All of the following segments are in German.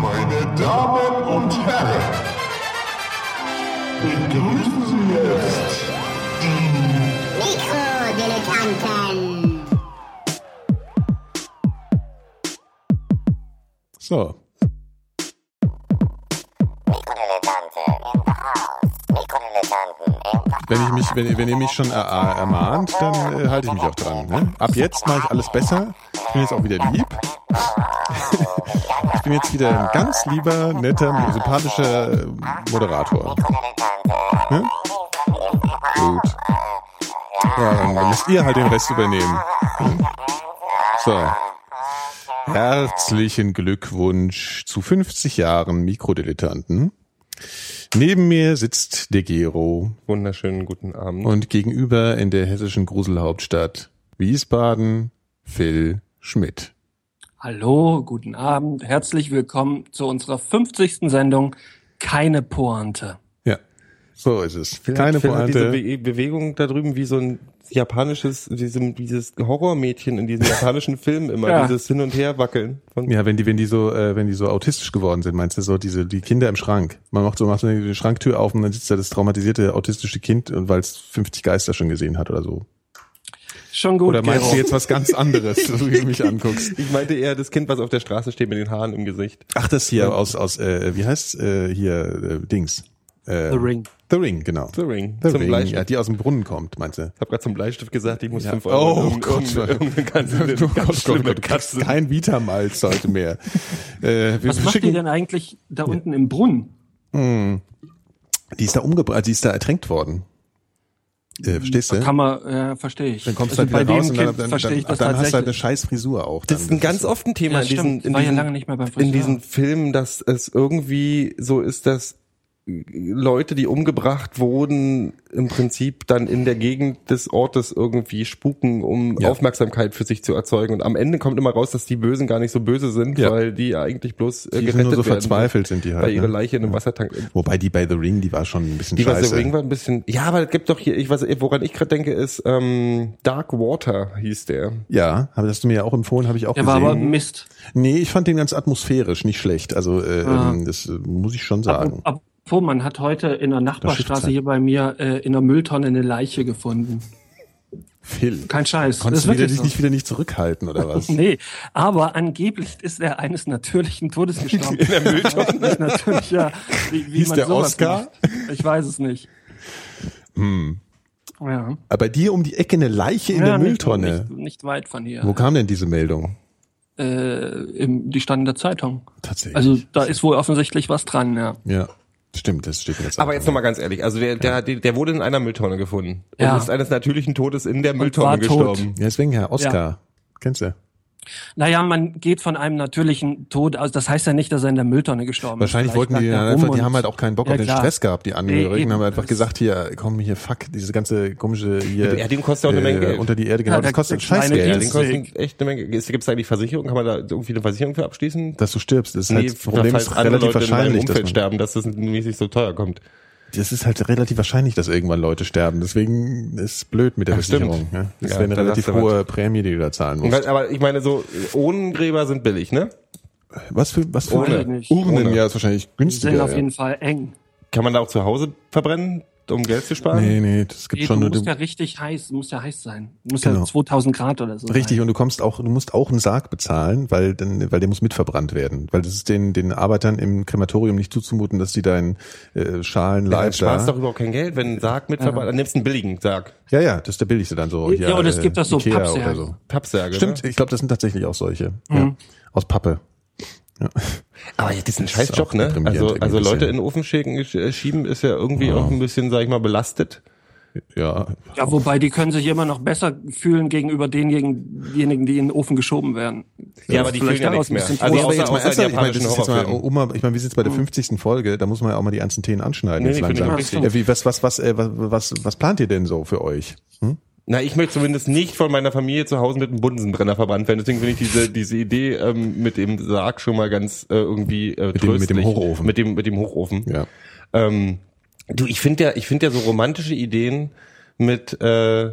Meine Damen und Herren, begrüßen Sie jetzt die Mikrodilettanten. So. Wenn ich mich, wenn, wenn ihr mich schon er, er, ermahnt, dann äh, halte ich mich auch dran. Ne? Ab jetzt mache ich alles besser. Ich bin jetzt auch wieder lieb. Bin jetzt wieder ein ganz lieber, netter, sympathischer äh, Moderator. Ne? Gut. Ja, dann müsst ihr halt den Rest übernehmen. Ne? So. Herzlichen Glückwunsch zu 50 Jahren Mikrodilettanten. Neben mir sitzt der Gero. Wunderschönen guten Abend. Und gegenüber in der hessischen Gruselhauptstadt Wiesbaden Phil Schmidt. Hallo, guten Abend, herzlich willkommen zu unserer 50. Sendung Keine Pointe. Ja, so ist es. Phil Keine Pointe. diese Be Bewegung da drüben wie so ein japanisches, diesem, dieses Horrormädchen in diesen japanischen Filmen immer, Ja. dieses Hin- und Herwackeln. Von, Ja, wenn die, wenn die so, äh, wenn die so autistisch geworden sind, meinst du so diese die Kinder im Schrank? Man macht so, macht so die Schranktür auf und dann sitzt da das traumatisierte autistische Kind und weil es 50 Geister schon gesehen hat oder so. Schon gut, Oder meinst Gero. du jetzt was ganz anderes, so wie du mich anguckst? Ich meinte eher das Kind, was auf der Straße steht mit den Haaren im Gesicht. Ach, das hier aus aus äh, wie heißt äh, hier äh, Dings? Äh, The Ring. The Ring, genau. The Ring. The zum Ring, Bleistift. ja, die aus dem Brunnen kommt, meinst du? Ich habe gerade zum Bleistift gesagt, ich muss Ja. 5 Euro Oh in Gott, irgendeine- irgendeine ganz, Oh ganz Gott, Gott, schlimme Gott, Katze. kein Vitamalz heute mehr. Äh, wir Was macht die denn eigentlich da unten im Brunnen? die ist da umgebracht, die ist da ertränkt worden. Äh, verstehst du? Kann man, äh, verstehe ich. Dann kommst du also halt bei wieder raus und dann, dann, dann, ich das dann hast du halt eine scheiß Frisur auch. Das dann. ist ein ganz oft ein Thema Ja, in diesen, in ja diesen, beim in diesen Filmen, dass es irgendwie so ist, dass Leute, die umgebracht wurden, im Prinzip dann in der Gegend des Ortes irgendwie spuken, um Ja. Aufmerksamkeit für sich zu erzeugen. Und am Ende kommt immer raus, dass die Bösen gar nicht so böse sind, Ja. weil die eigentlich bloß äh, Die sind gerettet nur so werden. verzweifelt sind die halt, Weil ihre ne? Leiche in einem Wassertank Wobei die bei The Ring, die war schon ein bisschen die war scheiße. The Ring war ein bisschen. Ja, aber es gibt doch hier, ich weiß, woran ich gerade denke, ist ähm, Dark Water hieß der. Ja, aber das hast du mir ja auch empfohlen, habe ich auch Der war gesehen. aber Mist. nee, ich fand den ganz atmosphärisch, nicht schlecht. Also äh, Ah. ähm, das äh, muss ich schon sagen. Ab, Apropos, man hat heute in der Nachbarstraße hier bei mir äh, in der Mülltonne eine Leiche gefunden. Phil, Kein Scheiß. konntest das du wieder, ist dich nicht wieder nicht zurückhalten oder was? so. Nee, aber angeblich ist er eines natürlichen Todes gestorben. in der Mülltonne? Natürlich, ja. Wie, wie Hieß man der sowas Oscar? macht. Ich weiß es nicht. Ja. Aber bei dir um die Ecke eine Leiche in ja, der Mülltonne. Nicht, nicht weit von hier. Wo kam denn diese Meldung? Äh, im, die stand in der Zeitung. Tatsächlich. Also da ist wohl offensichtlich was dran, ja. ja, stimmt, das steht jetzt. Aber jetzt nochmal ganz ehrlich, also der, der, der, der wurde in einer Mülltonne gefunden. Ja. Und ist eines natürlichen Todes in der Mülltonne tot. gestorben. Ja, deswegen Herr Oscar. Kennst du? Naja, man geht von einem natürlichen Tod aus. Das heißt ja nicht, dass er in der Mülltonne gestorben Wahrscheinlich ist. wollten die dann einfach, die haben halt auch keinen Bock Ja, auf den klar. Stress gehabt, die Angehörigen, Nee, eben. haben einfach gesagt, hier, komm hier, fuck, diese ganze komische hier. Die Beerdigung kostet auch eine Menge Geld. Unter die Erde, genau, Ja, das kostet Scheißgeld. Den Dienst- kostet echt eine Menge. Gibt es da eigentlich Versicherung? Kann man da irgendwie eine Versicherung für abschließen? Dass du stirbst, das ist Nee, halt, das Problem ist andere relativ Leute in meinem wahrscheinlich, dass Umfeld man, sterben, dass das mäßig so teuer kommt. Das ist halt relativ wahrscheinlich, dass irgendwann Leute sterben. Deswegen ist es blöd mit der Ach. Versicherung. Ja? Das Ja, wäre eine da relativ hohe Prämie, die du da zahlen musst. aber ich meine, so Urnengräber sind billig, ne? Was für, was für. Urnen? Ohne. Ja, ist wahrscheinlich Die günstiger. sind auf ja. jeden Fall eng. Kann man da auch zu Hause verbrennen, um Geld zu sparen? Nee, nee, das gibt Nee, schon du nur, musst du, ja richtig heiß, du musst ja heiß sein. Du musst Genau. ja 2000 Grad oder so. Richtig, sein. und du kommst auch, du musst auch einen Sarg bezahlen, weil dann, weil der muss mitverbrannt werden. Weil das ist den, den Arbeitern im Krematorium nicht zuzumuten, dass sie deinen äh, Schalen Ja, Leib dann sparst doch überhaupt kein Geld, wenn ein Sarg mit verbrannt, dann nimmst du einen billigen Sarg. Ja, ja, das ist der billigste dann so. Ja, und es gibt auch so Ikea Pappsärge. oder so. Pappsärge. Stimmt, Ne? ich glaube, das sind tatsächlich auch solche. Mhm. Ja. Aus Pappe. Ja. Aber ja, das ist ein Scheißjob, ne? Also, also Leute in den Ofen schicken, äh, schieben ist ja irgendwie auch ein bisschen, sag ich mal, belastet. ja. Ja, wobei die können sich immer noch besser fühlen gegenüber denjenigen, die in den Ofen geschoben werden. Ja, aber die Vielleicht fühlen ja daraus nichts ein mehr. bisschen Also außer, mal außer in ernsthaft, ich meine, das ist jetzt mal, um mal, ich meine, wir sind jetzt bei der 50. Folge, da muss man ja auch mal die ganzen Themen anschneiden. Nee, jetzt langsam. Ja, wie, was, was, was, äh, was, was, was plant ihr denn so für euch? Hm? Na, ich möchte zumindest nicht von meiner Familie zu Hause mit einem Bunsenbrenner verbrannt werden. Deswegen finde ich diese, diese Idee ähm, mit dem Sarg schon mal ganz äh, irgendwie äh, Mit dem- mit dem tröstlich. Hochofen. Mit dem, mit dem Hochofen. Ja. Ähm, du, ich finde ja, ich finde ja so romantische Ideen mit äh,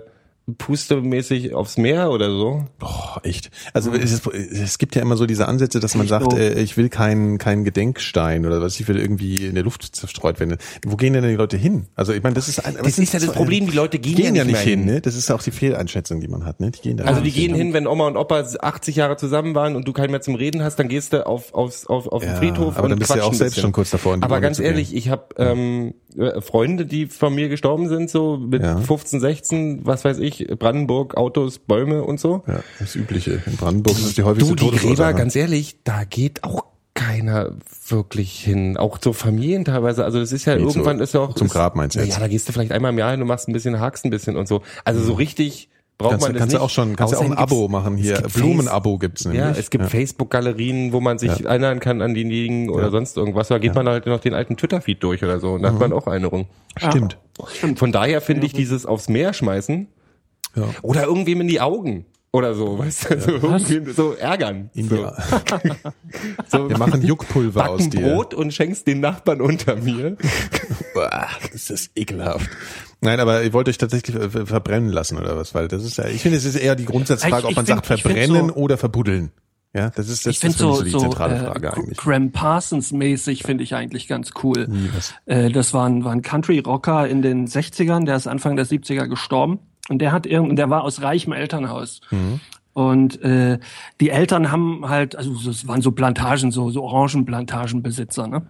pustemäßig aufs Meer oder so. Boah, echt. Also es, ist, es gibt ja immer so diese Ansätze, dass man sagt, äh, ich will keinen keinen Gedenkstein oder was, ich will irgendwie in der Luft zerstreut werden. Wo gehen denn die Leute hin? Also ich meine, das ist ein, Das ist ja das Problem, die Leute gehen, gehen ja nicht mehr hin, ne? Das ist auch die Fehleinschätzung, die man hat, ne? Die gehen da Also die gehen hin, wenn Oma und Opa 80 Jahre zusammen waren und du keinen mehr zum Reden hast, dann gehst du auf, aufs, auf, auf den Ja, Friedhof aber und dann bist du ja quatsch auch selbst schon kurz davor, in die Aber Urne ganz ehrlich, ich habe ähm, äh, Freunde, die von mir gestorben sind, so mit Ja. 15, 16, was weiß ich, Brandenburg, Autos, Bäume und so. Ja, das Übliche. In Brandenburg ist es die häufigste Du, die Gräber, ganz ehrlich, da geht auch keiner wirklich hin. Auch so Familien teilweise. Also das ist ja Nee, irgendwann zu- ist ja auch zum ist, Grab meinst du Ja, jetzt? da gehst du vielleicht einmal im Jahr hin und machst ein bisschen, hakst ein bisschen und so. Also so richtig braucht kannst, man das kannst nicht. du auch schon, kannst du auch ein Abo machen hier. Blumenabo gibt's nämlich. ja, es gibt Facebook-Galerien, wo man sich erinnern kann an diejenigen oder sonst irgendwas. Da geht man halt noch den alten Twitter-Feed durch oder so und da hat man auch Erinnerungen. Stimmt. Von daher finde ich dieses aufs Meer schmeißen Ja. oder irgendwem in die Augen oder so, weißt du, so, irgendwie so ärgern. In so. So, wir machen Juckpulver aus backen dir. Brot und schenkst den Nachbarn unter mir. Boah, das ist ekelhaft. Nein, aber ihr wollt euch tatsächlich äh, ver- verbrennen lassen oder was? Weil das ist ja, ich finde, es ist eher die Grundsatzfrage, Ich- ob man find- sagt verbrennen so- oder verbuddeln. Ja, das ist das, ich finde das ist so, die so zentrale äh, Frage eigentlich. Graham Parsons mäßig finde ich eigentlich ganz cool. Was? Äh, das war ein, war ein Country-Rocker in den 60ern, der ist Anfang der 70er gestorben. Und der hat irgend, der war aus reichem Elternhaus. Mhm. Und äh, die Eltern haben halt, also es waren so Plantagen, so, so Orangenplantagenbesitzer, ne?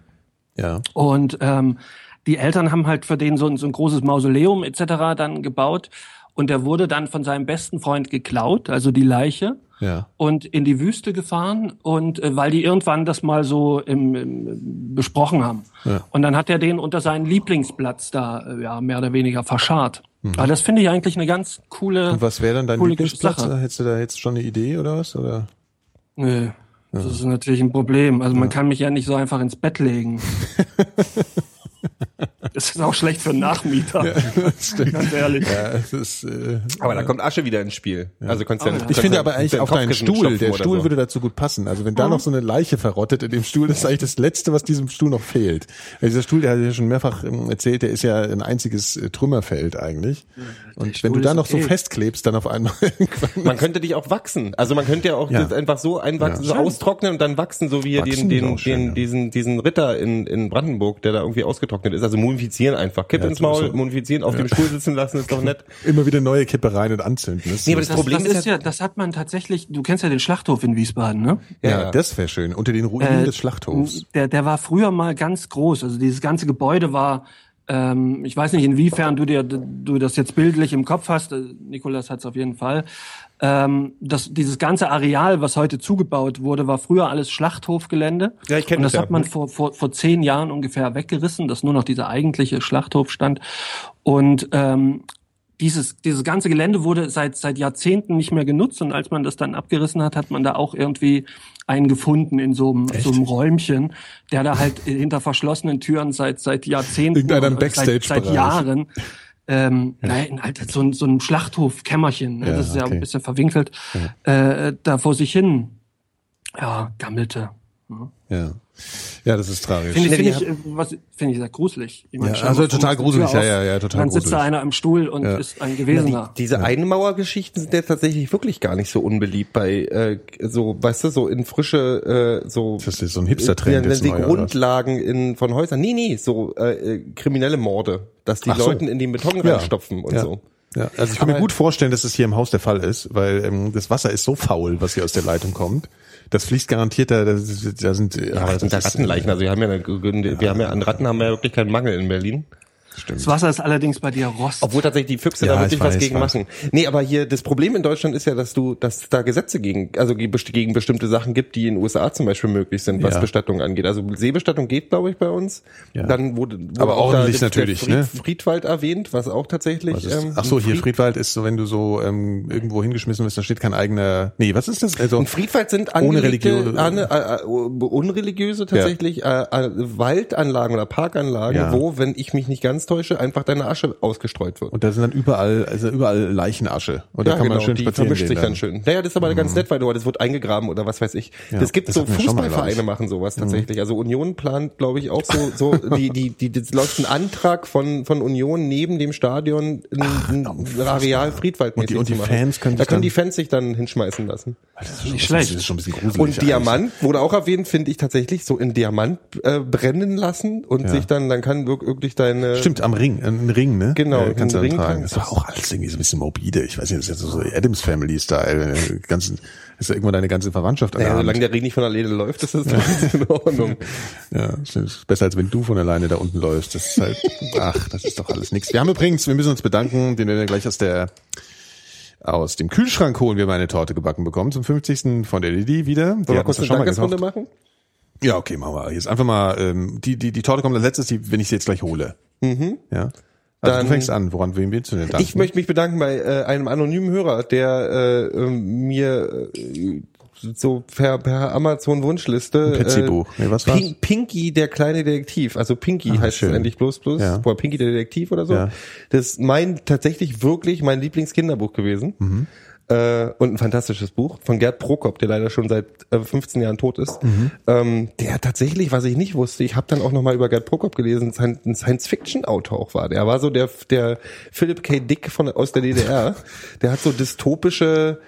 Ja. Und ähm, die Eltern haben halt für den so, ein- so ein großes Mausoleum etc. dann gebaut. Und der wurde dann von seinem besten Freund geklaut, also die Leiche Ja. und in die Wüste gefahren und äh, weil die irgendwann das mal so im, im, besprochen haben. Ja. Und dann hat er den unter seinen Lieblingsplatz da äh, ja mehr oder weniger verscharrt. Mhm. Aber das finde ich eigentlich eine ganz coole. Und was wäre dann dein Lieblingsplatz? Sache. Hättest du da jetzt schon eine Idee oder was? Oder? Nö, das ist natürlich ein Problem. Also man kann mich ja nicht so einfach ins Bett legen. das ist auch schlecht für einen Nachmieter. Ganz ehrlich. Ja, ist, äh, Aber da kommt Asche wieder ins Spiel. Also kannst ja, ich finde aber eigentlich auf deinen Stuhl, der Stuhl so. würde dazu gut passen. Also wenn da noch so eine Leiche verrottet in dem Stuhl, das ist eigentlich das Letzte, was diesem Stuhl noch fehlt. Weil dieser Stuhl, der hat ja schon mehrfach ähm, erzählt, der ist ja ein einziges äh, Trümmerfeld eigentlich. Und wenn du da noch so okay. festklebst, dann auf einmal irgendwann Man könnte dich auch wachsen. Also man könnte ja auch Ja. das einfach so einwachsen, Ja. so austrocknen und dann wachsen, so wie Wachsen den, den, auch schön, den ja. diesen, diesen Ritter in, in Brandenburg, der da irgendwie ausgetrocknet ist. Also mumifizieren einfach. Kipp Ja, ins Maul, so- mumifizieren, auf dem Stuhl sitzen lassen, ist doch nett. immer wieder neue Kippereien und anzünden. Das, Nee, aber das Das, Problem das ist ist ja, das hat man tatsächlich, du kennst ja den Schlachthof in Wiesbaden, ne? ja, das wäre schön. Unter den Ruinen Äh, des Schlachthofs. Der, der war früher mal ganz groß. Also dieses ganze Gebäude war, ähm, ich weiß nicht, inwiefern du dir du das jetzt bildlich im Kopf hast. Äh, Nikolas hat es auf jeden Fall. Ähm, das, dieses ganze Areal, was heute zugebaut wurde, war früher alles Schlachthofgelände. Ja, ich kenn Und das das ja. hat man vor, vor, vor zehn Jahren ungefähr weggerissen, dass nur noch dieser eigentliche Schlachthof stand. Und ähm, dieses, dieses ganze Gelände wurde seit, seit Jahrzehnten nicht mehr genutzt und als man das dann abgerissen hat, hat man da auch irgendwie einen gefunden in so einem, so einem Räumchen, der da halt hinter verschlossenen Türen seit, seit Jahrzehnten, seit, seit. Jahren, ähm, nein, halt so ein, so ein Schlachthofkämmerchen, ne, Ja, das ist ja okay. ein bisschen verwinkelt, äh, da vor sich hin, ja, gammelte. Ja. ja, das ist tragisch. Finde ich, Ja, finde wir ich, äh, was, finde ich sehr gruselig. Ich meine, Ja, also total gruselig, ja, ja, ja, total Dann sitzt da gruselig. einer im Stuhl und Ja. ist ein Gewesener. Die, diese Einmauergeschichten sind ja tatsächlich wirklich gar nicht so unbeliebt bei äh, so, weißt du, so in frische äh, so Das ist so ein Hipster-Trend Ja, jetzt die? Grundlagen in von Häusern. Nee, nee, so äh, äh, kriminelle Morde, dass die so. Leuten in den Beton Ja. reinstopfen und ja. so. Ja, also ich kann mir gut vorstellen, dass es hier im Haus der Fall ist, weil ähm, das Wasser ist so faul, was hier aus der Leitung kommt. Das fließt garantiert da, da, da sind Ja, aber das sind ja Rattenleichen. Also wir haben ja, eine, wir haben ja an Ratten haben wir ja wirklich keinen Mangel in Berlin. Das Wasser ist allerdings bei dir Rost. Obwohl tatsächlich die Füchse Ja, da wirklich ich was gegen machen. Nee, aber hier das Problem in Deutschland ist ja, dass du, dass da Gesetze gegen, also gegen bestimmte Sachen gibt, die in den USA zum Beispiel möglich sind, was Ja. Bestattung angeht. Also Seebestattung geht, glaube ich, bei uns. Ja. Dann wurde, wurde Aber auch ordentlich der, natürlich, Fried, ne? Friedwald erwähnt, was auch tatsächlich. Was ist, ähm, ach so, hier Fried- Friedwald ist so, wenn du so ähm, irgendwo hingeschmissen wirst, da steht kein eigener. Nee, was ist das? Also Und Friedwald sind Ohne Religion. Ane, äh, äh, unreligiöse tatsächlich äh, äh, Waldanlagen oder Parkanlagen, Ja. wo, wenn ich mich nicht ganz ganz täusche, einfach deine Asche ausgestreut wird. Und da sind dann überall, also überall Leichenasche. Und da ja, kann man genau, schön die spazieren vermischt gehen sich dann dann. schön. Naja, das ist aber ganz nett, weil du, das wird eingegraben oder was weiß ich. Ja, das gibt das so Fußballvereine machen sowas tatsächlich. Also Union plant, glaube ich, auch so, so die, die, die, das läuft ein Antrag von, von Union neben dem Stadion ein, ein Areal Friedwaldmäßig Und die- und die zu machen. Fans können da sich können dann- die Fans sich dann hinschmeißen lassen. Das ist schon, Nicht schlecht. Das ist schon ein bisschen gruselig. Und eigentlich. Diamant wurde auch erwähnt, finde ich tatsächlich, so in Diamant äh, brennen lassen und Ja. sich dann, dann kann wirk- wirklich deine Stimmt, am Ring, ein Ring, ne? Genau, äh, kannst du ein Ring dann tragen. Das war auch alles irgendwie so ein bisschen morbide. Ich weiß nicht, das ist jetzt so Adams Family Style. äh, Ganzen, ist ja irgendwann deine ganze Verwandtschaft an Ja, der solange der Ring nicht von alleine läuft, ist das alles in Ordnung. Ja, das ist besser als wenn du von alleine da unten läufst. Das ist halt, ach, das ist doch alles nichts. Wir haben übrigens, wir müssen uns bedanken, den werden wir gleich aus der aus dem Kühlschrank holen, wir haben eine Torte gebacken bekommen zum 50. von der Lilly wieder. Wollen wir kurz eine ja Dankesrunde machen? Ja, okay, machen wir. Jetzt einfach mal, ähm, die, die, die Torte kommt als letztes, die, wenn ich sie jetzt gleich hole. Mhm. Ja. Also Dann- du fängst an, woran wem willst du denn danken? Ich möchte mich bedanken bei äh, einem anonymen Hörer, der äh, ähm, mir äh, so per, per Amazon Wunschliste Ein Petsy-Buch. Nee, was war's? Pink, Pinky der kleine Detektiv, also Pinky Ah, heißt schön. es endlich bloß bloß, Ja. oder Pinky der Detektiv oder so. Ja. Das ist mein tatsächlich wirklich mein Lieblingskinderbuch gewesen. Mhm. Äh, und ein fantastisches Buch von Gerd Prokop, der leider schon seit äh, 15 Jahren tot ist. Mhm. Ähm, der tatsächlich, was ich nicht wusste, ich habe dann auch noch mal über Gerd Prokop gelesen, ein Science-Fiction-Autor auch war. Der war so der der Philip K. Dick von aus der DDR. Der hat so dystopische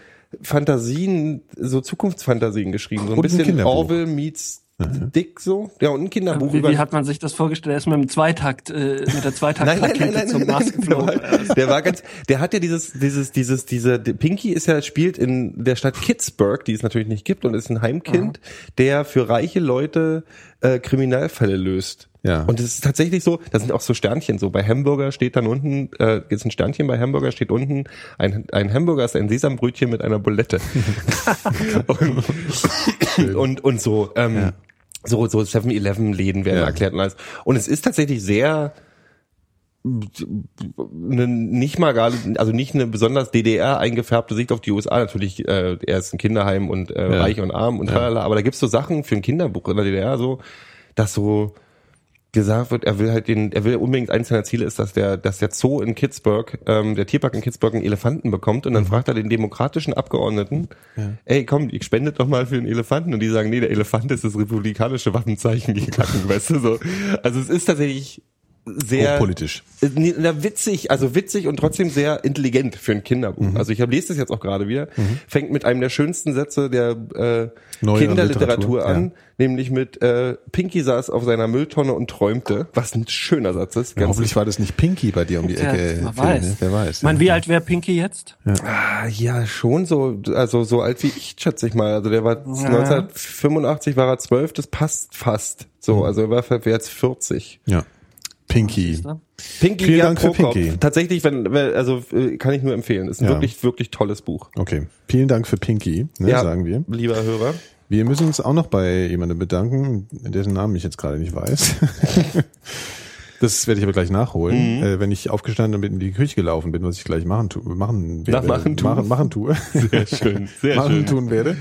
Fantasien, so Zukunftsfantasien geschrieben, so ein bisschen. Orwell meets Dick so. Ja, und ein Kinderbuch Wie, über wie hat man sich das vorgestellt? Er ist mit dem Zweitakt, äh, mit der Nein, nein, nein, nein, zum Mars nein, der, geflogen. war, der war ganz, der hat ja dieses, dieses, dieses, diese, der Pinky ist ja, spielt in der Stadt Pittsburgh, die es natürlich nicht gibt und ist ein Heimkind, der für reiche Leute äh, Kriminalfälle löst. Ja. Und es ist tatsächlich so, da sind auch so Sternchen so. Bei Hamburger steht dann unten, äh, ist ein Sternchen bei Hamburger steht unten, ein, ein Hamburger ist ein Sesambrötchen mit einer Bulette. und, und, und so, ähm, so, so 7-Eleven-Läden werden Ja. erklärt und alles. Und es ist tatsächlich sehr, eine nicht mal gerade, also nicht eine besonders DDR eingefärbte Sicht auf die USA. Natürlich, äh, er ist ein Kinderheim und äh, Ja. reich und arm und tralala, aber da gibt's so Sachen für ein Kinderbuch in der DDR so, dass so gesagt wird, er will halt den, er will unbedingt eins seiner Ziele ist, dass der, dass der Zoo in Kitzbühel, ähm, der Tierpark in Kitzbühel einen Elefanten bekommt und dann fragt er den demokratischen Abgeordneten, ey komm, ich spende doch mal für einen Elefanten. Und die sagen, nee, der Elefant ist das republikanische Wappenzeichen gegangen, weißt du so. Also es ist tatsächlich sehr Hochpolitisch. äh, Na, witzig, also witzig und trotzdem sehr intelligent für ein Kinderbuch. Also ich habe lese das jetzt auch gerade wieder. Fängt mit einem der schönsten Sätze der äh, Kinderliteratur Literatur, an, nämlich mit äh, Pinky saß auf seiner Mülltonne und träumte, was ein schöner Satz ist. Ja, hoffentlich war das nicht Pinky bei dir um die Ja, Ecke. man weiß. ne? Wer weiß. Ich meine, wie alt wäre Pinky jetzt? Ah, ja, schon so, also so alt wie ich, schätze ich mal. Also der war 1985 war er zwölf, das passt fast. So, also er war jetzt 40. ja. Pinky. Pinky Vielen ja, Dank für. Pinky. Tatsächlich, wenn, wenn also äh, kann ich nur empfehlen. Ist ein Ja. wirklich, wirklich tolles Buch. Okay. Vielen Dank für Pinky, ne, sagen wir. lieber Hörer. Wir müssen uns auch noch bei jemandem bedanken, dessen Namen ich jetzt gerade nicht weiß. Das werde ich aber gleich nachholen, äh, wenn ich aufgestanden und in die Küche gelaufen bin, was ich gleich machen, tu, machen werde. machen tun. Machen, machen tue. Sehr schön, sehr machen schön. tun werde.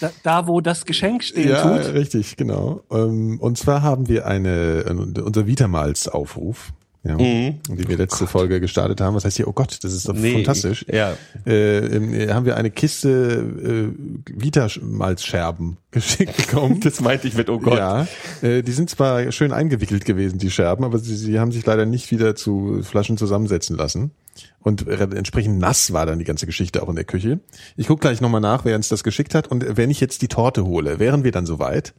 Da, da wo das Geschenk stehen Ja, tut. richtig, genau. Ähm, Und zwar haben wir eine, unser Vitamals-Aufruf, ja, die wir letzte Folge gestartet haben. Was heißt hier, oh Gott, das ist doch Nee, fantastisch. ja. Äh, ähm, äh, haben wir eine Kiste äh, Vitamals-Scherben geschickt bekommen. Das meinte ich mit, oh Gott. Ja, äh, die sind zwar schön eingewickelt gewesen, die Scherben, aber sie, sie haben sich leider nicht wieder zu Flaschen zusammensetzen lassen. Und entsprechend nass war dann die ganze Geschichte auch in der Küche. Ich gucke gleich nochmal nach, wer uns das geschickt hat. Und wenn ich jetzt die Torte hole, wären wir dann soweit?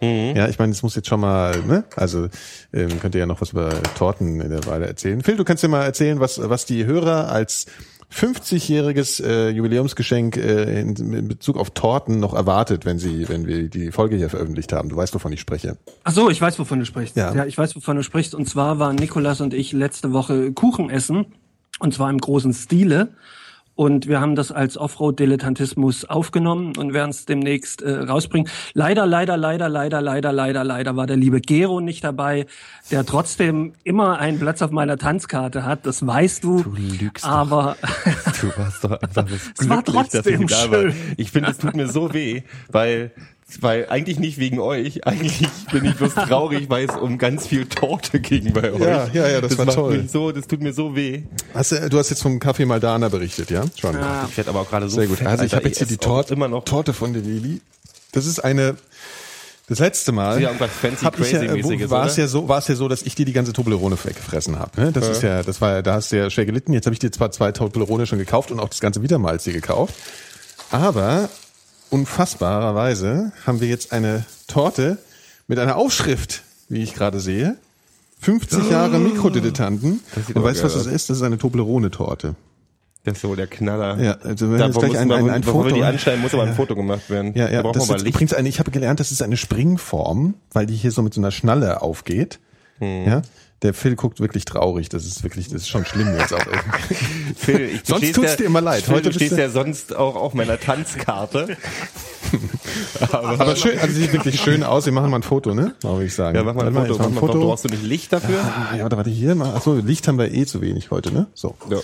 Ja, ich meine, es muss jetzt schon mal, ne? Also ähm, könnt ihr ja noch was über Torten in der Weile erzählen. Phil, du kannst dir mal erzählen, was, was die Hörer als 50-jähriges äh, Jubiläumsgeschenk äh, in, in Bezug auf Torten noch erwartet, wenn sie, wenn wir die Folge hier veröffentlicht haben. Du weißt, wovon ich spreche. Ach so, ich weiß, wovon du sprichst. Ja. Ja. ich weiß, wovon du sprichst. Und zwar waren Nikolas und ich letzte Woche Kuchen essen. Und zwar im großen Stile. Und wir haben das als Offroad-Dilettantismus aufgenommen und werden es demnächst äh, rausbringen. Leider, leider, leider, leider, leider, leider, leider war der liebe Gero nicht dabei, der trotzdem immer einen Platz auf meiner Tanzkarte hat. Das weißt du. Du lügst doch. aber Du warst doch einfach so Es war trotzdem schön. Ich finde, es tut mir so weh, weil weil eigentlich nicht wegen euch, eigentlich bin ich bloß traurig, weil es um ganz viel Torte ging bei euch. Ja, ja, ja, das war macht toll. So, das tut mir so weh. Hast du, du hast jetzt vom Café Maldana berichtet, ja? Schon. Ich werde aber auch gerade so Sehr gut. fett, Also ich habe jetzt hier die Torte, immer noch Torte von der Lili. Das ist eine. Das letzte Mal ja hab ich ja, wo- war es ja so, war es ja so, dass ich dir die ganze Toblerone weggefressen habe. Ne? Das ist ja, das war ja, da hast du ja schwer gelitten. Jetzt habe ich dir zwar zwei Toblerone schon gekauft und auch das ganze Wiedermalz dir gekauft, aber unfassbarerweise haben wir jetzt eine Torte mit einer Aufschrift, wie ich gerade sehe. 50 Jahre Mikrodilettanten. Und weißt du, was das ist? Das ist eine Toblerone-Torte. Das ist so der Knaller. Ja, also wenn da jetzt gleich muss ein, ein, ein Foto. wir die anschneiden, muss aber ein Foto gemacht werden. Ja, ja, da das ist übrigens eine, ich habe gelernt, das ist eine Springform, weil die hier so mit so einer Schnalle aufgeht. Hm. Ja, der Phil guckt wirklich traurig. Das ist wirklich, das ist schon schlimm jetzt auch. irgendwie. Phil, ich, Sonst tut's ja- dir immer leid. Phil, Heute du stehst ja sonst auch auf meiner Tanzkarte. Aber schön, also sieht wirklich schön aus. Wir machen mal ein Foto, ne? Würde ich sagen. Ja, mach mal ein Foto. Mach mal, brauchst du nicht Licht dafür? Ah, ja, warte, warte, hier mal. Achso, Licht haben wir eh zu wenig heute, ne? So. Ja.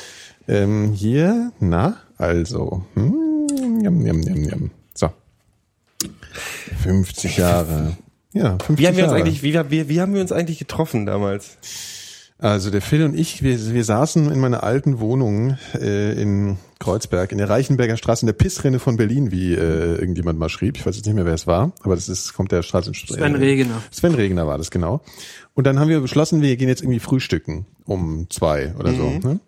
Ähm, hier, na, also. Hm, jam, jam, jam, jam. So. 50 Jahre. Ja, 50 Wie haben wir uns Jahre. eigentlich, wie, wie, wie haben wir uns eigentlich getroffen damals? Also der Phil und ich, wir, wir saßen in meiner alten Wohnung äh, in Kreuzberg, in der Reichenberger Straße, in der Pissrinne von Berlin, wie äh, irgendjemand mal schrieb. Ich weiß jetzt nicht mehr, wer es war, aber das ist, kommt der Straße. Sven Regener. Sven Regner war das, genau. Und dann haben wir beschlossen, wir gehen jetzt irgendwie frühstücken um zwei oder so. Mhm. Ne?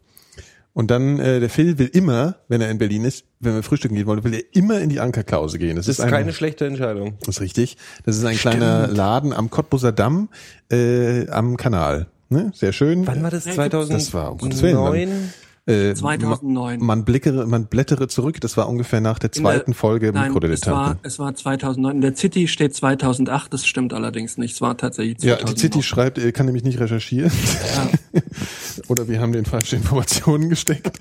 Und dann, äh, der Phil will immer, wenn er in Berlin ist, wenn wir frühstücken gehen wollen, will er immer in die Ankerklause gehen. Das, Das ist ein, keine schlechte Entscheidung. das ist richtig. Das ist ein kleiner Laden am Cottbuser Damm äh, am Kanal. Ne? Sehr schön. Wann war das? Ja, 2009? Das war um Gottes Willen. Äh, 2009. Man, man, blickere, man blättere zurück, das war ungefähr nach der In der- zweiten Folge Nein, es war, es war 2009. In der City steht 2008, das stimmt allerdings nicht. Es war tatsächlich Ja, 2009. die City schreibt, er kann nämlich nicht recherchieren. Oder wir haben den falsche Informationen gesteckt.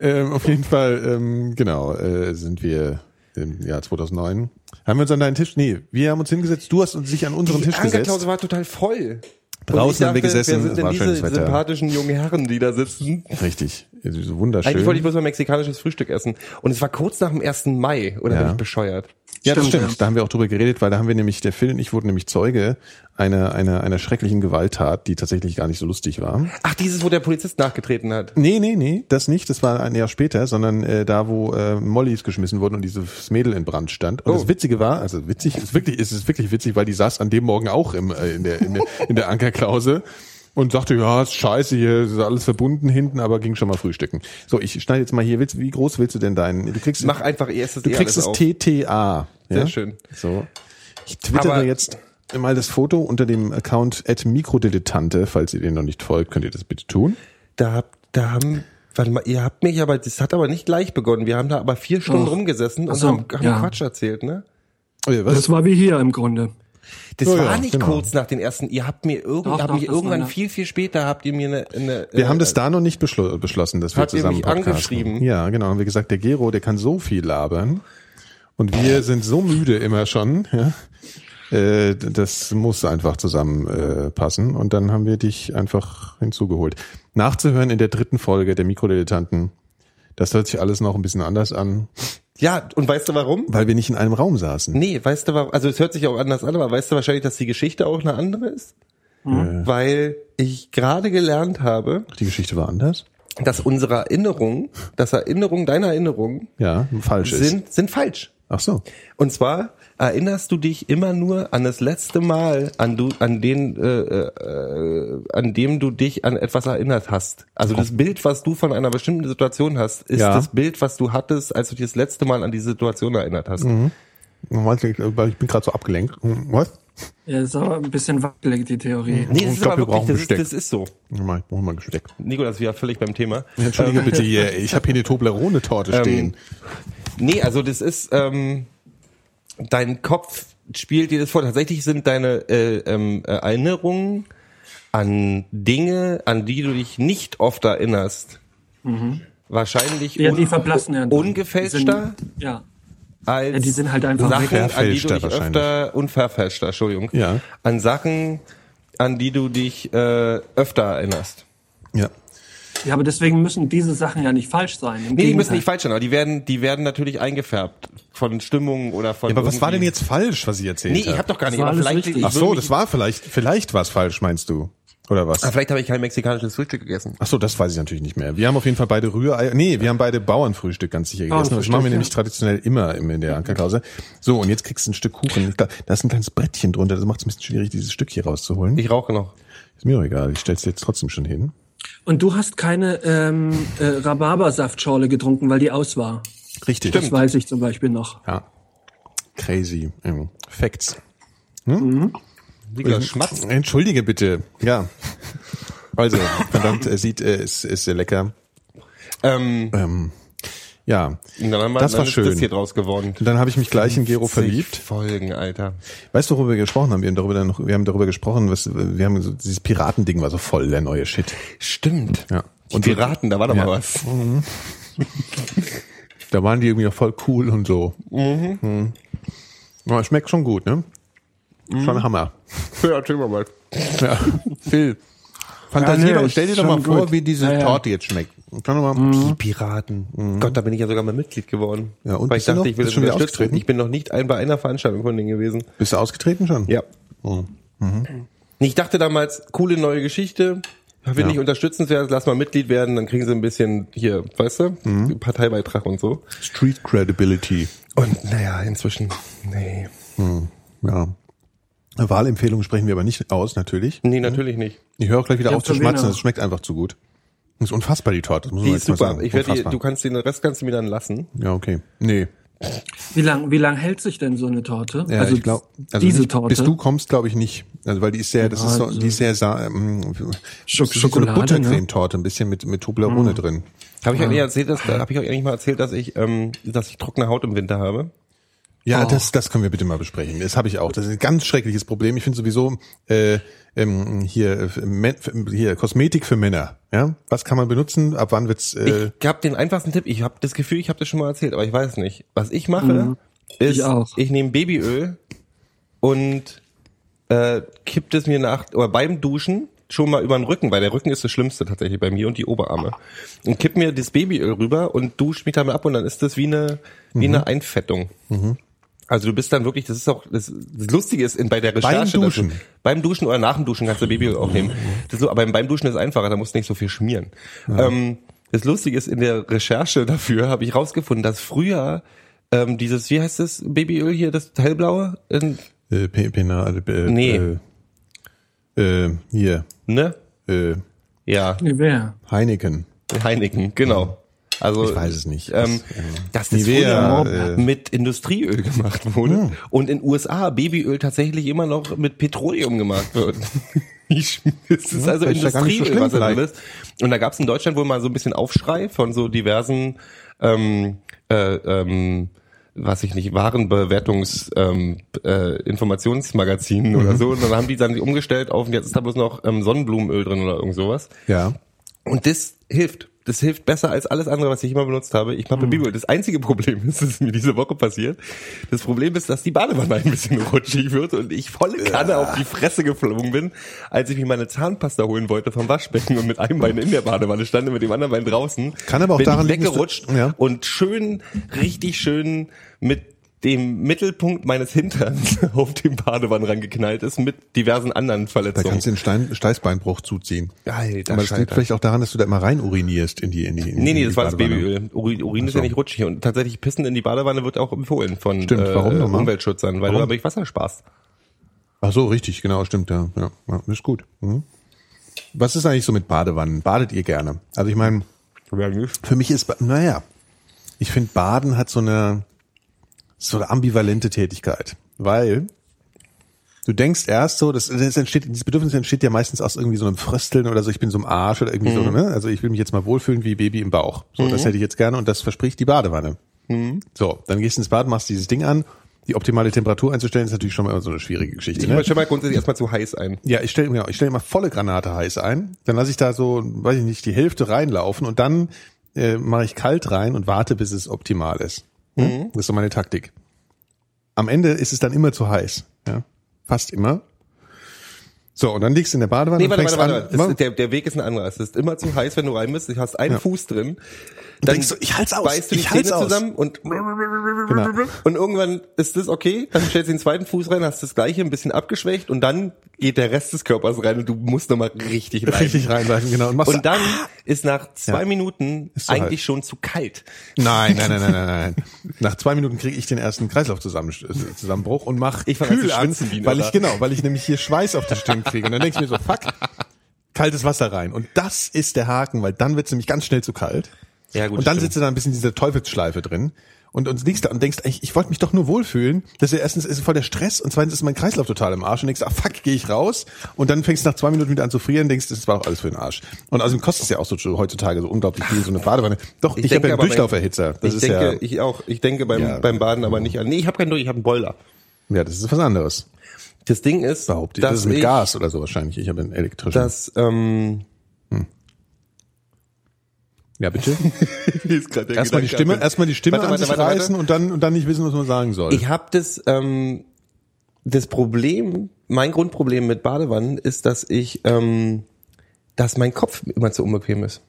ähm, auf jeden Fall, ähm, genau, äh, sind wir im Jahr 2009. Haben wir uns an deinen Tisch, nee, wir haben uns hingesetzt, du hast uns sich an unseren Die Tisch gesetzt. Ankerklause war total voll. Draußen Und ich haben wir dachte, gesessen, Wer sind war denn diese sympathischen jungen Herren, die da sitzen? Richtig, so wunderschön. Eigentlich wollte ich bloß mal mexikanisches Frühstück essen. Und es war kurz nach dem 1. Mai. Oder Ja. bin ich bescheuert? Ja, das Stimmt, stimmt. Da haben wir auch drüber geredet, weil da haben wir nämlich, der Phil und ich wurden nämlich Zeuge einer, einer, einer schrecklichen Gewalttat, die tatsächlich gar nicht so lustig war. Ach, dieses, wo der Polizist nachgetreten hat. Nee, nee, nee, das nicht. Das war ein Jahr später, sondern äh, da, wo äh, Mollys geschmissen wurden und dieses Mädel in Brand stand. Und Oh. das Witzige war, also witzig, ist wirklich, ist es wirklich witzig, weil die saß an dem Morgen auch im, äh, in der, in der, in der Ankerklause. Und sagte, ja, ist scheiße hier, ist alles verbunden hinten, aber ging schon mal frühstücken. So, ich schneide jetzt mal hier, willst, wie groß willst du denn deinen? Du kriegst, Mach einfach erstes du kriegst es auf. TTA. Sehr ja? schön. So. Ich twittere Aber- jetzt mal das Foto unter dem Account at Mikrodilettante. Falls ihr den noch nicht folgt, könnt ihr das bitte tun. Da, habt- da haben, warte mal, ihr habt mich aber, das hat aber nicht gleich begonnen. Wir haben da aber vier Stunden Och. rumgesessen und so, haben, haben ja. Quatsch erzählt, ne? Oh was? Das war wie hier im Grunde. Das Ja, war ja, nicht genau. kurz nach den ersten. Ihr habt mir irgend, Doch, habt doch, mich irgendwann viel, viel später habt ihr mir eine, eine Wir äh, haben das da noch nicht beschlo beschlossen, dass wir Habt ihr zusammen mich podcasten. angeschrieben? Ja, genau. Haben wir gesagt, der Gero, der kann so viel labern. Und wir sind so müde immer schon. Ja? Äh, das muss einfach zusammenpassen. Äh, passen. Und dann haben wir dich einfach hinzugeholt. Nachzuhören in der dritten Folge der Mikrodilettanten. Das hört sich alles noch ein bisschen anders an, Ja, und weißt du warum? weil wir nicht in einem Raum saßen. Nee, weißt du warum? Also es hört sich auch anders an, aber weißt du wahrscheinlich, dass die Geschichte auch eine andere ist? Äh, Weil ich gerade gelernt habe, die Geschichte war anders. dass unsere Erinnerungen, dass Erinnerungen, deine Erinnerungen Ja, falsch ist. sind, sind falsch. Ach so. Und zwar erinnerst du dich immer nur an das letzte Mal, an du, an den, äh, äh, an dem du dich an etwas erinnert hast. Also das Bild, was du von einer bestimmten Situation hast, ist Ja. das Bild, was du hattest, als du dich das letzte Mal an die Situation erinnert hast. Weil Ich bin gerade so abgelenkt. Hm, Was? Ja, das ist aber ein bisschen wackelig, die Theorie. Nee, Ich das ist glaub, aber wir brauchen wirklich, das ist, Besteck. das ist so. Warte mal, Ich brauche mal Gesteck. Nicolas, wir völlig beim Thema. Entschuldige bitte hier, ich habe hier eine Toblerone-Torte stehen. Nee, also das ist, ähm, dein Kopf spielt dir das vor. Tatsächlich sind deine äh, ähm, äh, Erinnerungen an Dinge, an die du dich nicht oft erinnerst, wahrscheinlich Ja, die verblassen ja. ungefälschter Die sind- Ja. als Ja, die sind halt einfach Sachen, an die du dich öfter unverfälschter, Entschuldigung, Ja. an Sachen, an die du dich äh, öfter erinnerst. Ja. Ja, aber deswegen müssen diese Sachen ja nicht falsch sein. Im Nee, die müssen nicht falsch sein, aber die werden, die werden natürlich eingefärbt von Stimmung oder von. Ja, aber was war denn jetzt falsch, was ich erzählt Nee, habe? ich habe doch gar nicht. Aber vielleicht, Ach so, das war vielleicht, vielleicht war es falsch, meinst du? Oder was? Ah, Vielleicht habe ich kein mexikanisches Frühstück gegessen. Ach so, das weiß ich natürlich nicht mehr. Wir haben auf jeden Fall beide Rührei, nee, wir haben beide Bauernfrühstück ganz sicher gegessen. Das machen wir ja. nämlich traditionell immer im- in der Ankerklause. So, und jetzt kriegst du ein Stück Kuchen. Da ist ein kleines Brettchen drunter, das macht es ein bisschen schwierig, dieses Stück hier rauszuholen. Ich rauche noch. Ist mir auch egal, ich stell's dir jetzt trotzdem schon hin. Und du hast keine ähm, äh, Rhabarbersaftschorle getrunken, weil die aus war. Richtig. Das weiß ich zum Beispiel noch. Ja. Crazy. Ähm, Facts. Digga, Schmatz. Entschuldige bitte. Ja. Also, verdammt, es sieht, äh, es ist sehr lecker. Ähm, Ähm, ja. und dann haben wir, Das dann war ist schön. das hier draus geworden. Und dann habe ich mich gleich in Gero 50 verliebt. Folgen, Alter. Weißt du, worüber wir gesprochen haben? Wir haben darüber, dann noch, wir haben darüber gesprochen, was, wir haben so, dieses Piratending war so voll der neue Shit. Stimmt. Ja. Und Piraten, da war doch Ja. mal was. Da waren die irgendwie noch voll cool und so. Mhm. Ja, schmeckt schon gut, ne? Schon Hammer. Ja, erzähl mal mal. Ja. Phil. Fantasier Ja, nee, doch, stell dir doch mal schon vor, gut. wie diese Ja, ja. Torte jetzt schmeckt. Kann doch mal, Die Piraten. Gott, da bin ich ja sogar mal Mitglied geworden. Ja, und Weil ich dachte, noch? ich will das schon wieder ausgetreten? Ich bin noch nicht ein, bei einer Veranstaltung von denen gewesen. Bist du ausgetreten schon? Ja. Oh. Ich dachte damals, coole neue Geschichte. Finde Ja. ich unterstützenswert, lass mal Mitglied werden, dann kriegen sie ein bisschen hier, weißt du, Mhm. Parteibeitrag und so. Street Credibility. Und naja, inzwischen, nee. Ja. Wahlempfehlungen sprechen wir aber nicht aus, natürlich. Nee, natürlich nicht. Ich höre auch gleich wieder auf zu schmatzen, es schmeckt einfach zu gut. Das ist unfassbar, die Torte. Das muss man Die ist mal super. sagen. Ich werde die, du kannst den Rest kannst du mir dann lassen. Ja, okay. Nee. Wie lang, wie lang hält sich denn so eine Torte? Ja, also ich glaube, also diese nicht, Torte. bis du kommst, glaube ich nicht. Also weil die ist sehr, das ist so, die ist sehr, sa- ähm, Schok- das ist wie Schokolade, so eine Buttercremetorte, ein bisschen mit mit Toblerone drin. Habe ich euch nicht erzählt, dass, da habe ich euch eigentlich mal erzählt, dass ich, ähm, dass ich trockene Haut im Winter habe. Ja, das, das können wir bitte mal besprechen. Das habe ich auch. Das ist ein ganz schreckliches Problem. Ich finde sowieso äh, ähm, hier äh, hier Kosmetik für Männer. Ja, was kann man benutzen? Ab wann wird's? Äh, Ich habe den einfachsten Tipp. Ich habe das Gefühl, ich habe das schon mal erzählt, aber ich weiß nicht. Was ich mache, ist, Ich auch. ich nehme Babyöl und äh, kippt es mir nach oder beim Duschen schon mal über den Rücken, weil der Rücken ist das Schlimmste tatsächlich bei mir und die Oberarme. Und kipp mir das Babyöl rüber und dusche mich damit ab und dann ist das wie eine wie Mhm. eine Einfettung. Also du bist dann wirklich, das ist auch, das, das Lustige ist in, bei der Recherche. dass Duschen? Du, beim Duschen oder nach dem Duschen kannst du Babyöl auch nehmen. Das ist so, aber beim Duschen ist es einfacher, da musst du nicht so viel schmieren. Ähm, das Lustige ist, in der Recherche dafür habe ich rausgefunden, dass früher ähm, dieses, wie heißt das Babyöl hier, das hellblaue? In, äh, P- Pena, äh, äh, Nee. Äh, äh, hier ne? äh, Ja, Nivea. Heineken. Heineken, genau. Also Ich weiß es nicht. Ähm, Das, dass das Nivea, früher äh, mit Industrieöl gemacht wurde und in USA Babyöl tatsächlich immer noch mit Petroleum gemacht wird. Ich- Es ist also ja gar nicht so Industrieöl, schlimm was da drin ist. Und da gab es in Deutschland wohl mal so ein bisschen Aufschrei von so diversen, ähm, äh, ähm, was ich nicht, Warenbewertungs ähm, äh, Informationsmagazinen Mhm. oder so. Und dann haben die dann umgestellt auf, und jetzt ist da bloß noch ähm, Sonnenblumenöl drin oder irgend sowas. ja. Und das hilft. Das hilft besser als alles andere, was ich immer benutzt habe. Ich mache Babyöl. Das einzige Problem ist, das ist mir diese Woche passiert. Das Problem ist, dass die Badewanne ein bisschen rutschig wird und ich volle Kanne auf die Fresse geflogen bin, als ich mir meine Zahnpasta holen wollte vom Waschbecken und mit einem Bein in der Badewanne stand und mit dem anderen Bein draußen. Kann aber auch bin daran liegen, weggerutscht ja. und schön, richtig schön mit dem Mittelpunkt meines Hinterns auf den Badewannenrand geknallt ist mit diversen anderen Da Verletzungen. kannst du den Stein, Steißbeinbruch zuziehen. Alter, Aber das liegt vielleicht auch daran, dass du da immer rein urinierst in die in die. In Nee, nee, das war das. Babyöl. Urin, Urin ist so. ja nicht rutschig und tatsächlich Pissen in die Badewanne wird auch empfohlen von Stimmt, warum äh, nochmal? Umweltschützern, weil Warum? du dadurch Wasser sparst. Ach so, richtig, genau, stimmt, ja. Ja, ja ist gut. Mhm. Was ist eigentlich so mit Badewannen? Badet ihr gerne? Also ich meine, für mich ist, naja, ich finde Baden hat so eine, so eine ambivalente Tätigkeit, weil du denkst erst so, das, das entsteht, dieses Bedürfnis entsteht ja meistens aus irgendwie so einem Frösteln oder so, ich bin so im Arsch oder irgendwie so, ne? Also ich will mich jetzt mal wohlfühlen wie Baby im Bauch. So, das hätte ich jetzt gerne und das verspricht die Badewanne. So, dann gehst du ins Bad, machst dieses Ding an. Die optimale Temperatur einzustellen ist natürlich schon mal immer so eine schwierige Geschichte. Ich Ne? stelle mal grundsätzlich erstmal zu heiß ein. Ja, ich stelle mir, ich stelle immer volle Granate heiß ein. Dann lasse ich da so, weiß ich nicht, die Hälfte reinlaufen und dann äh, mache ich kalt rein und warte, bis es optimal ist. Ja? Das ist so meine Taktik. Am Ende ist es dann immer zu heiß. Ja? Fast immer. So, und dann liegst du in der Badewanne Nee, und warte, fängst warte, warte. an. Es ist, der, der Weg ist ein anderer. Es ist immer zu heiß, wenn du rein bist. Du hast einen Ja. Fuß drin. Dann denkst du, ich halt's aus, beißt du die ich halt's Zähne aus. zusammen und Genau. und irgendwann ist das okay. Dann stellst du den zweiten Fuß rein, hast das gleiche ein bisschen abgeschwächt und dann geht der Rest des Körpers rein und du musst nochmal richtig rein. richtig reinreichen, genau. Und, Und dann ist nach zwei Ja. Minuten eigentlich halt. schon zu kalt. Nein, nein, nein, nein, nein, nein. Nach zwei Minuten kriege ich den ersten Kreislaufzusammenbruch und mach Ich kühl an, weil ich genau, weil ich nämlich hier Schweiß auf der Stirn kriege. Und dann denke ich mir so, fuck, kaltes Wasser rein. Und das ist der Haken, weil dann wird es nämlich ganz schnell zu kalt. Ja, gut, und dann sitzt du da ein bisschen in dieser Teufelsschleife drin. Und, und liegst da und denkst, ich, ich wollte mich doch nur wohlfühlen. Das ist ja erstens ist voll der Stress und zweitens ist mein Kreislauf total im Arsch und denkst, ah fuck, gehe ich raus. Und dann fängst du nach zwei Minuten wieder an zu frieren und denkst, das war doch alles für den Arsch. Und außerdem kostet es ja auch so heutzutage so unglaublich viel, so eine Badewanne. Doch, ich, habe ja einen Durchlauferhitzer. Das ich ist denke, ja, ich auch. Ich denke beim, Ja. beim Baden aber nicht an. Nee, ich habe keinen Durch, ich habe einen Boiler. ja, das ist was anderes. Das Ding ist, Behaupte ich. Das ist mit ich, Gas oder so wahrscheinlich. Ich habe einen elektrischen. dass ähm, ja, bitte. Erstmal die Stimme, erstmal die Stimme Warte, an sich warte, warte. reißen und dann, und dann nicht wissen, was man sagen soll. Ich habe das, ähm, das Problem, mein Grundproblem mit Badewannen ist, dass ich, ähm, dass mein Kopf immer zu unbequem ist.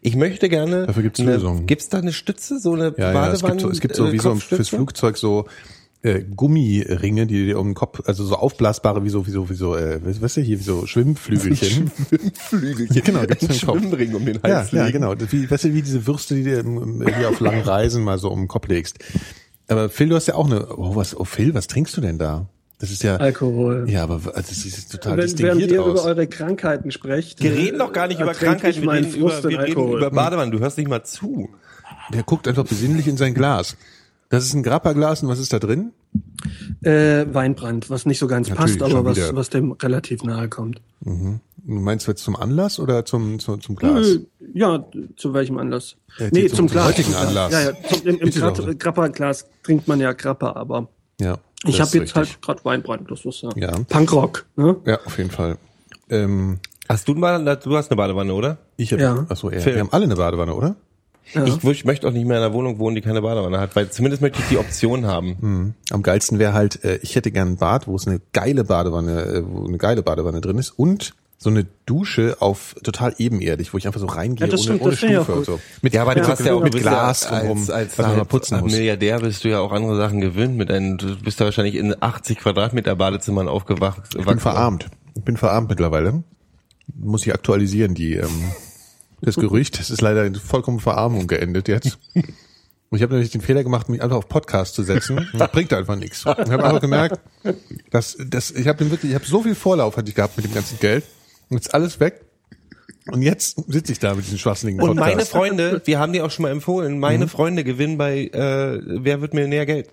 Ich möchte gerne. Dafür gibt's eine, Lösungen. Gibt's da eine Stütze, so eine ja, ja, es gibt so, es gibt so äh, wie so Kopfstütze? fürs Flugzeug so äh, Gummiringe, die dir um den Kopf, also so aufblasbare, wie so, wie so, wie so, äh, weißt du, hier, wie so Schwimmflügelchen. Flügelchen. Ja, genau, gibt's Ein im Kopf. Schwimmring um den Ja, Hals. ja, legen. genau. Das Wie, weißt du, wie diese Würste, die du im- hier auf langen Reisen mal so um den Kopf legst. Aber Phil, du hast ja auch eine, oh, was, oh Phil, was trinkst du denn da? Das ist ja, Alkohol. ja, aber also, das sieht total Wenn, während ihr aus. über eure Krankheiten sprecht. Wir reden doch gar nicht über ertränke Krankheiten, wir reden über, wir reden über Badewannen. Du hörst nicht mal zu. Der guckt einfach besinnlich in sein Glas. Das ist ein Grappa-Glas und was ist da drin? Äh, Weinbrand, was nicht so ganz Natürlich, passt, aber was, was dem relativ nahe kommt. Du meinst du jetzt zum Anlass oder zum, zum, zum Glas? Äh, Ja, zu welchem Anlass? Ja, nee, zum- zum, zum Glas. heutigen. Anlass. Ja, ja, zum, im, im. Grappa-Glas trinkt man ja Grappa, aber Ja. ich habe jetzt richtig. halt gerade Weinbrand, das ist ja, Ja. Punkrock. Ne? Ja, auf jeden Fall. Ähm, Hast du, eine Badewanne? du hast eine Badewanne, oder? ich hab, Ja. achso, ja. Wir haben alle eine Badewanne, oder? Ja. Ich, ich möchte auch nicht mehr in einer Wohnung wohnen, die keine Badewanne hat, weil zumindest möchte ich die Option haben. Am geilsten wäre halt, äh, ich hätte gern ein Bad, wo es eine geile Badewanne, äh, wo eine geile Badewanne drin ist und so eine Dusche auf total ebenerdig, wo ich einfach so reingehe Ja, das ohne, stimmt, ohne Stufe und so. Mit, Ja, aber du hast ja auch mit Glas drumherum, als, als, was man mal als putzen muss. Milliardär bist du ja auch andere Sachen gewöhnt mit deinen, du bist ja wahrscheinlich in 80 Quadratmeter Badezimmern aufgewacht. Ich bin verarmt. Ich bin verarmt mittlerweile. Muss ich aktualisieren, die ähm, das Gerücht. Es ist leider in vollkommen Verarmung geendet jetzt. Und ich habe nämlich den Fehler gemacht, mich einfach auf Podcast zu setzen. Das bringt einfach nichts. Ich habe einfach gemerkt, dass, dass ich habe wirklich, ich habe so viel Vorlauf hatte ich gehabt mit dem ganzen Geld. Und jetzt alles weg. Und jetzt sitze ich da mit diesem schwachsinnigen Und Podcast. meine Freunde, wir haben dir auch schon mal empfohlen, meine Freunde gewinnen bei äh, Wer wird Millionär Geld.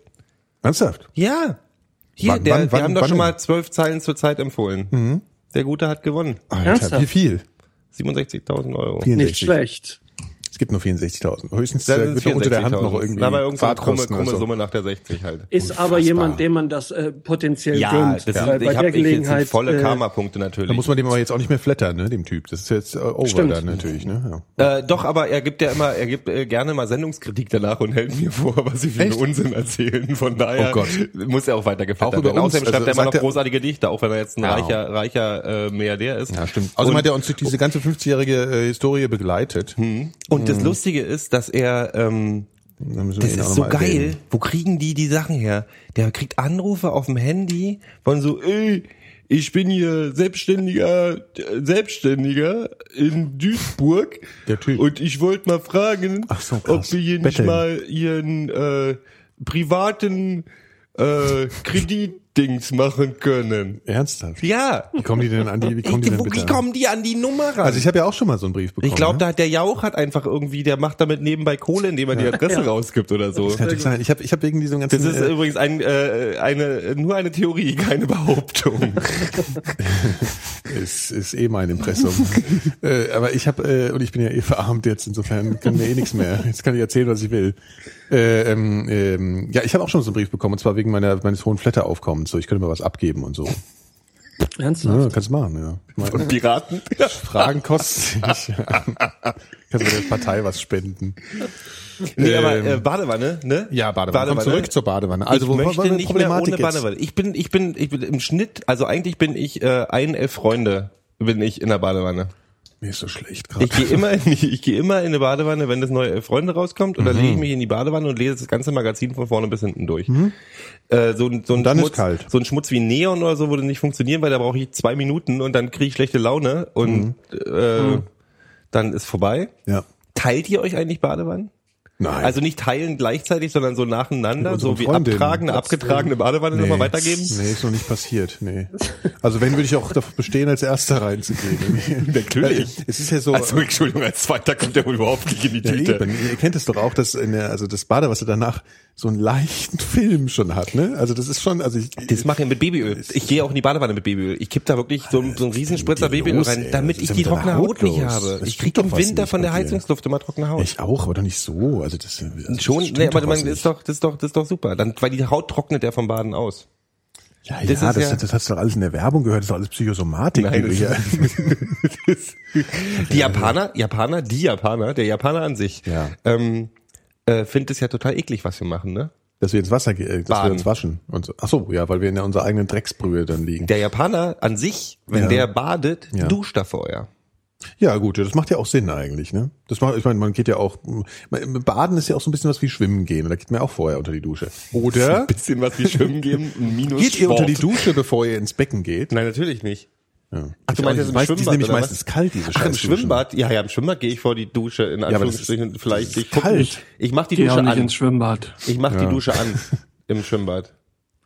Ernsthaft? Ja. Hier, Wann- der, wann- wir wann- haben doch schon mal zwölf Zeilen zur Zeit empfohlen. Der Gute hat gewonnen. Alter, Ernsthaft? wie viel? 67.000 Euro. 64. Nicht schlecht. Es gibt nur 64.000. Höchstens äh, wird unter der Hand 64.000. noch irgendwie Aber irgendeine krumme, Fahrtkosten krumme so. Summe nach der 60 halt. Ist aber Unfassbar. jemand, dem man das äh, potenziell Ja, gönnt. das sind, bei ich der habe ich jetzt Gelegenheit volle äh, Karma-Punkte natürlich. Da muss man dem aber jetzt auch nicht mehr flattern, ne, dem Typ. Das ist jetzt äh, over Stimmt. dann natürlich, ne? Ja. Äh, doch, aber er gibt ja immer, er gibt äh, gerne mal Sendungskritik danach und hält mir vor, was sie für einen? Unsinn erzählen. Von daher Oh Gott. muss er auch weiter geflattert Auch werden. uns, Außerdem schreibt also er immer noch er- großartige Dichter, auch wenn er jetzt ein Ja. reicher, reicher äh, Milliardär ist. Ja, stimmt. Außerdem hat er uns durch diese ganze 50-jährige äh, Historie begleitet. und das Lustige ist, dass er, ähm, das ist so geil. erwähnen. Wo kriegen die die Sachen her? Der kriegt Anrufe auf dem Handy von so, ey, ich bin hier selbstständiger, Selbstständiger in Duisburg. Der Typ. Und ich wollte mal fragen, so, ob wir hier nicht Betteln. mal ihren äh, privaten äh, Kreditdings machen können. Ernsthaft? Ja. Wie kommen die denn an die, wie kommen die denn wie kommen die an die Nummer ran? Also ich habe ja auch schon mal so einen Brief bekommen. ich glaube, ne? da hat der Jauch hat einfach irgendwie, der macht damit nebenbei Kohle, indem er die Adresse rausgibt oder so. Das kann natürlich sein. Ich habe ich hab wegen diesem ganzen... Das ist äh, übrigens ein, äh, eine, nur eine Theorie, keine Behauptung. ist, ist eh mein Impressum. äh, aber ich habe, äh, und ich bin ja eh verarmt jetzt, insofern kann mir eh nichts mehr. Jetzt kann ich erzählen, was ich will. Äh, ähm, ähm, ja, ich habe auch schon so einen Brief bekommen, und zwar wegen meiner, meines hohen Flatteraufkommens. So, ich könnte mal was abgeben und so. Ernsthaft? Ja, kannst du machen, ja. Ich meine, Und Piraten? Fragen kosten nicht. kannst du der Partei was spenden. Nee, aber Ähm, äh, Badewanne, ne? Ja, Badewanne. Komm zurück zur Badewanne. Also, ich wo- möchte wo- wo- nicht mehr ohne jetzt? Badewanne. Ich bin, ich bin, ich bin im Schnitt, also eigentlich bin ich äh, ein elf Freunde bin ich in der Badewanne. Mir ist so schlecht gerade. Ich gehe immer, in die, ich gehe immer in eine Badewanne, wenn das neue Freunde rauskommt, und dann Mhm. lege ich mich in die Badewanne und lese das ganze Magazin von vorne bis hinten durch. Äh, so, ein- so ein dann ist Schmutz, kalt. so ein Schmutz wie Neon oder so würde nicht funktionieren, weil da brauche ich zwei Minuten und dann kriege ich schlechte Laune und äh, dann ist vorbei. Ja. Teilt ihr euch eigentlich Badewannen? Nein. Also nicht teilen gleichzeitig, sondern so nacheinander, so wie Freundinnen. abtragende, abgetragene Badewanne nochmal weitergeben? Nee, ist noch nicht passiert. Nee. Also wenn würde ich auch darauf bestehen, als erster reinzugehen. Natürlich. Es ist ja so. Also Entschuldigung, als zweiter kommt der wohl überhaupt nicht in die ja, Tüte. eben. Ihr kennt es doch auch, dass in der, also das Badewasser danach so einen leichten Film schon hat, ne? Also das ist schon, also ich, Das mache ich mit Babyöl. Ich gehe auch in die Badewanne mit Babyöl. Ich kipp da wirklich so, einen- so einen Riesenspritzer Babyöl los, rein, damit Was ich die trockene Haut nicht Haut los? habe. Das Ich krieg im Winter nicht von der. Heizungsluft immer trockene Haut. ich auch, aber doch nicht so. Also das, also Schon, das nee, aber man ist doch, das ist doch, das ist doch super. Dann, weil die Haut trocknet ja vom Baden aus. Ja, das ja, das, ja- das, hast du doch alles in der Werbung gehört, das ist doch alles Psychosomatik. Nein, das hier- Die Japaner, Japaner, die Japaner, der Japaner an sich, Ja. ähm, äh, findet es ja total eklig, was wir machen, ne? dass wir ins Wasser gehen, dass Baden. wir uns waschen. Und so. Ach so, ja, weil wir in der unserer eigenen Drecksbrühe dann liegen. Der Japaner an sich, wenn Ja. der badet, Ja. duscht er vorher. Ja, gut, ja, das macht ja auch Sinn eigentlich, ne? Das macht, ich meine, man geht ja auch, Baden ist ja auch so ein bisschen was wie Schwimmen gehen, und da geht man ja auch vorher unter die Dusche. Oder? Ein bisschen was wie Schwimmen geben, ein Minus Geht ihr Sport. unter die Dusche, bevor ihr ins Becken geht? Nein, natürlich nicht. Ja. Ach, du Ich meinst auch im Meist- die Schwimmbad sind nämlich meistens kalt, diese Ach, im. Schwimmbad? Ja, ja, im Schwimmbad gehe ich vor die Dusche, in aber das Anführungsstrichen, vielleicht. Ich guck kalt. nicht. Ich mach die Geh auch Dusche nicht an. ins Schwimmbad. Ich mach die Ja. Dusche an im Schwimmbad.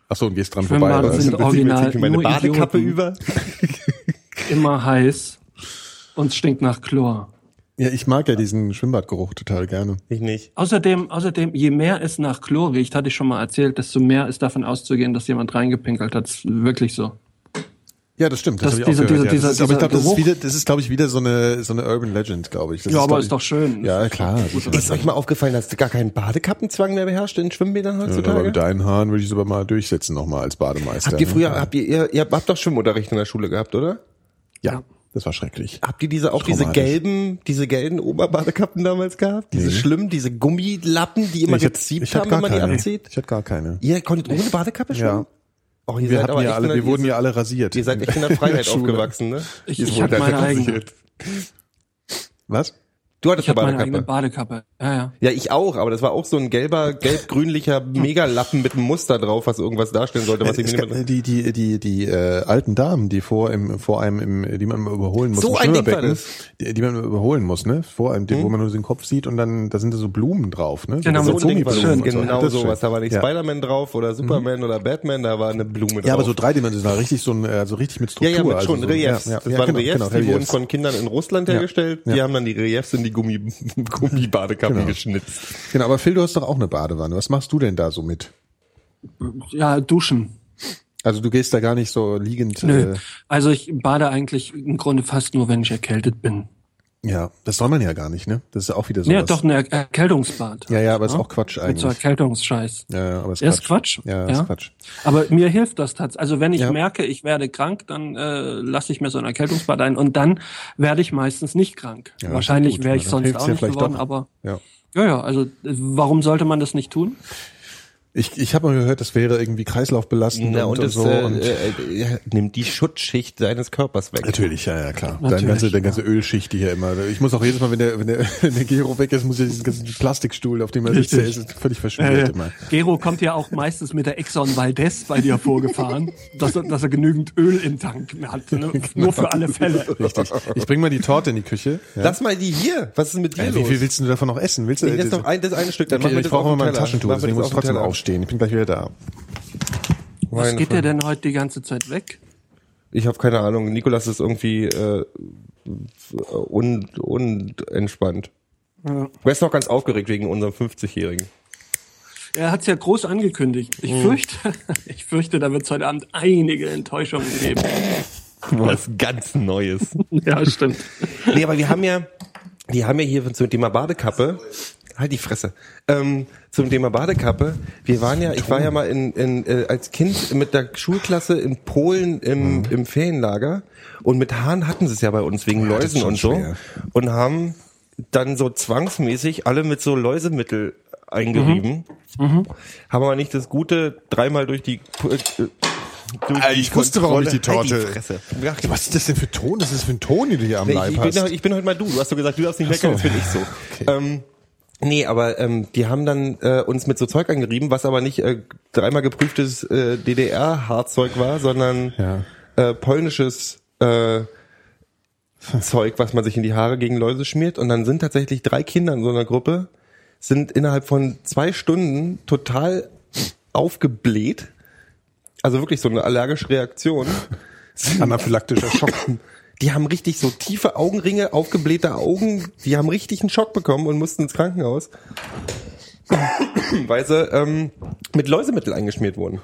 Ach so, und gehst dran Schwimmbad vorbei. was? sind original meine nur Badekappe Idioten. über. Immer heiß und es stinkt nach Chlor. Ja, ich mag ja diesen Schwimmbadgeruch total gerne. Ich nicht. Außerdem, außerdem, je mehr es nach Chlor riecht, hatte ich schon mal erzählt, desto mehr ist davon auszugehen, dass jemand reingepinkelt hat. Das ist wirklich so. Ja, das stimmt. Das- ich auch gehört, dieser- ja. Das ist, aber ich glaube, das ist wieder, das ist, glaube ich, wieder so eine, so eine Urban Legend, glaube ich. Das ja, aber glaub ist ich- doch schön. Ja, klar. sicher. Ist euch mal aufgefallen, dass gar kein Badekappenzwang mehr beherrscht in Schwimmbädern Ja, aber heutzutage? mit deinen Haaren würde ich es aber mal durchsetzen nochmal als Bademeister. habt ihr ne? früher, habt ihr, ihr, ihr habt doch Schwimmunterricht in der Schule gehabt, oder? Ja, das war schrecklich. Habt ihr diese, auch diese gelben, diese gelben Oberbadekappen damals gehabt? Diese schlimmen, diese Gummilappen, die immer ich geziebt ich hatte haben, gar wenn man die keine. abzieht? Ich hatte gar keine. Ihr konntet ohne Badekappe schwimmen? Ja. Oh, ihr Wir seid hatten aber ja alle, in der- wir wurden ja alle rasiert. Ihr seid echt in der Freiheit aufgewachsen, ne? Ich, ich habe meine eigene. rasiert. Was? Du hattest Ich eine meine eigene Badekappe. Badekappe. Ja, ja. Ja, ich auch, aber das war auch so ein gelber, gelb-grünlicher Megalappen mit einem Muster drauf, was irgendwas darstellen sollte, was ich mir gab, nicht mehr... die die die die äh, alten Damen, die vor im vor einem im die man mal überholen muss So im ein Ding war das. die, die man überholen muss, ne? Vor einem, die, wo man nur den Kopf sieht und dann da sind da so Blumen drauf, ne? Genau, so So ein Ding war so. Genau Das ist sowas. schön. Da war nicht ja. Spider-Man drauf oder Superman oder Batman, da war eine Blume drauf. Ja, aber so dreidimensional, richtig so ein, also richtig mit Ja, Struktur. ja, mit schon also so, Reliefs. Ja, ja, das ja, waren genau, Reliefs, genau, die wurden von Kindern in Russland Ja, hergestellt. Die ja. haben dann die Reliefs in die Gummi, Gummibadekappen Genau. geschnitzt. Genau, aber Phil, du hast doch auch eine Badewanne. Was machst du denn da so mit? Ja, duschen. Also du gehst da gar nicht so liegend. Nö. Äh, Also ich bade eigentlich im Grunde fast nur, wenn ich erkältet bin. Ja, das soll man ja gar nicht, ne? Das ist ja auch wieder so. Ja, doch, ein Er Erkältungsbad. Ja, ja, aber ist auch Quatsch Mit so eigentlich. Erkältungsscheiß. Ja, ja, aber ist Ja, ist Quatsch. Ja, Ja. ist Quatsch. Aber mir hilft das tatsächlich. Also wenn ich Ja. merke, ich werde krank, dann äh, lasse ich mir so ein Erkältungsbad ein und dann werde ich meistens nicht krank. Ja, Wahrscheinlich wäre ich sonst auch ja nicht geworden, doch. aber Ja. ja, ja, also äh, warum sollte man das nicht tun? Ich, ich habe mal gehört, das wäre irgendwie kreislaufbelastend Na, und, und, es so. äh, und äh, ja, nimmt die Schutzschicht seines Körpers weg. Natürlich, ja, ja, klar. Natürlich, Deine ganze, deine ja. ganze Ölschicht, die hier immer. Ich muss auch jedes Mal, wenn der, wenn der, wenn der Gero weg ist, muss ich diesen ganzen Plastikstuhl, auf dem er sitzt, der ist völlig verschmiert immer. Gero kommt ja auch meistens mit der Exxon Valdez bei dir vorgefahren, dass er, dass er genügend Öl im Tank hat, ne? nur für alle Fälle. Richtig. Ich bring mal die Torte in die Küche. Ja. Lass mal die hier. Was ist mit dir Äh, wie los? viel willst du davon noch essen? Willst du Nee, das ist doch ein, das eine Stück. Dann okay, machen wir ich das brauche auf mal mein. Taschentuch, Machen wir deswegen das muss ich trotzdem Teller. Aufstehen. Ich bin gleich wieder da. Was Meine geht dir Fresse. denn heute die ganze Zeit weg? Ich habe keine Ahnung. Nikolas ist irgendwie äh, un, unentspannt. Ja. Er ist noch ganz aufgeregt wegen unserem 50-Jährigen. Er hat's ja groß angekündigt. Ich fürchte, ich fürchte, da wird es heute Abend einige Enttäuschungen geben. Was ganz Neues. ja, stimmt. nee, aber wir haben ja, wir haben ja hier zum Thema Badekappe, Halt die Fresse. Ähm, zum Thema Badekappe. Wir waren ja, ich war ja mal in, in äh, als Kind mit der Schulklasse in Polen im, Mhm. im Ferienlager und mit Haaren hatten sie es ja bei uns wegen das ist Läusen und so schwer. und haben dann so zwangsmäßig alle mit so Läusemittel eingerieben. Mhm. Haben aber nicht das Gute dreimal durch die äh, durch Äh, ich wusste, warum ich die Kontrolle- Torte- Halt die. Ja, Was ist das denn für Ton? Das ist für ein Ton, den du hier am Nee, Leib ich, ich, hast. bin, ich bin heute mal du. Du hast so gesagt, du darfst nicht Ach so. meckern, jetzt bin ich so. Okay. Ähm, nee, aber ähm, die haben dann äh, uns mit so Zeug angerieben, was aber nicht äh, dreimal geprüftes äh, DDR-Haarzeug war, sondern Ja. äh, polnisches äh, Zeug, was man sich in die Haare gegen Läuse schmiert. Und dann sind tatsächlich drei Kinder in so einer Gruppe, sind innerhalb von zwei Stunden total aufgebläht. Also wirklich so eine allergische Reaktion. Anaphylaktischer Schock. Die haben richtig so tiefe Augenringe, aufgeblähte Augen. Die haben richtig einen Schock bekommen und mussten ins Krankenhaus, weil sie ähm, mit Läusemittel eingeschmiert wurden.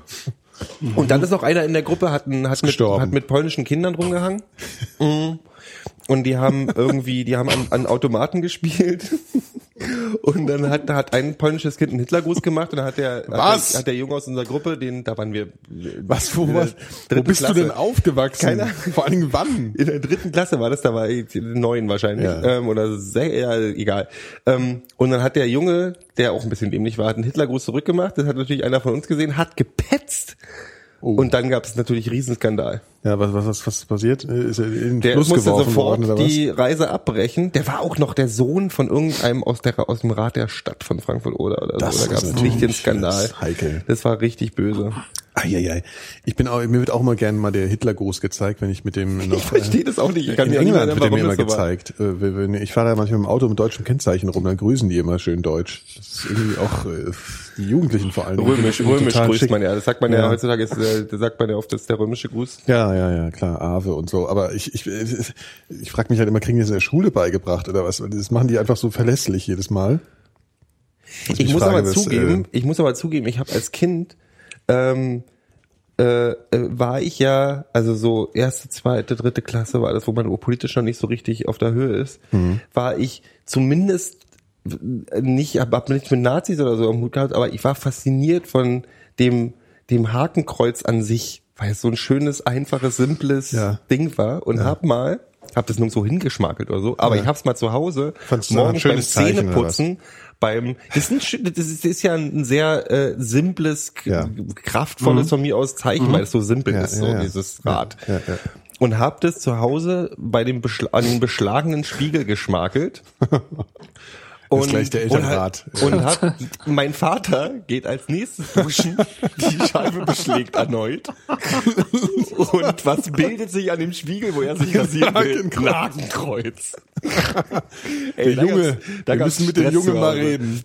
Und dann ist noch einer in der Gruppe, hat, ein, hat, mit, gestorben. hat mit polnischen Kindern rumgehangen. Mhm. Und die haben irgendwie, die haben an, an Automaten gespielt. Und dann hat, hat ein polnisches Kind einen Hitlergruß gemacht und dann hat der, Was? Hat der, hat der Junge aus unserer Gruppe, den, da waren wir. Was, wo, was, wo bist Klasse. du denn aufgewachsen? Keine Ahnung. Vor allen Dingen wann? In der dritten Klasse war das, da war ich neun wahrscheinlich. Ja. Ähm, oder sehr, ja, egal. Ähm, und dann hat der Junge, der auch ein bisschen dämlich war, hat einen Hitlergruß zurückgemacht. Das hat natürlich einer von uns gesehen, hat gepetzt. Oh. Und dann gab es natürlich Riesenskandal. Ja, was, was, was, was ist passiert? Ist er in den Der Fluss musste sofort worden die Reise abbrechen. Der war auch noch der Sohn von irgendeinem aus, der, aus dem Rat der Stadt von Frankfurt oder, oder Das so. Da gab es natürlich- richtig den Skandal. heikel. Das war richtig böse. Eieiei. Ich bin auch, mir wird auch mal gerne mal der Hitlergruß gezeigt, wenn ich mit dem noch, Ich verstehe das auch nicht. Ich kann in England wird der mir immer war. gezeigt. Äh, wenn- Ich fahre da manchmal mit dem Auto mit deutschem Kennzeichen rum, dann grüßen die immer schön deutsch. Das ist irgendwie auch äh, die Jugendlichen vor allem. Römisch, römisch grüßt schick. man ja. Das sagt man ja, Ja. heutzutage, ist, äh, das sagt man ja oft, das ist der römische Gruß. Ja, ja, ja, klar, Ave und so. Aber ich, ich, ich, ich frage mich halt immer, kriegen die das in der Schule beigebracht oder was? Das machen die einfach so verlässlich jedes Mal. Dass Ich muss frage, aber was, zugeben, äh, ich muss aber zugeben, ich habe als Kind ähm, äh, äh, war ich ja, also so erste, zweite, dritte Klasse war das, wo man politisch noch nicht so richtig auf der Höhe ist, Mhm. war ich zumindest nicht, hab, hab nichts mit Nazis oder so am Hut gehabt, aber ich war fasziniert von dem, dem Hakenkreuz an sich, weil es so ein schönes, einfaches, simples Ja. Ding war und hab mal, hab das nur so hingeschmakelt oder so, aber Ja. ich hab's mal zu Hause, ein morgens beim? Zähneputzen, beim, das ist, ein, das ist, das ist ja ein sehr äh, simples, Ja. kraftvolles von mir aus Zeichen, weil es so simpel Ja, ist, so dieses Rad. Und hab das zu Hause bei dem Beschla an den beschlagenen Spiegel geschmakelt. Das ist gleich der Elternrat. Und hat, und hat mein Vater geht als nächstes duschen, die Scheibe beschlägt erneut. Und was bildet sich an dem Spiegel, wo er sich rasieren will? Nagenkreuz. Der Ey, da Junge, da wir müssen mit dem zu mal reden.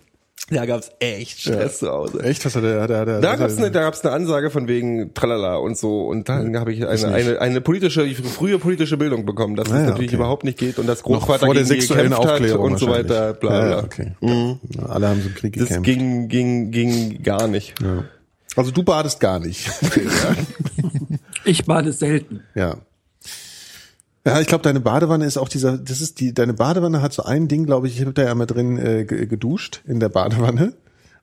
Da gab's echt Stress zu Hause. Echt? Was hat er, hat er, hat er Da hat gab's eine, da gab's eine Ansage von wegen Tralala und so und dann habe ich eine, eine, eine politische, frühe politische Bildung bekommen, dass Ah das ja, natürlich okay. überhaupt nicht geht und das Großvater der gegen die sexuellen gekämpft hat Aufklärung und so weiter, bla bla. Ja, okay. Ja, alle haben so im Krieg Das gekämpft. ging, ging, ging gar nicht. ja. Also du badest gar nicht. Ich bade selten. ja. Ja, ich glaube, deine Badewanne ist auch dieser, das ist die, deine Badewanne hat so ein Ding, glaube ich, ich habe da ja mal drin äh, ge- geduscht in der Badewanne.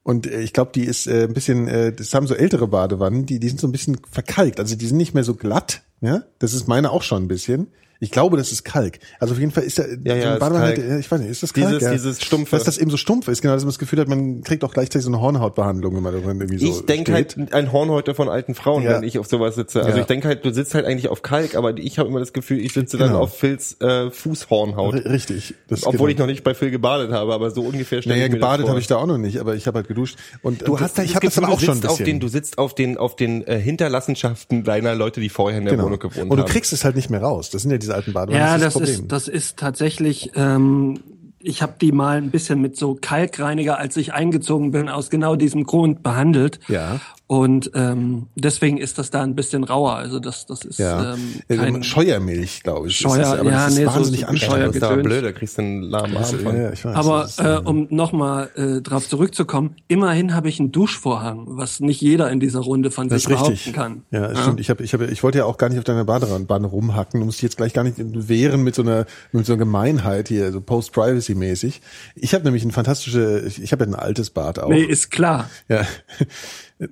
Und äh, ich glaube, die ist äh, ein bisschen, äh, das haben so ältere Badewannen, die, die sind so ein bisschen verkalkt. Also die sind nicht mehr so glatt. Ja, das ist meine auch schon ein bisschen. Ich glaube, das ist Kalk. Also auf jeden Fall ist da, so ja, eine ist Badewanne, Kalk. hat- ja, ich weiß nicht, ist das Kalk? Dieses- ja. dieses Stumpfe. Dass das eben so stumpf ist, genau, dass man das Gefühl hat, man kriegt auch gleichzeitig so eine Hornhautbehandlung, wenn man da irgendwie so ich denke halt ein Hornhäuter von alten Frauen, Ja. wenn ich auf sowas sitze. Also Ja. ich denke halt, du sitzt halt eigentlich auf Kalk, aber ich habe immer das Gefühl, ich sitze dann Genau. auf Phils äh, Fußhornhaut. R- Richtig. Obwohl ich genau. noch nicht bei Phil gebadet habe, aber so ungefähr stelle Naja, ich mir gebadet habe ich da auch noch nicht, aber ich habe halt geduscht. Und Du hast halt ich habe das aber auch schon ein sitzt auf bisschen. den, du sitzt auf den, auf den äh, Hinterlassenschaften deiner Leute, die vorher in der genau. Wohnung gewohnt Und du haben. kriegst es halt nicht mehr raus. Das sind ja diese alten Badewannen. Ja, das das ist das ist, Problem. das ist tatsächlich, ähm, ich habe die mal ein bisschen mit so Kalkreiniger, als ich eingezogen bin, aus genau diesem Grund behandelt. Ja. Und ähm, deswegen ist das da ein bisschen rauer. Also das, das ist Ja. ähm, Äh, kein, Scheuermilch, glaube ich. Scheuer- ist das, aber ja, das ist nee, so- wahnsinnig so anstrengend. Das ist aber blöd, da kriegst du einen lahmen Arm von. Ja, ich weiß. Aber äh, um nochmal äh, drauf zurückzukommen, immerhin habe ich einen Duschvorhang, was nicht jeder in dieser Runde von Das sich behaupten richtig. kann. Ja, das stimmt. Ich, hab, ich, hab, ich wollte ja auch gar nicht auf deiner Badewanne rumhacken. Du musst dich jetzt gleich gar nicht wehren mit so einer mit so einer Gemeinheit hier, so Post-Privacy-mäßig. Ich habe nämlich ein fantastische, ich, ich habe ja ein altes Bad auch. Nee, ist klar. Ja,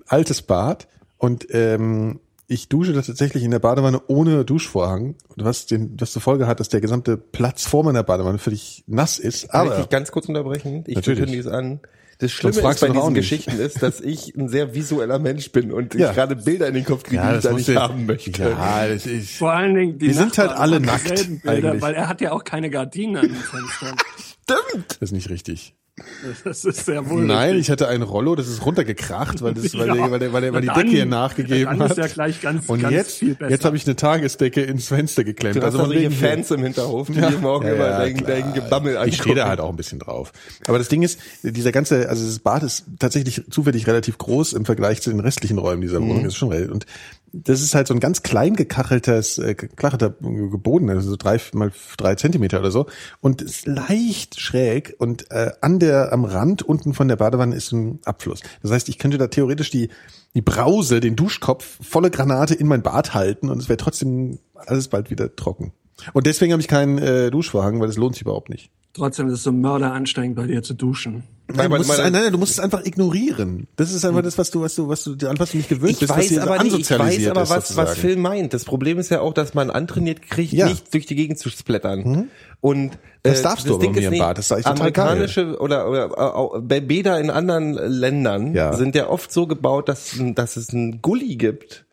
altes Bad und ähm, ich dusche da tatsächlich in der Badewanne ohne Duschvorhang, was, den, was zur Folge hat, dass der gesamte Platz vor meiner Badewanne völlig nass ist. Kann ich Aber dich ganz kurz unterbrechen? Ich Natürlich. kündige es an. Das Schlimme ist bei diesen nicht. Geschichten ist, dass ich ein sehr visueller Mensch bin und Ja. ich gerade Bilder in den Kopf kriege, die ich da nicht du- haben möchte. Ja, das ist, Vor allen Dingen die Wir sind halt alle nackt, Bilder, weil er hat ja auch keine Gardinen an den Fenstern. Stimmt! das ist nicht richtig. Das ist sehr wohl. Nein, richtig. ich hatte ein Rollo, das ist runtergekracht, weil, das, weil, Ja. der, weil, der, weil, der, weil die dann- Decke hier nachgegeben dann hat. ist ja gleich ganz- Und ganz jetzt, viel besser. jetzt habe ich eine Tagesdecke ins Fenster geklemmt. Du hast also solche wegen hier- Fans im Hinterhof, die dir morgen Ja, ja, dein, Gebammel angucken. Ich stehe da halt auch ein bisschen drauf. Aber das Ding ist, dieser ganze, also das Bad ist tatsächlich zufällig relativ groß im Vergleich zu den restlichen Räumen dieser Mhm. Wohnung. Das ist schon relativ. Und das ist halt so ein ganz klein gekacheltes, äh, gekachelter Boden, also so drei mal drei Zentimeter oder so. Und ist leicht schräg und äh, an der, am Rand unten von der Badewanne ist ein Abfluss. Das heißt, ich könnte da theoretisch die, die Brause, den Duschkopf, volle Granate in mein Bad halten und es wäre trotzdem alles bald wieder trocken. Und deswegen habe ich keinen äh, Duschvorhang, weil das lohnt sich überhaupt nicht. Trotzdem ist es so mörderanstrengend, bei dir zu duschen. Nein, du weil- musst nein, nein, du musst es einfach ignorieren. Das ist einfach das, was du, was du, was du, an was du nicht gewöhnt Ich bist, weiß dir so aber nicht, ich weiß aber, ist, was, was. Phil meint. Das Problem ist ja auch, dass man antrainiert kriegt, Ja. Mhm. nicht durch die Gegend zu splattern. Und Das äh, darfst du aber mir im nicht, Bad. Das ist amerikanische oder, oder äh, Bäder in anderen Ländern Ja. sind ja oft so gebaut, dass, dass es einen Gully gibt.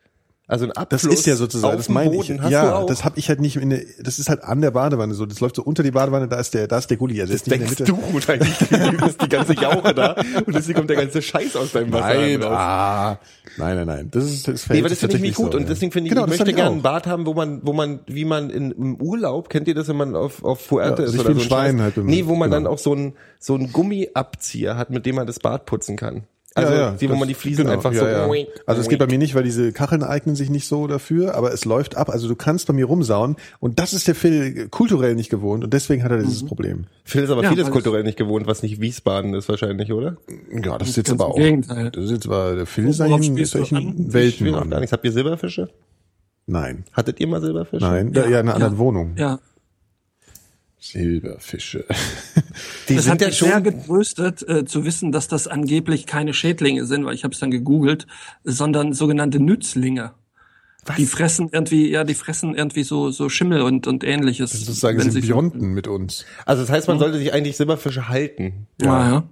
Also ein Das Abfluss ist ja sozusagen, das meine ich. Boden. Ja, das habe ich halt nicht in der, das ist halt an der Badewanne so. Das läuft so unter die Badewanne, da ist der, da ist der Gully. Also das ist denkst der Mitte. du wahrscheinlich, du bist die ganze Jauche da und deswegen kommt der ganze Scheiß aus deinem Wasser Nein, raus. ah, nein, nein, nein. Das ist, das Nee, aber das finde ich nicht gut so, und deswegen finde ich, Genau, ich das möchte gerne ein Bad haben, wo man, wo man, wie man in, im Urlaub, kennt ihr das, wenn man auf, auf Fuerte Ja, ist oder so ein Schwein halt Nee, wo man genau. dann auch so ein, so ein Gummiabzieher hat, mit dem man das Bad putzen kann. Also, ja, ja, die, wo das- man die Fliesen genau, einfach ja, so, ja. Also es geht bei mir nicht, weil diese Kacheln eignen sich nicht so dafür, aber es läuft ab. Also du kannst bei mir rumsauen und das ist der Phil kulturell nicht gewohnt und deswegen hat er dieses Mhm. Problem. Phil ist aber Ja, vieles kulturell nicht gewohnt, was nicht Wiesbaden ist wahrscheinlich, oder? Ja, das ist jetzt Ganz aber auch. Gegenteil. Das ist jetzt aber der Phil ist Worauf eigentlich ein, spielst ist ein Weltenmann. gar nichts. Habt ihr Silberfische? Nein, Hattet ihr mal Silberfische? nein, ja, ja in einer anderen. Wohnung. Ja. Silberfische. Die Das sind hat ja mich sehr schon, getröstet, äh, zu wissen, dass das angeblich keine Schädlinge sind, weil ich habe es dann gegoogelt, sondern sogenannte Nützlinge. Die fressen irgendwie, ja, die fressen irgendwie so so Schimmel und und ähnliches. Das ist sozusagen Symbionten mit uns. also das heißt, man sollte sich eigentlich Silberfische halten. Ja. ja.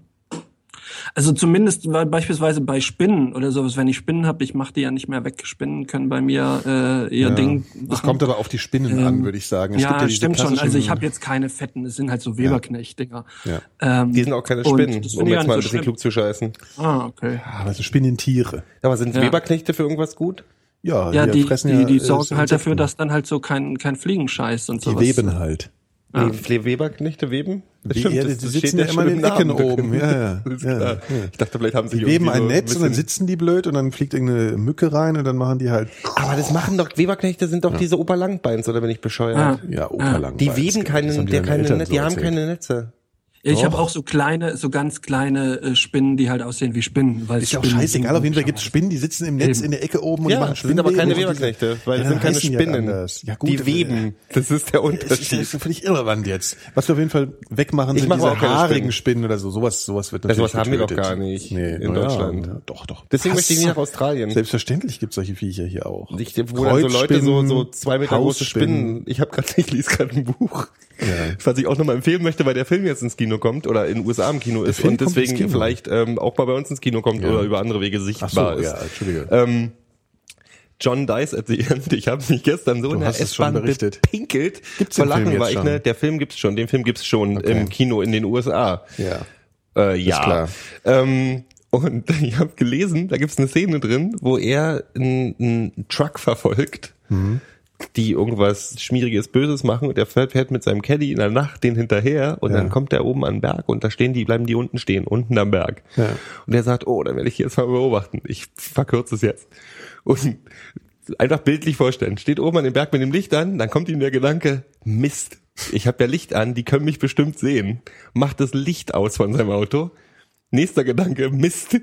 Also zumindest weil beispielsweise bei Spinnen oder sowas, wenn ich Spinnen habe, ich mache die ja nicht mehr weg. Spinnen können bei mir äh, ihr Ja. Ding. Das machen. kommt aber auf die Spinnen an, würde ich sagen. Es ja, gibt diese stimmt schon. Also ich habe jetzt keine fetten, es sind halt so Weberknecht-Dinger. Ja. Ähm, Die sind auch keine Spinnen, das um jetzt mal ein so bisschen schlimm. klug zu scheißen. Ah, okay. Ah, aber so Spinnentiere. Aber sind Ja. Weberknechte für irgendwas gut? Ja, Ja, die, fressen die, ja, die äh, sorgen halt dafür, dass dann halt so kein, kein Fliegenscheiß und die sowas. weben halt. Fle- Weberknechte weben? Das Wie- ja, die das sitzen ja immer in den Ecken oben. Ja, ja, ja, ja. Ich dachte, vielleicht haben sie Die weben ein Netz und dann sitzen die blöd und dann fliegt irgendeine Mücke rein und dann machen die halt, Aber das machen doch, Weberknechte sind doch diese Oberlangbeins, oder bin ich bescheuert? Ah. ja, Operlang. Die weben keine, der keine, die haben keine Netze. Ja, ich habe auch so kleine, so ganz kleine äh, Spinnen, die halt aussehen wie Spinnen. Weil Ist ja auch Spinnen scheißegal, auf jeden Fall gibt's Spinnen, die sitzen im Netz Eben. in der Ecke oben und Ja, die machen das sind aber keine Weberknechte, weil Ja, das sind keine Spinnen. Ja, gut, die weben. Das ist der Das ist, das Unterschied. ist völlig irrelevant jetzt. Was wir auf jeden Fall wegmachen, Ich sind diese haarigen Spinnen. Spinnen oder so. Sowas, sowas wird Ja, natürlich sowas haben wir doch gar nicht nee, in ja, Deutschland. ja, doch, doch. Deswegen Was? möchte ich nicht nach Australien. Selbstverständlich gibt's solche Viecher hier auch. Ich, wo dann so Leute so, so zwei Meter große. Spinnen. Ich habe gerade, ich lese gerade ein Buch, Ja. was ich auch nochmal empfehlen möchte, weil der Film jetzt ins Kino kommt oder in den USA im Kino ist und deswegen Kino. vielleicht ähm, auch mal bei uns ins Kino kommt Ja. oder über andere Wege sichtbar so, ist. ja, Entschuldige. Ähm, John Dice at the End. Ich habe mich gestern so in der S-Bahn bepinkelt. Gibt's den Film jetzt ich, ne? Der Film gibt's schon. Den Film gibt's schon Okay. im Kino in den USA. ja. Äh, ja. klar. Ähm, und ich habe gelesen, da gibt's eine Szene drin, wo er einen, einen Truck verfolgt, Mhm. Die irgendwas Schmieriges, Böses machen und er fährt, mit seinem Caddy in der Nacht den hinterher und Ja. dann kommt er oben an den Berg und da stehen die, bleiben die unten stehen, unten am Berg. Ja. Und er sagt, oh, dann werde ich jetzt mal beobachten. Ich verkürze es jetzt. Und einfach bildlich vorstellen, steht oben an dem Berg mit dem Licht an, dann kommt ihm der Gedanke, Mist, ich habe ja Licht an, die können mich bestimmt sehen. Macht das Licht aus von seinem Auto. Nächster Gedanke, Mist.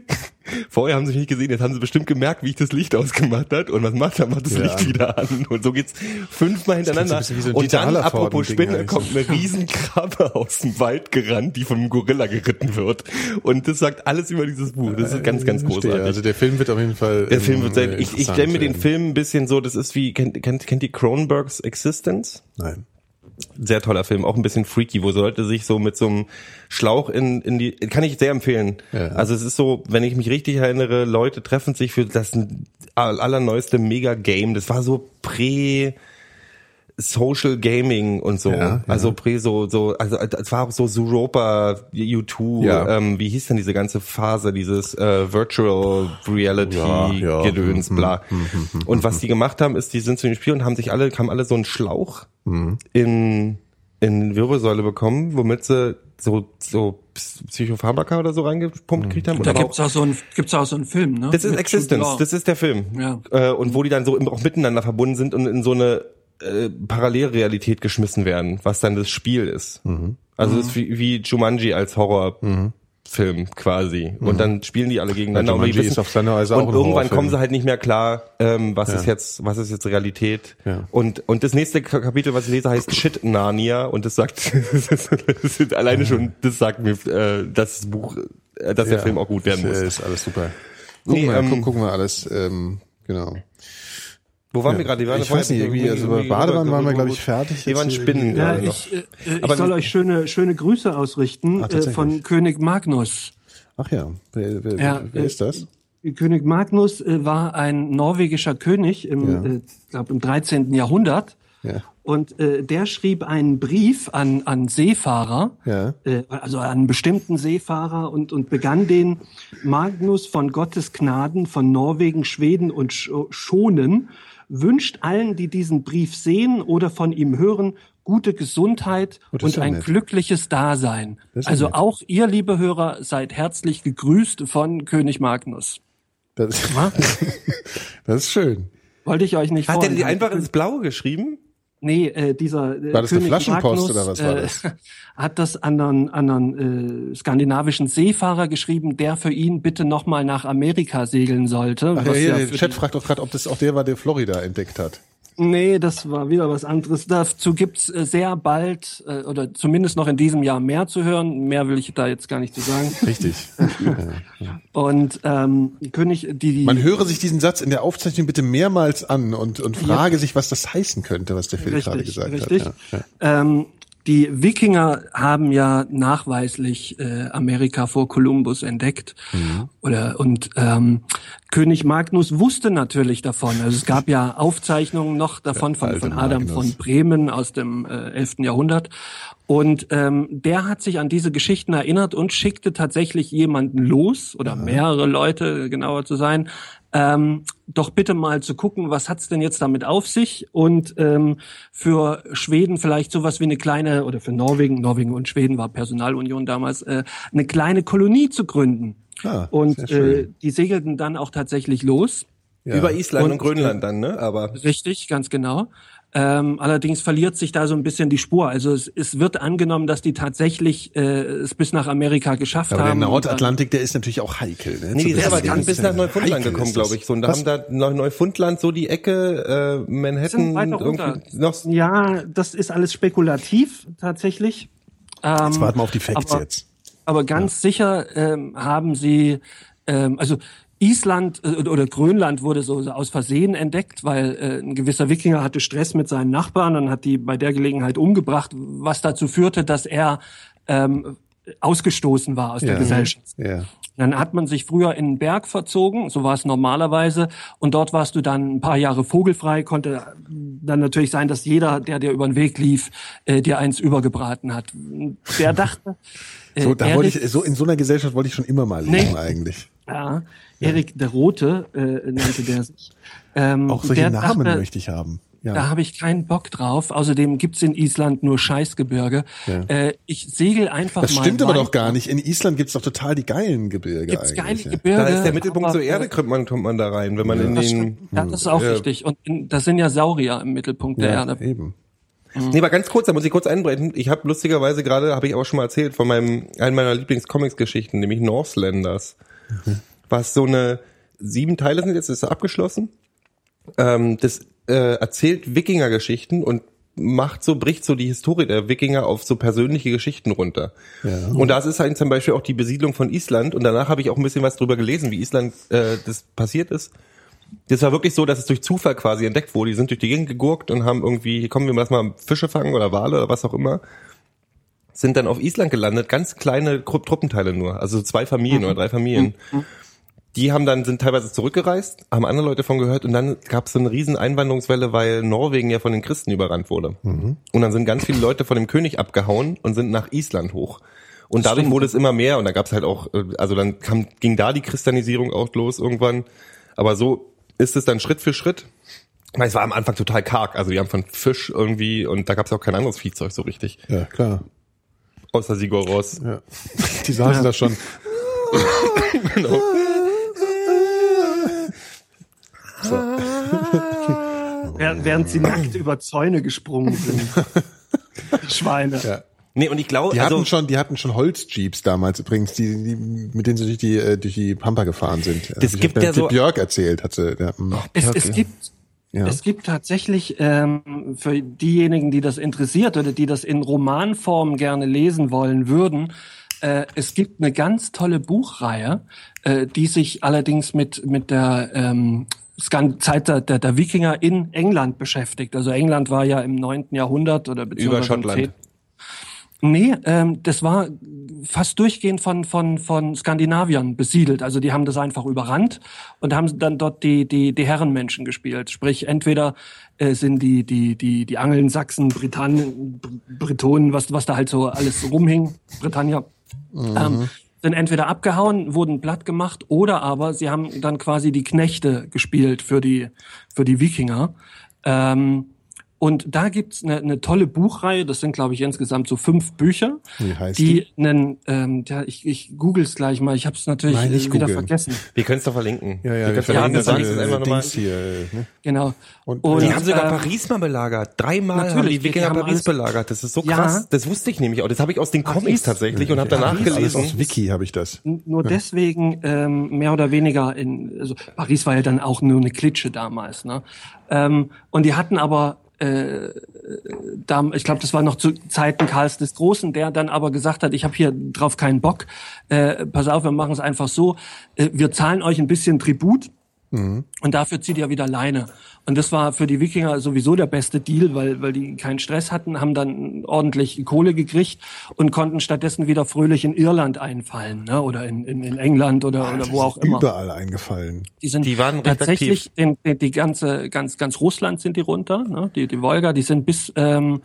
Vorher haben sie mich nicht gesehen, jetzt haben sie bestimmt gemerkt, wie ich das Licht ausgemacht hat. Und was macht er? Macht das Ja. Licht wieder an. Und so geht's fünfmal hintereinander. so so und dann, apropos Spinne, eigentlich. kommt eine Riesenkrabbe aus dem Wald gerannt, die von einem Gorilla geritten wird. Und das sagt alles über dieses Buch. Das ist ganz, ganz Verstehe. großartig. Also der Film wird auf jeden Fall. Der Film wird ähm, sein. Ich, ich stelle mir den. Film ein bisschen so, das ist wie, kennt, kennt, kennt die Cronenbergs Existence? Nein. Sehr toller Film, auch ein bisschen freaky, wo Leute sich so mit so einem Schlauch in, in die, kann ich sehr empfehlen. Ja. Also es ist so, wenn ich mich richtig erinnere, Leute treffen sich für das allerneueste Mega-Game. Das war so prä, Social Gaming und so. Ja, ja. Also prä so, so, also es war auch so Zuropa, U2, Ja. ähm, wie hieß denn diese ganze Phase, dieses äh, Virtual Reality Ja, ja. Gedöns, Hm, bla. Und was die gemacht haben, ist, die sind zu dem Spiel und haben sich alle, haben alle so einen Schlauch in, in Wirbelsäule bekommen, womit sie so, so Psychopharmaka oder so reingepumpt gekriegt haben. Da gibt's auch so einen, gibt's auch so einen Film, ne? das ist Existence, das ist der Film. Ja. Äh, und wo die dann so auch miteinander verbunden sind und in so eine äh, Parallelrealität geschmissen werden, was dann das Spiel ist. Mhm. Also das ist wie, wie Jumanji als Horrorfilm quasi. Und dann spielen die alle gegeneinander. Ja, und auch und irgendwann Horrorfilm. kommen sie halt nicht mehr klar, ähm, was Ja. ist jetzt, was ist jetzt Realität. Ja. Und und das nächste Ka- Kapitel, was ich lese, heißt Shit Narnia und das sagt, das ist alleine schon, das sagt mir, äh, dass das Buch, äh, dass der Ja. Film auch gut werden Das muss. Ist alles super. Gucken, Nee, wir, ähm, gucken, gucken wir alles. Ähm, genau. Wo waren wir gerade? Wir waren ich weiß nicht, irgendwie, also bei Badewanne waren wir, glaube ich, fertig. Wir waren Spinnen Ja, gerade noch. ich, äh, äh, ich soll euch schöne, schöne Grüße ausrichten Ah, äh, von König Magnus. Ach ja, wer, wer, Ja, wer äh, ist das? König Magnus äh, war ein norwegischer König im, Ja. äh, glaub, im 13. Jahrhundert. Ja. Und äh, der schrieb einen Brief an, an Seefahrer, Ja. äh, also an einen bestimmten Seefahrer und, und begann den Magnus von Gottes Gnaden von Norwegen, Schweden und Sch Schonen, wünscht allen, die diesen Brief sehen oder von ihm hören, gute Gesundheit Oh, und ein nett. glückliches Dasein. Also nett. auch ihr, liebe Hörer, seid herzlich gegrüßt von König Magnus. Das, das ist schön. Wollte ich euch nicht Hat der die einfach ins Blaue geschrieben? Nee, äh, dieser äh, War das König Flaschenpost Magnus, oder was war äh, das? hat das an einen, an einen äh, skandinavischen Seefahrer geschrieben, der für ihn bitte nochmal nach Amerika segeln sollte. Ach ja, hier, ja der Chat fragt doch gerade, ob das auch der war, der Florida entdeckt hat. Nee, das war wieder was anderes. Dazu gibt's äh, sehr bald äh, oder zumindest noch in diesem Jahr mehr zu hören. Mehr will ich da jetzt gar nicht zu sagen. Richtig. Und ähm, König, die, die Man höre sich diesen Satz in der Aufzeichnung bitte mehrmals an und, und frage sich, was das heißen könnte, was der Phil gerade gesagt richtig. hat. Ja, ja. Ähm, die Wikinger haben ja nachweislich äh, Amerika vor Kolumbus entdeckt. Mhm. Oder und ähm, König Magnus wusste natürlich davon. Also es gab ja Aufzeichnungen noch davon von, von Adam Magnus. von Bremen aus dem äh, 11. Jahrhundert. Und ähm, der hat sich an diese Geschichten erinnert und schickte tatsächlich jemanden los oder mehrere Leute, genauer zu sein, ähm, doch bitte mal zu gucken, was hat's denn jetzt damit auf sich und ähm, für Schweden vielleicht sowas wie eine kleine oder für Norwegen, Norwegen und Schweden war Personalunion damals, äh, eine kleine Kolonie zu gründen. Ah, und äh, die segelten dann auch tatsächlich los. Ja. Über Island und, Und- Grönland dann, ne? Aber Richtig, ganz genau. Ähm, allerdings verliert sich da so ein bisschen die Spur. Also es, es wird angenommen, dass die tatsächlich äh, es bis nach Amerika geschafft Aber der haben. dann- Nordatlantik, der ist natürlich auch heikel. Ne? Nee, die Zu sind aber dann bis nach Neufundland gekommen, ist glaube ich. So, und da haben da nach Neufundland so die Ecke, äh, Manhattan, irgendwie noch. Ja, das ist alles spekulativ tatsächlich. Ähm, Jetzt warten wir auf die Facts aber, jetzt. Aber ganz sicher ähm, haben sie, ähm, also Island äh, oder Grönland wurde so, aus Versehen entdeckt, weil äh, ein gewisser Wikinger hatte Stress mit seinen Nachbarn und hat die bei der Gelegenheit umgebracht, was dazu führte, dass er ähm, ausgestoßen war aus der Ja. Gesellschaft. Ja. Dann hat man sich früher in den Berg verzogen, so war es normalerweise, und dort warst du dann ein paar Jahre vogelfrei, konnte dann natürlich sein, dass jeder, der dir über den Weg lief, äh, dir eins übergebraten hat. Der dachte, So, da Erik- wollte ich, so in so einer Gesellschaft wollte ich schon immer mal leben Nee. eigentlich. ja, Erik der Rote äh, nannte der sich. Ähm, Auch solche der Namen dachte, möchte ich haben. Ja. Da habe ich keinen Bock drauf. Außerdem gibt's in Island nur Scheißgebirge. Ja. Äh, ich segel einfach Das mal. stimmt aber doch gar nicht. In Island gibt's doch total die geilen Gebirge Gibt's geile eigentlich. ja. Gebirge. Da ist der Mittelpunkt aber, zur Erde, äh, kommt man, kommt man da rein, wenn man in Das, den. stimmt. ja, das ist auch Ja. richtig. Und in, das sind ja Saurier im Mittelpunkt der Ja, Erde. eben. Nee, aber ganz kurz, da muss ich kurz einbrechen. Ich habe lustigerweise gerade, habe ich auch schon mal erzählt, von meinem, einen meiner Lieblingscomics-Geschichten, nämlich Northlanders. Was so eine, sieben Teile sind jetzt, ist abgeschlossen. Ähm, das äh, erzählt Wikinger-Geschichten und macht so, bricht so die Historie der Wikinger auf so persönliche Geschichten runter. Ja. Und das ist halt zum Beispiel auch die Besiedlung von Island. Und danach habe ich auch ein bisschen was drüber gelesen, wie Island äh, das passiert ist. Das war wirklich so, dass es durch Zufall quasi entdeckt wurde. Die sind durch die Gegend gegurkt und haben irgendwie, hier kommen wir lass mal Fische fangen oder Wale oder was auch immer. Sind dann auf Island gelandet, ganz kleine Truppenteile nur, also zwei Familien oder drei Familien. Die haben dann, sind teilweise zurückgereist, haben andere Leute von gehört und dann gab es so eine riesen Einwanderungswelle, weil Norwegen ja von den Christen überrannt wurde. Und dann sind ganz viele Leute von dem König abgehauen und sind nach Island hoch. Und dadurch stimmt. wurde es immer mehr und da gab es halt auch, äh, also dann kam, ging da die Christianisierung auch los irgendwann. Aber so ist es dann Schritt für Schritt. Weil es war am Anfang total karg. Also die haben von Fisch irgendwie und da gab es auch kein anderes Viehzeug so richtig. Ja, klar. Außer Sigur Ross. Ja. Die saßen da schon. Während, während sie nackt über Zäune gesprungen sind. Schweine. Ja. Nee, und ich glaube, Die also, hatten schon, die hatten schon Holzjeeps damals übrigens, die, die, mit denen sie durch die, äh, durch die Pampa gefahren sind. Das Hab gibt ich, ja so- Björk erzählt, hat sie. Ja, hm. Es, Okay. es gibt Ja. es gibt tatsächlich ähm, für diejenigen, die das interessiert oder die das in Romanform gerne lesen wollen würden, äh, es gibt eine ganz tolle Buchreihe, äh, die sich allerdings mit mit der ähm, Zeit der, der, der Wikinger in England beschäftigt. Also England war ja im neunten Jahrhundert oder beziehungsweise im Schottland. 10. Nee, ähm, das war fast durchgehend von, von, von Skandinaviern besiedelt. Also die haben das einfach überrannt und haben dann dort die, die, die Herrenmenschen gespielt. Sprich, entweder äh, sind die, die, die, die Angeln, Sachsen, Britannen, Br- Bretonen, was, was da halt so alles rumhing, Britannia, ähm, sind entweder abgehauen, wurden platt gemacht oder aber sie haben dann quasi die Knechte gespielt für die, für die Wikinger. Ähm, und da gibt's eine, eine tolle Buchreihe, das sind, glaube ich, insgesamt so fünf Bücher, Wie heißt die einen, ähm, ja, ich, ich googles gleich mal, ich habe es natürlich Nein, nicht wieder googeln. vergessen. wir können es doch verlinken. Ja, ja, wir wir können Ja, verlinken, das es einfach nochmal. Hier. Ne? Genau. Und- Und, Die haben sogar äh, Paris mal belagert. Dreimal haben natürlich, die die Wikinger haben Paris belagert. Das ist so Ja. krass. Das wusste ich nämlich auch. Das habe ich aus den Paris- Comics tatsächlich und habe danach Paris, gelesen. aus Wiki habe ich das. nur deswegen ähm, mehr oder weniger in also Paris war ja dann auch nur eine Klitsche damals ne ähm, und die hatten aber äh, da, ich glaube, das war noch zu Zeiten Karls des Großen, der dann aber gesagt hat, ich habe hier drauf keinen Bock. Äh, pass auf, wir machen es einfach so. Äh, wir zahlen euch ein bisschen Tribut und dafür zieht ihr wieder Leine. Und das war für die Wikinger sowieso der beste Deal, weil, weil die keinen Stress hatten, haben dann ordentlich Kohle gekriegt und konnten stattdessen wieder fröhlich in Irland einfallen, ne? oder in, in, in England oder, oder wo auch immer. Überall eingefallen. Die sind Die waren tatsächlich den, den, die ganze ganz ganz Russland sind die runter, ne? die die Wolga, die sind bis ähm,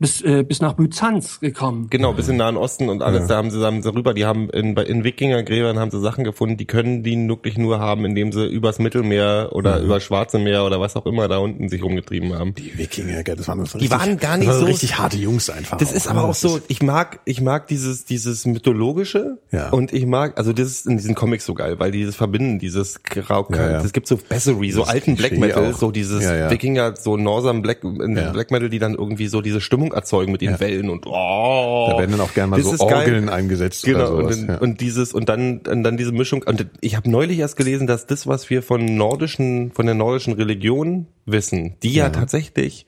bis äh, bis nach Byzanz gekommen. Genau, bis in den Nahen Osten und alles, da haben sie, haben sie rüber, die haben in, in Wikingergräbern haben sie Sachen gefunden, die können die wirklich nur haben, indem sie übers Mittelmeer oder über Schwarze Meer oder was auch immer da unten sich rumgetrieben haben. Die Wikinger, gell, das waren das Die waren gar nicht das waren so- richtig harte Jungs einfach. Das ist ne? aber auch Das so, ich mag, ich mag dieses, dieses mythologische Ja. und ich mag, also das ist in diesen Comics so geil, weil dieses verbinden, dieses Grau, Ja, ja. es gibt so Bessery, so alten Black Metal, auch. so dieses Ja, ja. Wikinger, so Northern Black, Ja. Black Metal, die dann irgendwie so diese Stimmung erzeugen mit den Ja. Wellen und oh. Da werden dann auch gerne mal so ist geil. Orgeln eingesetzt Genau, oder und, sowas. dann- ja. und dieses und dann und dann diese Mischung und ich habe neulich erst gelesen, dass das was wir von nordischen von der nordischen Religion wissen, die ja, tatsächlich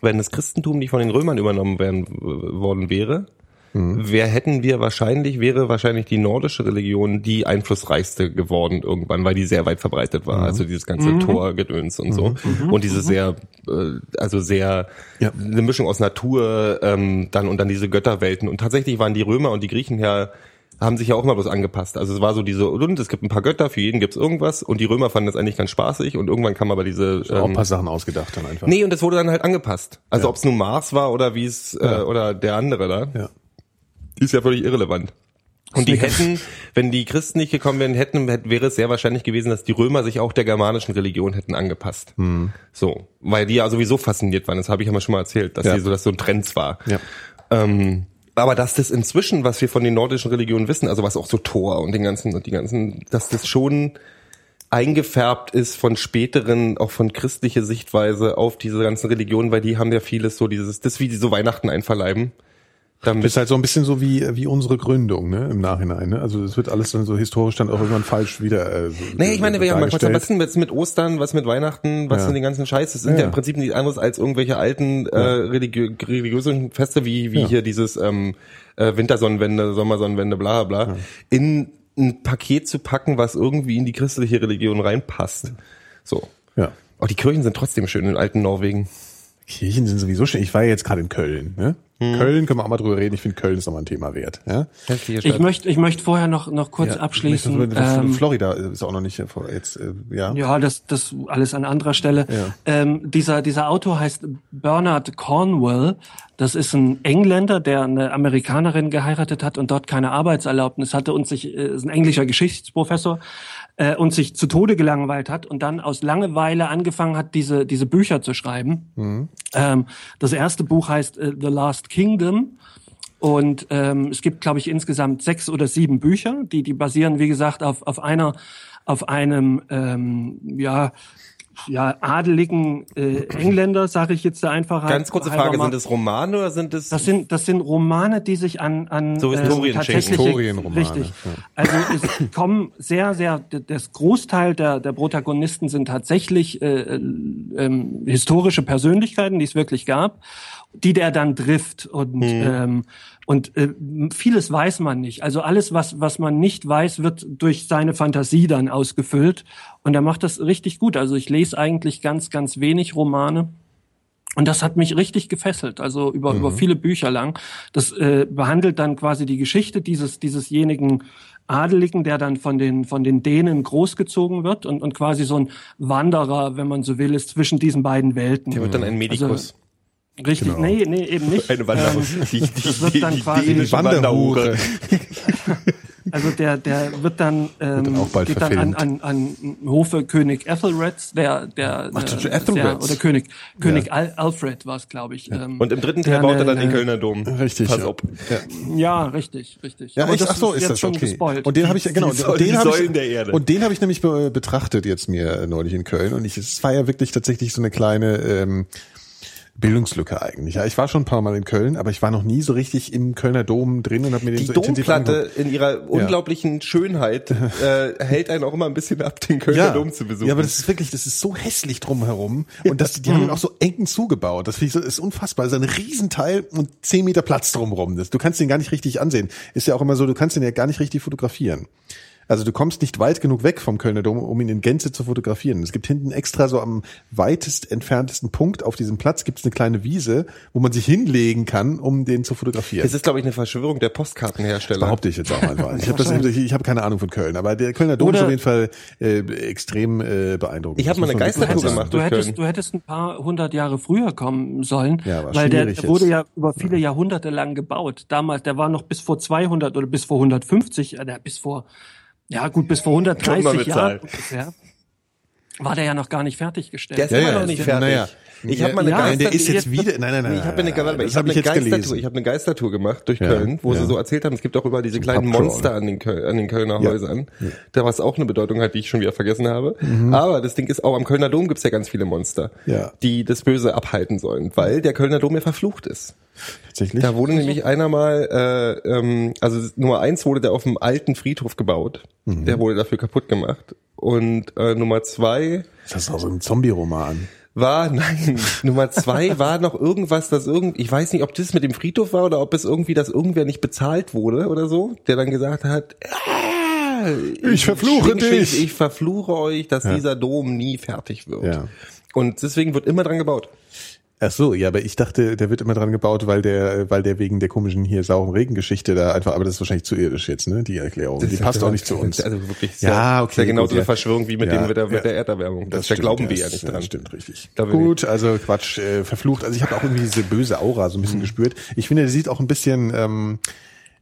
wenn das Christentum nicht von den Römern übernommen werden worden wäre, Mhm. wer hätten wir wahrscheinlich wäre wahrscheinlich die nordische Religion die einflussreichste geworden irgendwann, weil die sehr weit verbreitet Mhm. war, also dieses ganze Torgedöns und so und diese sehr äh, also sehr Ja. eine Mischung aus Natur ähm, dann und dann diese Götterwelten und tatsächlich waren die Römer und die Griechen ja haben sich ja auch mal bloß angepasst. Also es war so diese, und es gibt ein paar Götter, für jeden gibt's irgendwas und die Römer fanden das eigentlich ganz spaßig und irgendwann kam aber diese auch ein ähm, paar Sachen ausgedacht dann einfach. Nee, und das wurde dann halt angepasst. Also Ja. ob's nun Mars war oder wie es äh, Ja. oder der andere da, Ja. Ist ja völlig irrelevant. Und die hätten, wenn die Christen nicht gekommen wären, hätten, hätte, wäre es sehr wahrscheinlich gewesen, dass die Römer sich auch der germanischen Religion hätten angepasst. So, weil die ja sowieso fasziniert waren. Das habe ich ja mal schon mal erzählt, dass Ja. die so, dass so ein Trend war. Ja. Ähm, aber dass das inzwischen, was wir von den nordischen Religionen wissen, also was auch so Thor und den ganzen und die ganzen, dass das schon eingefärbt ist von späteren, auch von christlicher Sichtweise auf diese ganzen Religionen, weil die haben ja vieles so dieses, das wie die so Weihnachten einverleiben. Damit, Das ist halt so ein bisschen so wie, wie unsere Gründung, ne, im Nachhinein, ne? Also es wird alles dann so historisch dann auch irgendwann falsch wieder. Äh, so, Nee, ich meine, wir haben manchmal was denn jetzt mit Ostern, was mit Weihnachten, was Ja. sind den ganzen Scheiß? Das sind Ja, ja, im Prinzip nichts anderes als irgendwelche alten äh, religiö religiösen Feste, wie, wie Ja. hier dieses ähm, äh, Wintersonnenwende, Sommersonnenwende, bla bla bla, in ein Paket zu packen, was irgendwie in die christliche Religion reinpasst. So. Ja. Auch die Kirchen sind trotzdem schön in alten Norwegen. Kirchen sind sowieso schön. Ich war ja jetzt gerade in Köln, ne? Hm. Köln können wir auch mal drüber reden. Ich finde Köln ist nochmal ein Thema wert, ja? Ich möchte, ich möchte vorher noch, noch kurz Ja, abschließen. das- ähm, Florida ist auch noch nicht jetzt, äh, ja. Ja, das, das alles an anderer Stelle. Ja. Ähm, dieser, dieser Autor heißt Bernard Cornwell. Das ist ein Engländer, der eine Amerikanerin geheiratet hat und dort keine Arbeitserlaubnis hatte und sich, äh, ist ein englischer Geschichtsprofessor, äh, und sich zu Tode gelangweilt hat und dann aus Langeweile angefangen hat, diese, diese Bücher zu schreiben. Ähm, das erste Buch heißt äh, The Last Kingdom. Und ähm, es gibt, glaube ich, insgesamt sechs oder sieben Bücher, die, die basieren, wie gesagt, auf, auf einer, auf einem, ähm, ja, ja, adeligen äh, Engländer, sage ich jetzt der Einfachheit. Ganz kurze Frage, mal. sind es Romane oder sind es Das sind, das sind Romane, die sich an, an So Historien tatsächliche, Historienromane, richtig. ja. Also es kommen sehr, sehr, das Großteil der, der Protagonisten sind tatsächlich äh, ähm, historische Persönlichkeiten, die es wirklich gab, die der dann trifft und ähm, und äh, vieles weiß man nicht. Also alles, was was man nicht weiß, wird durch seine Fantasie dann ausgefüllt und er macht das richtig gut. Also ich lese eigentlich ganz, ganz wenig Romane. Und das hat mich richtig gefesselt, also über, über viele Bücher lang. Das äh, behandelt dann quasi die Geschichte dieses, diesesjenigen Adeligen, der dann von den, von den Dänen großgezogen wird und, und quasi so ein Wanderer, wenn man so will, ist zwischen diesen beiden Welten. der wird dann ein Medikus. Also, Richtig, Genau. nee, nee, eben nicht. eine Wanderhure. Ähm, die, die, das wird dann die, quasi- Die Wanderhure. Also der, der wird dann, ähm, dann auch bald geht dann an, an, an Hofe König Ethelreds, der, der, Ach, äh, Ethelreds. oder König, König Al Alfred war es, glaube ich. Ähm, Und im dritten Teil baut er dann den eine- Kölner Dom. Richtig. Pass ja. auf. Ja. Ja, richtig, richtig. Ja, Aber ich, ach so, ist jetzt das schon okay. gespoilt. Und den habe ich genau, Die und Säulen- den habe ich der Erde. und den habe ich nämlich be betrachtet jetzt mir äh, neulich in Köln und ich es war ja wirklich tatsächlich so eine kleine ähm, Bildungslücke eigentlich. Ja, ich war schon ein paar Mal in Köln, aber ich war noch nie so richtig im Kölner Dom drin und habe mir den Die so intensiv Domplatte in ihrer unglaublichen Schönheit äh, hält einen auch immer ein bisschen ab, den Kölner ja, Dom zu besuchen. Ja, aber das ist wirklich, das ist so hässlich drumherum und das, die haben auch so eng zugebaut. Das finde ich so, ist unfassbar. Das ist ein Riesenteil und zehn Meter Platz drumherum. Das, du kannst den gar nicht richtig ansehen. Ist ja auch immer so, du kannst den ja gar nicht richtig fotografieren. Also du kommst nicht weit genug weg vom Kölner Dom, um ihn in Gänze zu fotografieren. Es gibt hinten extra so am weitest entferntesten Punkt auf diesem Platz gibt es eine kleine Wiese, wo man sich hinlegen kann, um den zu fotografieren. das ist, glaube ich, eine Verschwörung der Postkartenhersteller. Behaupte ich jetzt auch einfach. Ich habe das, ich habe keine Ahnung von Köln, aber der Kölner Dom ist Oder- auf jeden Fall äh, extrem äh, beeindruckend. Ich hab Das mal eine Geistertour gemacht. Du hättest, Köln. du hättest ein paar hundert Jahre früher kommen sollen, Ja, weil der schwierig wurde ja über viele Jahrhunderte lang gebaut. Damals, der war noch bis vor 200 oder bis vor 150, äh, der bis vor, ja gut, bis vor Kommt mal 130 mit Jahren ungefähr, war der ja noch gar nicht fertiggestellt. Der ist Ja, immer ja, noch nicht fertig. naja. Ich habe mal eine ja, Nein, der Geister ist jetzt wieder. Nein, nein, nein. Ich habe eine, nein, das ich hab eine jetzt Geistertour, ich habe eine Geistertour gemacht durch Ja, Köln, wo ja. sie so erzählt haben, es gibt auch überall diese kleinen. Monster an den, Köl an den Kölner Ja. Häusern. Da was auch eine Bedeutung hat, die ich schon wieder vergessen habe. Mhm. Aber das Ding ist auch am Kölner Dom gibt's ja ganz viele Monster, Ja. die das Böse abhalten sollen, weil der Kölner Dom ja verflucht ist. Tatsächlich. Da wurde nämlich einer mal, äh, ähm, also Nummer eins wurde der auf dem alten Friedhof gebaut. Mhm. Der wurde dafür kaputt gemacht. Und äh, Nummer zwei Das ist auch so ein Zombie-Roman. War, nein, Nummer zwei war noch irgendwas, das irgend, ich weiß nicht, ob das mit dem Friedhof war oder ob es irgendwie, dass irgendwer nicht bezahlt wurde oder so, der dann gesagt hat, ah, Ich verfluche schwing, schwing, dich. ich verfluche euch, dass dieser Dom nie fertig wird. Ja. Und deswegen wird immer dran gebaut. Ach so, ja, aber ich dachte, der wird immer dran gebaut, weil der, weil der wegen der komischen hier sauren Regengeschichte da einfach, aber das ist wahrscheinlich zu irdisch jetzt, ne, die Erklärung. die passt auch nicht zu uns. Also wirklich sehr, Ja, okay, sehr genau so eine. Verschwörung wie mit Ja, dem mit der, mit ja. der Erderwärmung. Das, da stimmt, glauben wir das- ja nicht dran. Das stimmt, richtig. Da Gut, also Quatsch, äh, verflucht. Also ich habe auch irgendwie diese böse Aura so ein Mhm. bisschen gespürt. Ich finde, der sieht auch ein bisschen, ähm,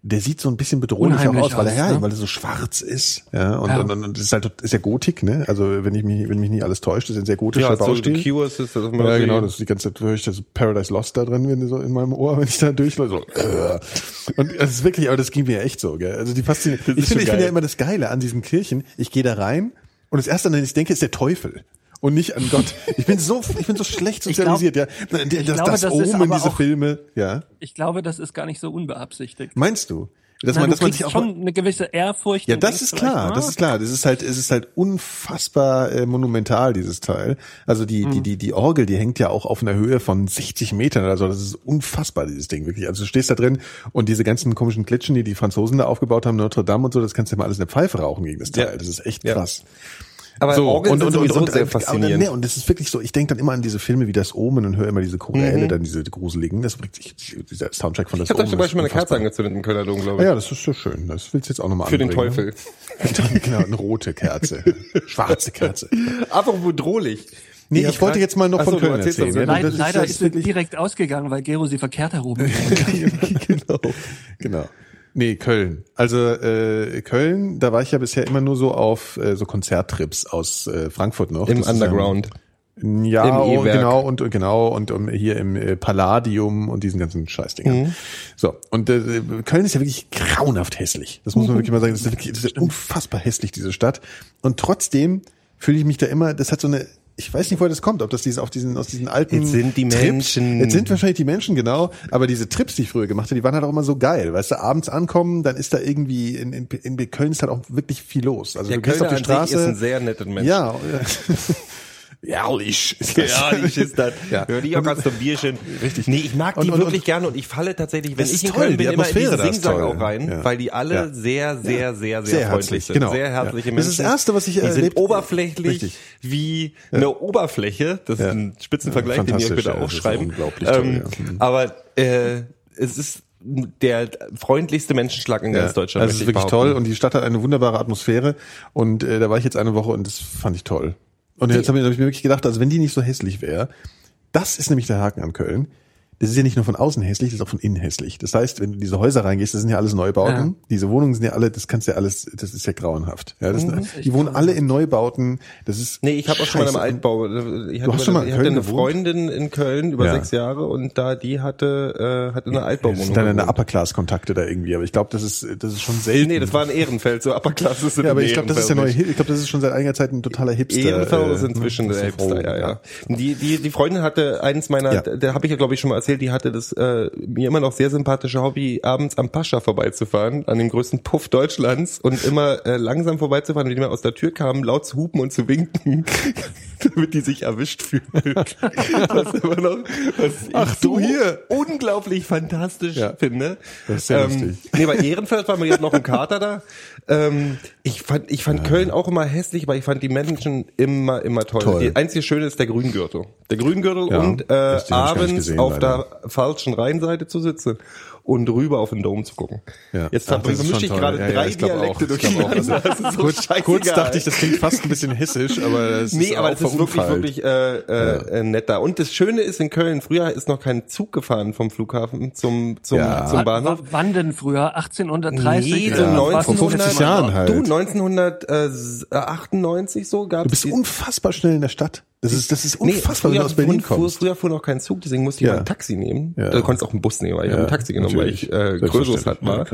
der sieht so ein bisschen bedrohlich auch aus, weil er, ja, ne? weil er so schwarz ist. Ja, und, Ja. und, und, und das ist halt, ist ja Gotik, ne? Also, wenn ich mich, wenn mich nicht alles täuscht, das ist ein sehr gotischer Ja, so Baustil. The Cures ist das Ja, genau, das ist die ganze Zeit, höre ich das Paradise Lost da drin, wenn so in meinem Ohr, wenn ich da durchläufe, so, äh. Und das ist wirklich, aber das ging mir echt so, gell. Also die Faszination. Ich finde, ich finde ja immer das Geile an diesen Kirchen, ich gehe da rein und das erste, an das ich denke, ist der Teufel. Und nicht an Gott. Ich bin so, ich bin so schlecht Ich glaub- sozialisiert, ja. Das, glaube, das das Omen, diese auch- Filme, ja. Ich glaube, das ist gar nicht so unbeabsichtigt. Meinst du? Dass Na, man, dass man sich auch schon eine gewisse Ehrfurcht. Ja, das ist klar, das ist klar. Das ist halt, es ist halt unfassbar äh, monumental, dieses Teil. Also die, Mhm. die, die, die Orgel, die hängt ja auch auf einer Höhe von 60 Metern oder so. Das ist unfassbar, dieses Ding, wirklich. Also du stehst da drin und diese ganzen komischen Klitschen, die die Franzosen da aufgebaut haben, Notre Dame und so, das kannst du mal alles in der Pfeife rauchen gegen das Teil. Ja. Das ist echt Ja. Aber so, Orgeln und, sind und, und, und, sehr aber faszinierend. nee, und das ist wirklich so, ich denke dann immer an diese Filme wie das Omen und höre immer diese Choräle, dann diese gruseligen. Das bringt sich, dieser Soundtrack von das Mhm. Ich habe da Omen. zum Beispiel mal eine ist Kerze angezündet im Kölner Dom, glaube Ah ich. ja, das ist so schön. Das willst du jetzt auch nochmal Für den anbringen. Teufel. genau, eine rote Kerze. Schwarze Kerze. Apropos drohlich. Nee, ich wollte jetzt mal noch Ach von Köln erzählen. doch Ja. Leider, ist- leider ist wirklich- direkt ausgegangen, weil Gero sie verkehrt herum. genau, genau. Nee, Köln. Also äh, Köln, da war ich ja bisher immer nur so auf äh, so Konzerttrips aus äh, Frankfurt noch. Im Das Underground. Ja, Im E-Werk. genau und und genau und um, hier im äh, Palladium und diesen ganzen Scheißdingern. Mhm. So und äh, Köln ist ja wirklich grauenhaft hässlich. Das muss man wirklich mal sagen. Das ist, wirklich, das ist unfassbar hässlich diese Stadt. Und trotzdem fühle ich mich da immer. Das hat so eine ich weiß nicht, woher das kommt, ob das diese auf diesen aus diesen alten Es sind die Trips, Menschen. Es sind wahrscheinlich die Menschen genau, aber diese Trips, die ich früher gemacht habe, die waren halt auch immer so geil. Weißt du, abends ankommen, dann ist da irgendwie in, in, in Köln ist halt auch wirklich viel los. Also Der du gehst Kölner auf an die Straße. ist ein sehr netter Mensch. ja, Ehrlich. Ist das. Ehrlich ist das. Ja. Hör die auch ganz zum Bierchen. Richtig. Nee, ich mag die Und- und- wirklich und- gerne und ich falle tatsächlich, wenn Das ich in toll, Köln die bin, immer in diesen Singsang toll. auch rein, Ja. weil die alle Ja. sehr, sehr, sehr, sehr, Sehr freundlich sind. genau. Sehr herzliche Ja. Menschen. Das ist das Erste, was ich Die sind erlebt- oberflächlich Richtig. wie eine Oberfläche. Das ist Ja. ein Spitzenvergleich, den ihr bitte ja, das aufschreiben. unglaublich toll, ähm, ja. Mhm. Aber äh, es ist der freundlichste Menschenschlag in ganz Deutschland. Also es möchte ist ich wirklich behaupten. toll und die Stadt hat eine wunderbare Atmosphäre und äh, da war ich jetzt eine Woche und das fand ich toll. Und jetzt habe ich, hab ich mir wirklich gedacht, also wenn die nicht so hässlich wäre, das ist nämlich der Haken an Köln. Das ist ja nicht nur von außen hässlich, das ist auch von innen hässlich. Das heißt, wenn du in diese Häuser reingehst, das sind ja alles Neubauten. Ja. Diese Wohnungen sind ja alle, das kannst du ja alles, das ist ja grauenhaft. Ja, das Mhm. die wohnen alle in Neubauten. Das ist Nee, ich habe auch schon mal im. Altbau. Ich hatte, hast schon mal ich hatte eine gewohnt? Freundin in Köln über Ja. sechs Jahre und da die hatte äh, hatte eine Das Altbauwohnung. sind dann eine gewohnt. Upper-Class-Kontakte da irgendwie, aber ich glaube, das ist, das ist schon selten. Nee, das war ein Ehrenfeld, so Upper Class ist ja, aber ich glaube, das ist der neue. Ich glaube, das ist schon seit einiger Zeit ein totaler Hipster. Ehrenfeld ist äh, inzwischen das der ist Hipster, ja, ja. Die, die, die Freundin hatte eins meiner, Ja. da habe ich ja glaube ich schon mal erzählt, die hatte das äh, mir immer noch sehr sympathische Hobby, abends am Pascha vorbeizufahren, an dem größten Puff Deutschlands und immer äh, langsam vorbeizufahren, wenn die mal aus der Tür kamen, laut zu hupen und zu winken, damit die sich erwischt fühlen. was immer noch, was Ach, du so hier. unglaublich fantastisch Ja. finde. Das ist sehr ähm, lustig. Nee, bei Ehrenfeld war mir jetzt noch ein Kater da. Ähm, ich fand, ich fand Köln auch immer hässlich, aber ich fand die Menschen immer, immer toll. Toll. Die einzige Schöne ist der Grüngürtel. Der Grüngürtel Ja, und äh, abends gesehen, auf leider. der falschen Rheinseite zu sitzen und rüber auf den Dom zu gucken. Ja. Jetzt Ach, das ist vermische ich gerade Ja, ja, drei auch. Dialekte durcheinander. Das ist so kurz, kurz dachte ich, das klingt fast ein bisschen hessisch, aber es Nee, ist aber auch das ist wirklich, wirklich äh, äh, äh, nett da. Und das Schöne ist in Köln, früher ist noch kein Zug gefahren vom Flughafen zum, zum, Ja. zum Bahnhof. W- Wann denn früher? 1830? Nee, so Ja, vor 1900, 50 Jahren halt. Du, 1998 so gab Du bist unfassbar schnell in der Stadt. Das ist, das ist unfassbar, wenn du aus früher, Berlin kommst. früher fuhr noch kein Zug, deswegen musste ich Ja. mal ein Taxi nehmen. Ja. Du konntest auch einen Bus nehmen, aber ich Ja, habe ein Taxi genommen, weil natürlich. ich äh, größeres halt war.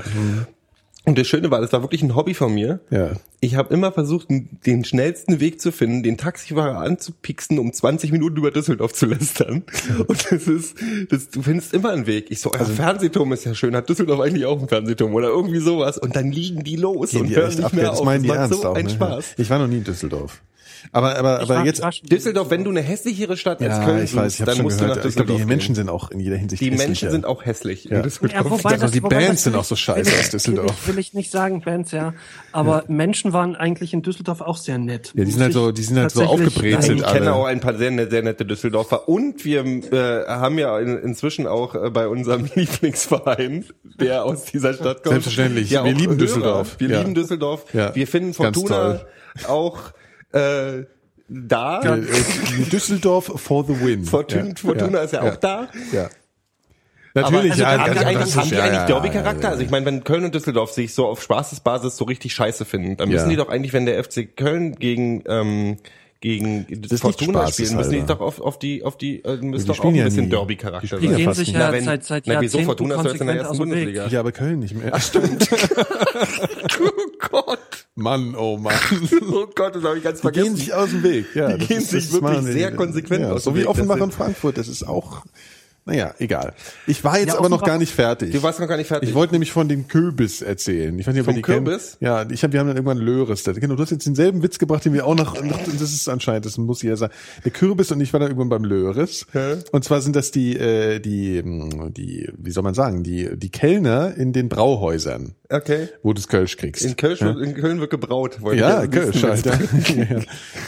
Und das Schöne war, das war wirklich ein Hobby von mir. Ja. Ich habe immer versucht, den schnellsten Weg zu finden, den Taxifahrer anzupixen, um 20 Minuten über Düsseldorf zu lästern. Und das ist, das, du findest immer einen Weg. Ich so, Also euer Fernsehturm ist ja schön. Hat Düsseldorf eigentlich auch einen Fernsehturm oder irgendwie sowas? Und dann liegen die los und die hören nicht ab, mehr das auf. meinen die macht so auch. einen ne? Spaß. Ich war noch nie in Düsseldorf. Aber, aber, Ich aber jetzt, ich Düsseldorf, wenn du eine hässlichere Stadt als ja, Köln ich weiß, ich dann musst du gehört. nach Ich glaube, die Düsseldorf Menschen gehen. sind auch in jeder Hinsicht Die Menschen hässlicher. sind auch hässlich. Ja. in Düsseldorf. Ja, wobei dachte auch, die wobei Bands sind auch so ich- scheiße will ich- aus Düsseldorf. Will ich, will ich nicht sagen, Bands, ja. Aber Menschen waren eigentlich in Düsseldorf auch sehr nett. Ja, die sind halt so, die sind halt so aufgebrezelt Ich alle. kenne auch ein paar sehr, nette- sehr nette Düsseldorfer und wir äh, haben ja in, inzwischen auch äh, bei unserem Lieblingsverein, der aus dieser Stadt kommt. Selbstverständlich. Ja, Wir lieben. Düsseldorf. Wir Ja. lieben Düsseldorf. Ja. Wir finden Fortuna auch äh, da. Äh, Düsseldorf for the win. Fortuna, Ja. Fortuna ist ja, auch da. Ja. Natürlich, also, ja, haben ganz die eigentlich, haben die eigentlich ja, Derby-Charakter? ja, ja. Also ich meine, wenn Köln und Düsseldorf sich so auf Spaßesbasis so richtig scheiße finden, dann Ja. müssen die doch eigentlich, wenn der FC Köln gegen ähm, gegen ist Fortuna spielen, müssen die doch auf, auf die auf die äh, müssen Die doch auch ein ja bisschen. Derby-Charakter sein. spielen Die gehen sich ja Na, wenn- seit, seit na, wieso? Jahrzehnten Fortuna ist jetzt in der konsequent ersten aus dem Weg. Bundesliga. Ja, aber Köln nicht mehr. Ach, stimmt. Mann, oh Mann. Oh Gott, das habe ich ganz Die gehen vergessen. sich aus dem Weg. Ja, Die gehen ist- sich wirklich die- sehr konsequent ja, aus So dem wie Weg. Offenbach Das und Frankfurt. Das ist auch, naja, egal. Ich war jetzt Ja, aber noch Offenbach- gar nicht fertig. Du warst noch gar nicht fertig. Ich wollte nämlich von dem Kürbis erzählen. Ich weiß nicht, ob Vom die. Kürbis? Ja, ich hab, wir haben dann irgendwann Löres. Da- Genau, du hast jetzt denselben Witz gebracht, den wir auch noch, noch das ist anscheinend, das muss jeder sagen. Der Kürbis und ich war dann irgendwann beim Löres. Hä? Und zwar sind das die, äh, die, mh, die, wie soll man sagen, die, die Kellner in den Brauhäusern, okay. wo du das Kölsch kriegst. In Köln, in Köln wird gebraut. Ja, ich Kölsch. Alter. ja,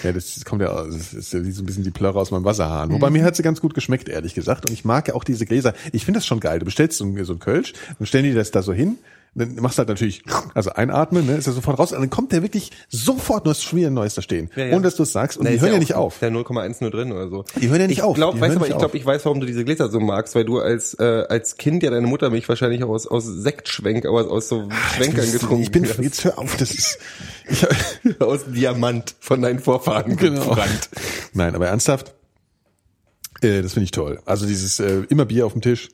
ja, das kommt ja, aus- das ist ja so ein bisschen die Plörre aus meinem Wasserhahn. Wobei mir hat sie ganz gut geschmeckt, ehrlich gesagt. Und ich mag ja auch diese Gläser. Ich finde das schon geil. Du bestellst so ein, so ein Kölsch und stellen die das da so hin. Dann machst du halt natürlich, also einatmen, ne, ist ja sofort raus. Und dann kommt der wirklich sofort, hast schon wieder ein neues da stehen. Ja, ja. Ohne dass du es sagst. Und Nee, die hören ja, nicht auf. Ja 0,1 nur drin oder so. Die hören ja nicht ich auf. Glaub, Die weißt aber, ich glaube, ich weiß, warum du diese Gläser so magst, weil du als äh, als Kind ja deine Mutter mich wahrscheinlich auch aus aus Sektschwenk, aber aus so Schwenkern Ich bin- getrunken. Ich bin, hast. jetzt hör auf, das ist, ich, aus Diamant von deinen Vorfahren Genau. gebrannt. Nein, aber ernsthaft, äh, das finde ich toll. Also dieses äh, immer Bier auf dem Tisch,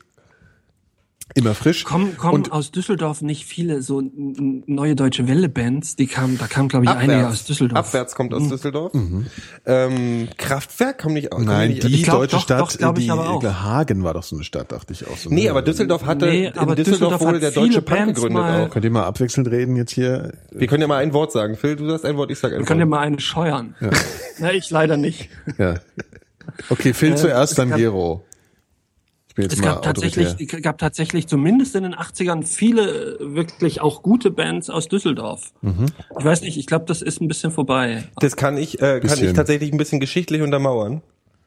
immer frisch. Kommen, kommen Und aus Düsseldorf nicht viele so neue deutsche Welle-Bands? Die kamen, da kamen glaube ich einige aus Düsseldorf. Abwärts kommt aus Düsseldorf. Ähm, Kraftwerk kommt nicht Mhm. Nein, nicht, die glaub, deutsche doch, Stadt, doch, die. Hagen war doch so eine Stadt, dachte ich auch. So Nee, aber Düsseldorf hatte, Nee, in aber Düsseldorf, Düsseldorf wurde der deutsche Punk Bands gegründet auch. Könnt ihr mal abwechselnd reden jetzt hier? Wir können ja mal ein Wort sagen. Phil, du sagst ein Wort, ich sag ein Wir können ja Wort. mal eine scheuern. Ja. Na, ich leider nicht. Ja. Okay, Phil Äh, zuerst, dann Gero. Es mal gab tatsächlich, autoritär. es gab tatsächlich zumindest in den 80ern viele äh, wirklich auch gute Bands aus Düsseldorf. Mhm. Ich weiß nicht, ich glaube, das ist ein bisschen vorbei. Das kann ich, äh, kann ich tatsächlich ein bisschen geschichtlich untermauern.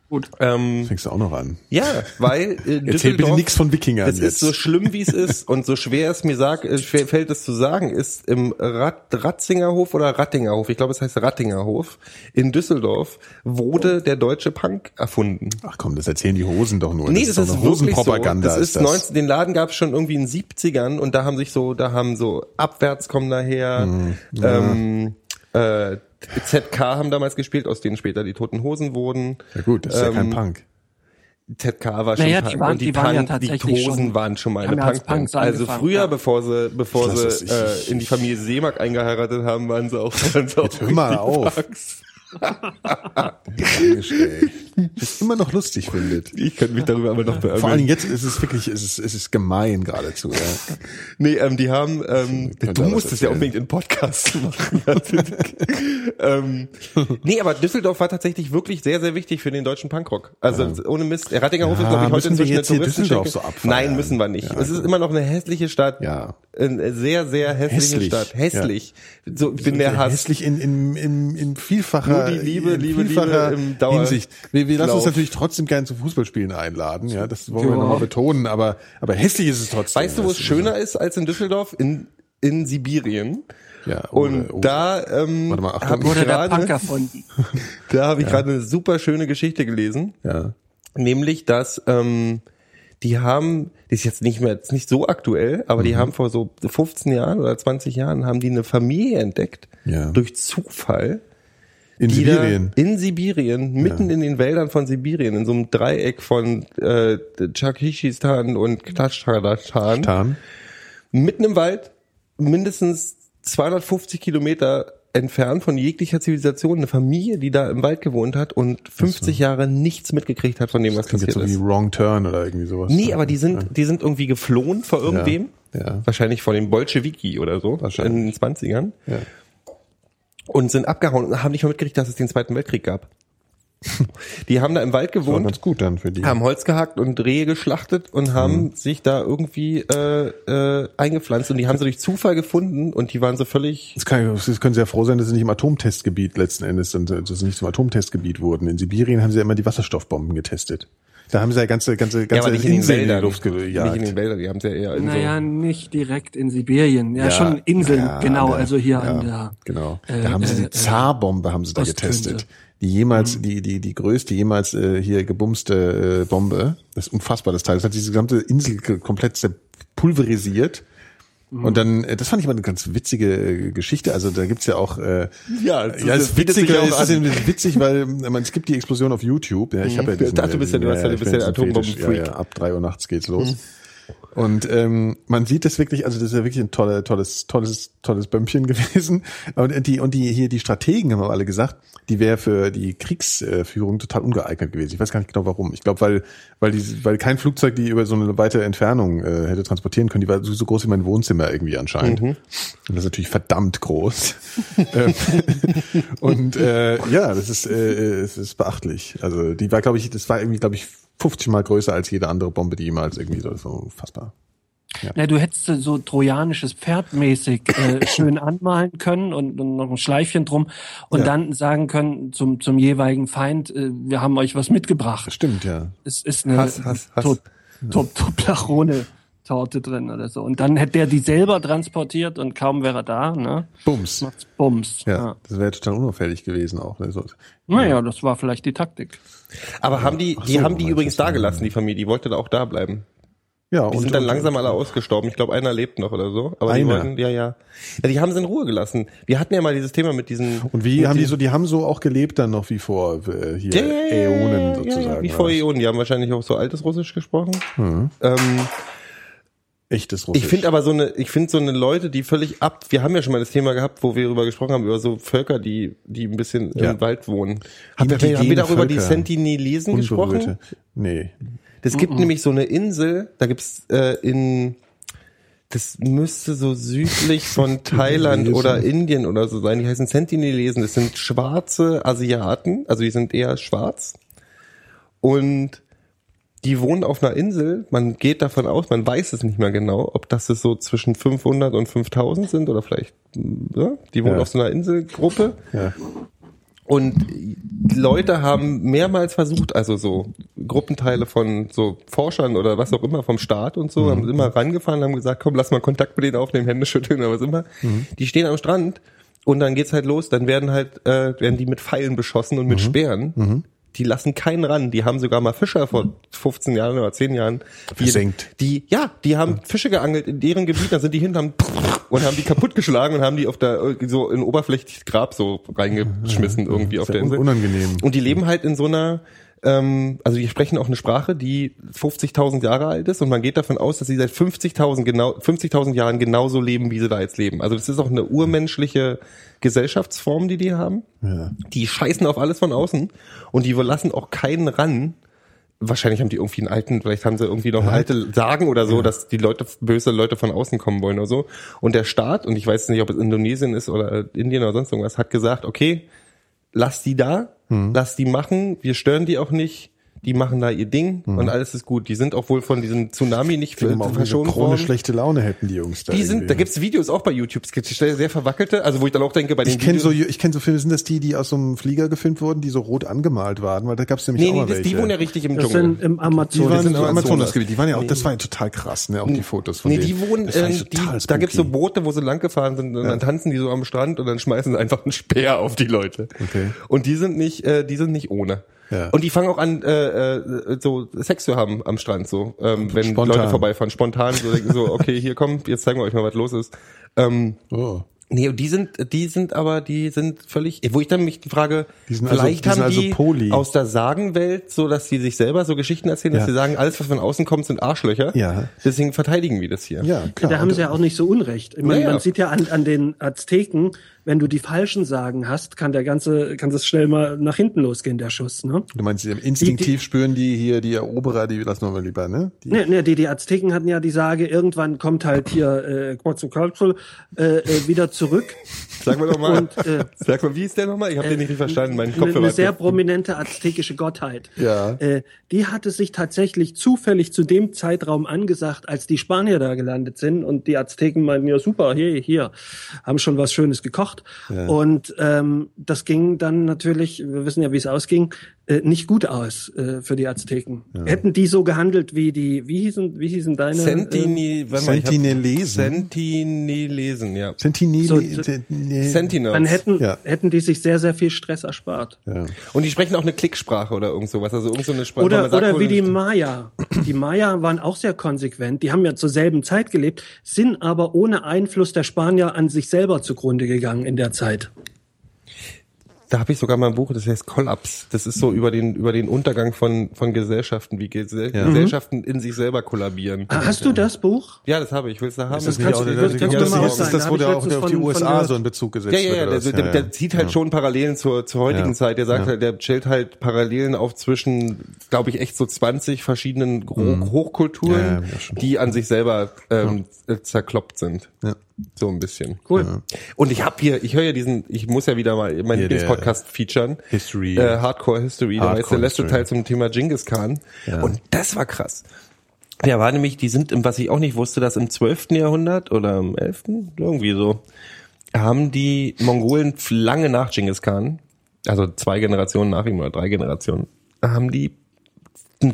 Gut. Ähm, Fängst du auch noch an. ja, weil äh, Erzähl bitte nichts von Wikingern Es jetzt. ist so schlimm, wie es ist und so schwer es mir sagt, äh, schwer fällt es zu sagen, ist im Rat, Ratzingerhof oder Rattingerhof, ich glaube es heißt Rattingerhof, in Düsseldorf wurde der deutsche Punk erfunden. Ach komm, das erzählen die Hosen doch nur. Nee, das, doch ist eine wirklich so. Hosenpropaganda. Das ist das. 19, den Laden gab es schon irgendwie in den 70ern und da haben sich so, da haben so Abwärts kommen daher, Hm, ähm, äh, ZK haben damals gespielt, aus denen später die Toten Hosen wurden. Ja gut, das ist ja kein Ähm, Punk. ZK war schon Naja, Punk die waren- und die, die waren ja Punk, die schon- waren schon mal eine ja. Punks Also früher, ja. bevor sie, bevor sie äh, in die Familie Seemark eingeheiratet haben, waren sie auch, waren sie auch hör mal auf. Punks. Das immer noch lustig findet. Ich könnte mich darüber aber noch beömmeln. Vor allem jetzt ist es wirklich, es ist, es ist gemein geradezu. Ja. Nee, ähm, die haben, ähm, du musst es ja unbedingt in Podcast machen. ähm, nee, aber Düsseldorf war tatsächlich wirklich sehr, sehr wichtig für den deutschen Punkrock. Also ohne Mist. Rattingerhof Ja, ist, glaube ich, heute inzwischen jetzt eine Düsseldorf so abfeiern? Nein, müssen wir nicht. Ja, es ist immer noch eine hässliche Stadt. Ja. Eine sehr, sehr hässliche Hässlich. Stadt. Hässlich. So, ich bin der Hass. Hässlich in, in, in, in vielfacher, Nur die Liebe, Liebe, Liebe im Dauer- Hinsicht. Wir, wir lassen uns natürlich trotzdem gern zu Fußballspielen einladen. Ja, das wollen wir Ja. nochmal betonen. Aber, aber hässlich ist es trotzdem. Weißt du, wo es Das schöner ist als in Düsseldorf? In, in Sibirien. Ja, oh, Und oh. da ähm, Warte mal, Achtung. habe ich Wurde der Punk gerade erfunden. da habe ich gerade eine super schöne Geschichte gelesen. Ja. Nämlich, dass ähm, die haben, die ist jetzt nicht mehr, ist nicht so aktuell, aber Mhm. die haben vor so 15 Jahren oder 20 Jahren haben die eine Familie entdeckt Ja. durch Zufall. In Sibirien. In Sibirien, mitten in den Wäldern von Sibirien, in so einem Dreieck von äh, Tschakistan und Klatschkadastan, Tarn. mitten im Wald, mindestens 250 Kilometer entfernt von jeglicher Zivilisation, eine Familie, die da im Wald gewohnt hat und 50 Jahre nichts mitgekriegt hat von dem, was Klingt passiert jetzt so wie ist. Wrong Turn oder irgendwie sowas. Nee, aber die sind, die sind irgendwie geflohen vor irgendwem. ja. Wahrscheinlich vor den Bolschewiki oder so. Wahrscheinlich. In den 20ern. Ja. Und sind abgehauen und haben nicht mal mitgekriegt, dass es den Zweiten Weltkrieg gab. Die haben da im Wald War gewohnt, ganz gut dann für die. haben Holz gehackt und Rehe geschlachtet und haben sich da irgendwie äh, äh, eingepflanzt und die haben sie durch Zufall gefunden und die waren so völlig Das, kann, das können Sie ja froh sein, dass Sie nicht im Atomtestgebiet letzten Endes sind, dass Sie nicht zum Atomtestgebiet wurden. In Sibirien haben Sie ja immer die Wasserstoffbomben getestet. Da haben Sie ja ganze, ganze, ja, ganze aber nicht in Inseln in die. Luft Nicht in gejagt. den Wäldern, die haben sie ja eher in Naja, so nicht direkt in Sibirien. Ja, Ja, schon Inseln, ja, genau, der- also hier ja, an der. Genau. äh, da haben Sie äh, die Zarbombe haben Sie da getestet. die jemals, die, die, die größte jemals äh, hier gebumste äh, Bombe. Das ist unfassbar, das Teil. Das hat diese gesamte Insel komplett pulverisiert. Und dann, äh, das fand ich mal eine ganz witzige äh, Geschichte. Also da gibt's ja auch, äh, Ja, ja, es ist witzig, ist eben witzig, weil äh, man, es gibt die Explosion auf YouTube. Ja, ich habe ja diesen, dachte, du bist ja- du hast ja- ich ja jetzt ein Atombombenfreak. Fetisch. Ja, ja, ab drei Uhr nachts geht's los. Und ähm, man sieht das wirklich, also das ist ja wirklich ein tolle, tolles, tolles, tolles Bömpchen gewesen. Und die, und die hier die Strategen haben alle gesagt, die wäre für die Kriegsführung total ungeeignet gewesen. Ich weiß gar nicht genau warum. Ich glaube, weil, weil die, weil kein Flugzeug die über so eine weite Entfernung äh, hätte transportieren können. Die war so, so groß wie mein Wohnzimmer irgendwie anscheinend. Und das ist natürlich verdammt groß. Ähm, und äh, ja, das ist, äh, es ist beachtlich. Also die war, glaube ich, das war irgendwie, glaube ich, 50 Mal größer als jede andere Bombe, die jemals irgendwie so, so unfassbar. Ja, du hättest so trojanisches Pferd mäßig äh, schön anmalen können und, und noch ein Schleifchen drum und Ja. dann sagen können zum, zum jeweiligen Feind, äh, wir haben euch was mitgebracht. Stimmt, ja. Es ist eine Hass, Hass, Hass. To- To- Toblerone Torte drin oder so. Und dann hätte der die selber transportiert und kaum wäre er da, ne? Bums. Macht's Bums. Ja, das wäre total unauffällig gewesen auch. Ne? So. Naja, das war vielleicht die Taktik. Aber haben die, die so, haben die übrigens da ja. gelassen, die Familie. Die wollte da auch da bleiben. Ja, Die sind dann langsam alle ausgestorben. Ich glaube, einer lebt noch oder so. Aber die Einer? wollten, ja, ja. Ja, die haben sie in Ruhe gelassen. Wir hatten ja mal dieses Thema mit diesen. Und wie haben die so, die haben so auch gelebt dann noch wie vor äh, hier Ja, ja, ja, Äonen ja, sozusagen. Ja, wie vor? Äonen. Die haben wahrscheinlich auch so altes Russisch gesprochen. Ähm, Echtes Russisch. ich finde aber so eine, ich finde so eine Leute, die völlig ab, wir haben ja schon mal das Thema gehabt, wo wir darüber gesprochen haben, über so Völker, die, die ein bisschen Ja. im Wald wohnen. Haben wir, haben wir darüber die. Sentinelesen gesprochen? Nee. Es gibt nämlich so eine Insel, da gibt's äh, in das müsste so südlich von Thailand oder Indien oder so sein. Die heißen Sentinelesen. Das sind schwarze Asiaten, also die sind eher schwarz. Und die wohnen auf einer Insel. Man geht davon aus, man weiß es nicht mehr genau, ob das es so zwischen 500 und 5000 sind oder vielleicht, ja, die wohnen Ja. auf so einer Inselgruppe. Ja. Und die Leute haben mehrmals versucht, also so Gruppenteile von so Forschern oder was auch immer vom Staat und so, haben immer rangefahren, haben gesagt, komm, lass mal Kontakt mit denen aufnehmen, Hände schütteln oder was immer. Die stehen am Strand und dann geht's halt los, dann werden halt, äh, werden die mit Pfeilen beschossen und mit Speeren. Die lassen keinen ran. Die haben sogar mal Fischer vor 15 Jahren oder 10 Jahren. Die, Versenkt. die, ja, die haben Fische geangelt in deren Gebiet, dann sind die haben und haben die kaputtgeschlagen und haben die auf der, so in oberflächliches Grab so reingeschmissen irgendwie auf Sehr der Insel. un- unangenehm. Und die leben halt in so einer, ähm, also die sprechen auch eine Sprache, die 50.000 Jahre alt ist und man geht davon aus, dass sie seit 50.000 genau 50.000 Jahren genauso leben, wie sie da jetzt leben. Also das ist auch eine urmenschliche Gesellschaftsform, die die haben. Ja. Die scheißen auf alles von außen und die lassen auch keinen ran. Wahrscheinlich haben die irgendwie einen alten, vielleicht haben sie irgendwie noch alte Sagen oder so, dass die Leute, böse Leute von außen kommen wollen oder so. Und der Staat, und ich weiß nicht, ob es Indonesien ist oder Indien oder sonst irgendwas, hat gesagt, okay, lass die da, lass die machen, wir stören die auch nicht, die machen da ihr Ding und alles ist gut. Die sind auch wohl von diesem Tsunami nicht Die haben auch eine verschont worden. schlechte Laune hätten die Jungs da. Die sind, da irgendwie. gibt's Videos auch bei YouTube, es gibt sehr, sehr verwackelte, also wo ich dann auch denke, bei den ich kenne so, ich kenne so Filme, sind das die, die aus so einem Flieger gefilmt wurden, die so rot angemalt waren, weil da gab es nämlich Nee, auch nee, mal das, welche. die wohnen ja richtig im Das Dschungel. sind im die Amazon. waren sind im Amazonasgebiet, Amazonas. die waren ja auch, das war ja total krass, ne, auch die Fotos von Nee, denen. die wohnen, äh, die, da gibt's so. Boote, wo sie lang gefahren sind und dann tanzen die so am Strand und dann schmeißen sie einfach einen Speer auf die Leute. Okay. Und die sind nicht, äh, die sind nicht ohne. Ja. Und die fangen auch an, äh, äh, so Sex zu haben am Strand, so, ähm, wenn Spontan. Leute vorbeifahren, spontan, so, denken so, okay, hier komm, jetzt zeigen wir euch mal, was los ist. Ähm, Oh. Nee, und die sind, die sind aber, die sind völlig, wo ich dann mich frage, Die sind also- vielleicht die sind haben also die Poly. aus der Sagenwelt, so dass die sich selber so Geschichten erzählen, dass Ja. sie sagen, alles was von außen kommt, sind Arschlöcher. Ja. Deswegen verteidigen wir das hier. Ja, klar. Da haben sie ja auch nicht so unrecht. Ich meine, Ja, ja. man sieht ja an, an den Azteken, wenn du die falschen Sagen hast, kann der ganze, kann das schnell mal nach hinten losgehen, der Schuss, ne? Du meinst, instinktiv spüren die hier, die Eroberer, die lassen wir mal lieber, ne? Die, Ne, ne, die, die Azteken hatten ja die Sage, irgendwann kommt halt hier äh, Quetzalcoatl äh, äh, wieder zurück. Sag mal doch mal, Und, äh, sag mal, wie ist der nochmal? Ich habe den nicht verstanden, mein Eine, Kopfhörer. eine hat sehr prominente aztekische Gottheit. Ja. Äh, die hatte sich tatsächlich zufällig zu dem Zeitraum angesagt, als die Spanier da gelandet sind und die Azteken meinten, ja super, hier, hier, haben schon was Schönes gekocht. Und ähm, das ging dann natürlich, wir wissen ja, wie es ausging, äh, nicht gut aus äh, für die Azteken. Hätten die so gehandelt wie die, wie hießen, wie hießen deine? Äh, Sentini, hab- Sentinelesen. Sentinelesen, ja. Sentinel. So, Sentinel- Sentinels. dann hätten, Ja. hätten die sich sehr, sehr viel Stress erspart. ja. Und die sprechen auch eine Klicksprache oder irgend sowas, also irgend so eine Sprache. Oder, sagt oder wie die Maya. Die Maya waren auch sehr konsequent. Die haben ja zur selben Zeit gelebt, sind aber ohne Einfluss der Spanier an sich selber zugrunde gegangen in der Zeit. Da habe ich sogar mal ein Buch, das heißt Kollaps. Das ist so über den über den Untergang von von Gesellschaften, wie Gesell Ja. Gesellschaften in sich selber kollabieren. Ah, Hast du das Buch? Ja, das habe ich. Willst du haben? Ist das kannst du- auch, das das, kannst das, das, das, der ich auch auf die von- USA von so in Bezug gesetzt Ja, ja, ja, der, der, ja, der zieht halt ja. schon Parallelen zur, zur heutigen Ja. Zeit. Der sagt Ja. halt, der chillt halt Parallelen auf zwischen, glaube ich, echt so 20 verschiedenen Hochkulturen, Mhm. Ja, ja, ja, schon. die an sich selber ähm, äh, zerkloppt sind. Ja. So ein bisschen. Cool. Und ich habe hier, ich höre ja diesen, ich muss ja wieder mal meinen Hier, Lieblingspodcast featuren. History. Äh, Hardcore History. Da war jetzt der Hardcore letzte History. Teil zum Thema Genghis Khan. Ja. Und das war krass. Der war nämlich, die sind, im, was ich auch nicht wusste, dass im 12. Jahrhundert oder im 11. irgendwie so, haben die Mongolen lange nach Genghis Khan, also zwei Generationen nach ihm oder drei Generationen, haben die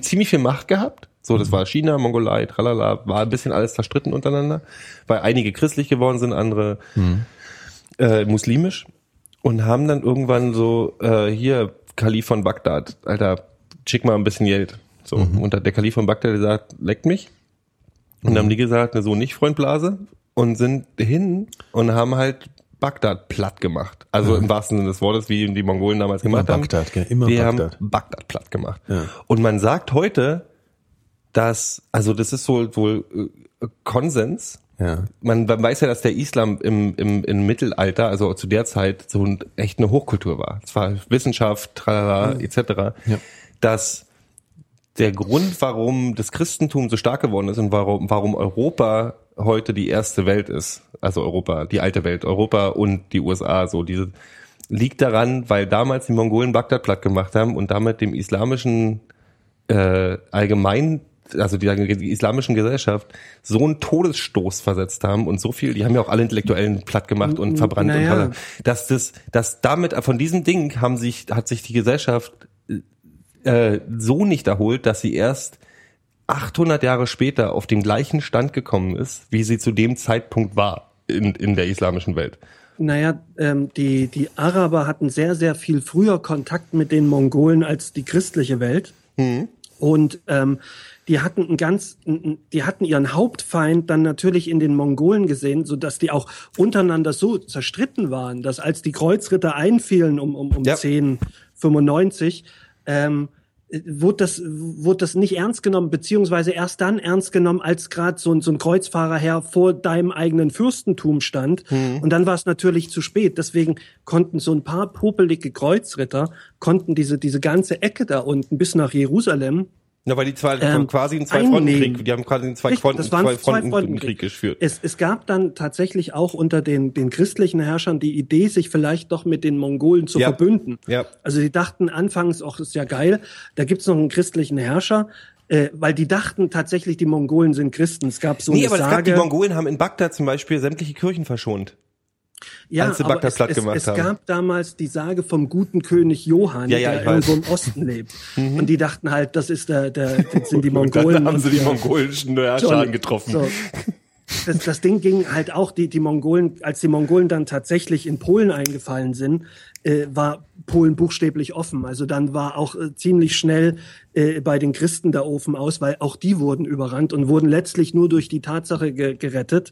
ziemlich viel Macht gehabt. So, das war China, Mongolei, tralala, war ein bisschen alles zerstritten untereinander, weil einige christlich geworden sind, andere äh, muslimisch und haben dann irgendwann so, äh, hier, Kalif von Bagdad, Alter, schick mal ein bisschen Geld. So, und der Kalif von Bagdad, der sagt, leckt mich. Und dann haben die gesagt, ne, so nicht, Freund Blase. Und sind hin und haben halt Bagdad platt gemacht. Also im wahrsten Sinne des Wortes, wie die Mongolen damals Immer gemacht haben. Bagdad, gell, immer die Bagdad. haben Bagdad platt gemacht. Ja. Und man sagt heute, dass, also das ist wohl, wohl äh, Konsens, Ja. man, man weiß ja, dass der Islam im, im, im Mittelalter, also zu der Zeit, so ein, echt eine Hochkultur war. Es war Wissenschaft, tralala, etc. Ja. Dass der Grund, warum das Christentum so stark geworden ist und warum, warum Europa heute die erste Welt ist, also Europa, die alte Welt, Europa und die USA, so diese, liegt daran, weil damals die Mongolen Bagdad platt gemacht haben und damit dem islamischen äh, allgemein, also die, die islamischen Gesellschaft, so einen Todesstoß versetzt haben und so viel, die haben ja auch alle Intellektuellen platt gemacht und verbrannt und naja. tralala, dass das, dass damit von diesem Ding haben sich, hat sich die Gesellschaft äh, so nicht erholt, dass sie erst 800 Jahre später auf den gleichen Stand gekommen ist, wie sie zu dem Zeitpunkt war in, in der islamischen Welt. Naja, ähm, die, die Araber hatten sehr, sehr viel früher Kontakt mit den Mongolen als die christliche Welt. Und ähm, die hatten ein ganz, die hatten ihren Hauptfeind dann natürlich in den Mongolen gesehen, so dass die auch untereinander so zerstritten waren, dass als die Kreuzritter einfielen um, um, um Ja. 1095, ähm, wurde das, wurde das nicht ernst genommen, beziehungsweise erst dann ernst genommen, als gerade so ein, so ein Kreuzfahrerherr vor deinem eigenen Fürstentum stand. Und dann war es natürlich zu spät. Deswegen konnten so ein paar popelige Kreuzritter, konnten diese, diese ganze Ecke da unten bis nach Jerusalem Ja, weil die zwei Ähm, quasi einen. Zwei-Fronten-Krieg, die haben quasi einen Richtig, Zwei-Fronten- das waren zwei Zwei-Fronten-Krieg Frontenkrieg. geführt. Es, es gab dann tatsächlich auch unter den, den christlichen Herrschern die Idee, sich vielleicht doch mit den Mongolen zu Ja. verbünden. Ja. Also die dachten anfangs, ach, das ist ja geil, da gibt's noch einen christlichen Herrscher, äh, weil die dachten tatsächlich, die Mongolen sind Christen. Es gab so nee, eine aber es gab, die Sage. Mongolen haben in Bagdad zum Beispiel sämtliche Kirchen verschont. Ja, als sie aber es, es, es gab damals die Sage vom guten König Johann, Ja, ja, der irgendwo im Osten lebt. Und die dachten halt, das ist der, der das sind die Und Mongolen. dann haben sie und die mongolischen Herrscher Toll. getroffen. So. Das, das Ding ging halt auch, die, die Mongolen, als die Mongolen dann tatsächlich in Polen eingefallen sind, äh, war Polen buchstäblich offen. Also dann war auch äh, ziemlich schnell äh, bei den Christen der Ofen aus, weil auch die wurden überrannt und wurden letztlich nur durch die Tatsache ge gerettet,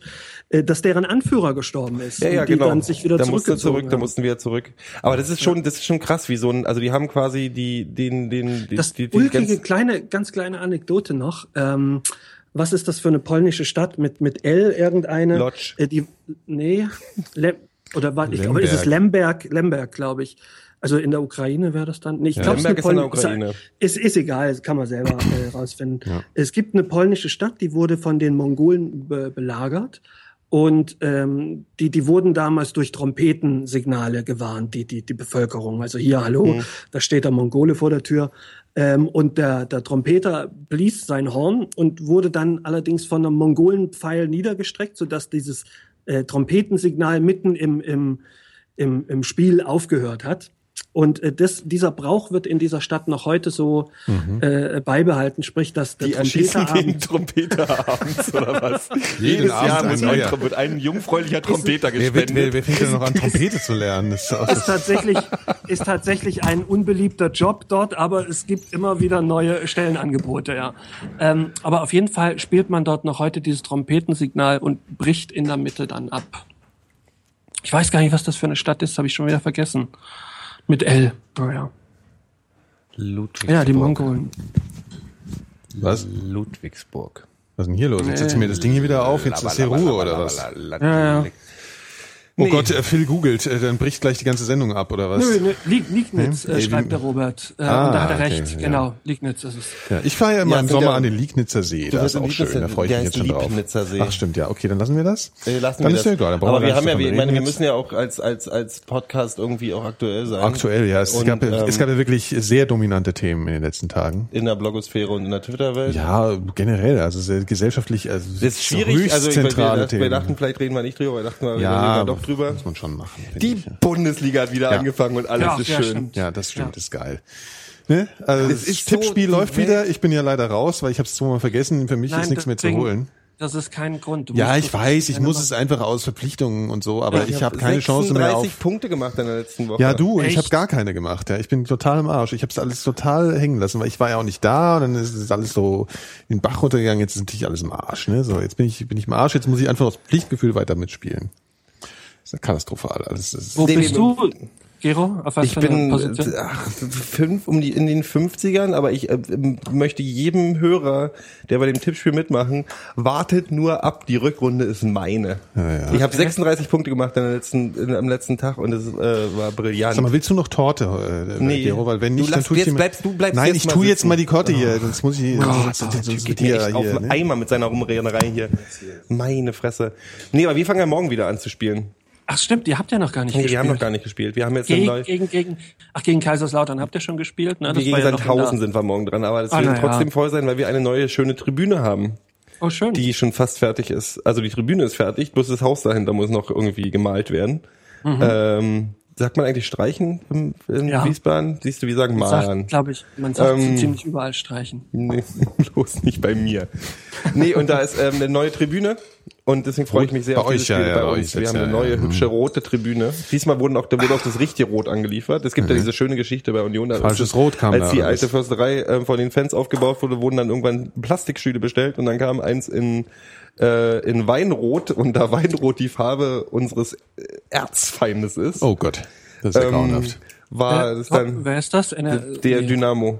äh, dass deren Anführer gestorben ist. Ja, ja, und die genau. dann sich wieder da mussten zurückgezogen zurück, da haben. mussten wir zurück. Aber das ist schon, das ist schon krass, wie so ein, also die haben quasi die, den, den, die, Das die, die ulkige ganz- kleine, ganz kleine Anekdote noch. Ähm, was ist das für eine polnische Stadt mit mit L irgendeine? Lodz. Äh, die, nee, Lem, oder was? Ich glaube, ist es Lemberg, Lemberg, glaube ich. Also in der Ukraine wäre das dann. Nee, ich glaube, es ist in der Polni- Ukraine. Ist, ist egal, kann man selber äh, rausfinden. Es gibt eine polnische Stadt, die wurde von den Mongolen be belagert. Und ähm, die, die wurden damals durch Trompetensignale gewarnt, die, die, die Bevölkerung. Also hier, hallo, da steht der Mongole vor der Tür. Ähm, und der, der Trompeter blies sein Horn und wurde dann allerdings von einem Mongolenpfeil niedergestreckt, sodass dieses äh, Trompetensignal mitten im, im, im, im Spiel aufgehört hat. Und äh, das, dieser Brauch wird in dieser Stadt noch heute so äh, beibehalten, sprich, dass der Die Trompeterabend Trompeter abends, oder was? Jeden Jedes Abend Jahr wird ein, neuer. Trom- wird ein jungfräulicher Trompeter Wer, wird, wer, gespendet. wer fängt denn noch an, Trompete zu lernen? Das ist ist tatsächlich, ist tatsächlich ein unbeliebter Job dort, aber es gibt immer wieder neue Stellenangebote, ja. Ähm, aber auf jeden Fall spielt man dort noch heute dieses Trompetensignal und bricht in der Mitte dann ab. Ich weiß gar nicht, was das für eine Stadt ist, habe ich schon wieder vergessen. Mit L. Oh ja. Ludwigsburg. ja, die Mongolen. Was? Ludwigsburg. Was ist denn hier los? Jetzt setzt mir das Ding hier wieder auf, jetzt ist hier Ruhe oder was? Ja, ja. Oh Nee. Gott, äh, Phil googelt, äh, dann bricht gleich die ganze Sendung ab oder was? Nö, nö, Lie- Liegnitz, Nee, äh, schreibt der Robert. Äh, Ah, und da hat er okay, recht, ja. genau. Liegnitz ist es. Ja, ich fahre ja immer Ja, im Sommer ja- an den Liegnitzer See, Du da bist ist auch schön, da freue ich mich jetzt schon drauf. Liegnitzer See. Ach stimmt, ja, okay, dann lassen wir das. Äh, lassen dann wir ist das. ja egal, dann brauchen Aber wir wir haben ja, wir, ich meine, wir müssen ja auch als, als, als Podcast irgendwie auch aktuell sein. Aktuell, ja. Es, Und, gab, ja- ähm, es gab ja wirklich sehr dominante Themen in den letzten Tagen. in der Blogosphäre und in der Twitter-Welt. Ja, generell, also sehr gesellschaftlich, also Das ist schwierig, höchst also wir, zentrale wir, wir Themen. dachten, vielleicht reden wir nicht drüber, wir dachten, wir ja, reden da doch drüber. muss man schon machen. Die ich, ja. Bundesliga hat wieder Ja. angefangen und alles Ja, ist schön. stimmt. Ja, das stimmt, Ja. das ist geil. Ne? Also das ist so Tippspiel die läuft Welt- wieder. Ich bin ja leider raus, weil ich habe es zweimal vergessen. Für mich Nein, ist nichts mehr zu holen. Das ist kein Grund. Du Ja, ich das- weiß, ich keine muss es einfach aus Verpflichtungen und so, aber ich, habe keine 36 Chance mehr auf. Punkte gemacht in der letzten Woche. Ja, du, und ich Echt? habe gar keine gemacht. Ja, ich bin total im Arsch. Ich habe es alles total hängen lassen, weil ich war ja auch nicht da. Und dann ist es alles so in den Bach runtergegangen. Jetzt ist natürlich alles im Arsch. Ne? So, jetzt bin ich bin ich im Arsch. Jetzt muss ich einfach aus Pflichtgefühl weiter mitspielen. Das ist katastrophal. Alles das ist, Wo bist du, Gero? Auf was Ich bin Position? äh, ach, fünf, um die, in den 50ern, aber ich äh, möchte jedem Hörer, der bei dem Tippspiel mitmachen, wartet nur ab, die Rückrunde ist meine. Ja, ja. Ich habe 36 Punkte gemacht in der letzten, in, am letzten Tag und es äh, war brillant. Sag mal, willst du noch Torte, äh, Nee. Gero? Weil wenn Du nicht, dann lass- tue ich jetzt bleibst du- bleibst Nein, jetzt ich tue jetzt mal die Korte hier, sonst muss ich. sonst, sonst, sonst geht ja echt auf hier, den ne? Eimer mit seiner Rumrednerei hier. Meine Fresse. Nee, aber wir fangen ja morgen wieder an zu spielen. Ach stimmt, ihr habt ja noch gar nicht Nee, gespielt. wir haben noch gar nicht gespielt. Wir haben jetzt gegen, neue, gegen, gegen, ach, gegen Kaiserslautern habt ihr schon gespielt? Ne? wir gegen ja Sandhausen sind wir morgen dran, aber das Ah, wird na ja. trotzdem voll sein, weil wir eine neue schöne Tribüne haben. Oh, schön. die schon fast fertig ist. Also die Tribüne ist fertig, bloß das Haus dahinter muss noch irgendwie gemalt werden. Ähm, sagt man eigentlich streichen im, in Ja. Wiesbaden? Siehst du, wir sagen malen. glaube ich, man sagt Ähm, ziemlich überall streichen. Nee, bloß nicht bei mir. Nee, und da ist ähm, eine neue Tribüne und deswegen freue ich mich sehr Bei auf dieses euch, ja, Spiel ja, bei bei uns. euch Wir haben eine ja, neue, ja. hübsche rote Tribüne. Diesmal wurden auch, da wurde auch das richtige Rot angeliefert. Es gibt ja diese schöne Geschichte bei Union. Mhm. Falsches Rot kam Als da, die alte was? Försterei äh, von den Fans aufgebaut wurde, wurden dann irgendwann Plastikstühle bestellt und dann kam eins in äh, in Weinrot und da Weinrot die Farbe unseres äh, Erzfeindes ist, Oh Gott, das ist ja ähm, grauenhaft. war Wer- das dann wer ist das? Eine, der die- Dynamo.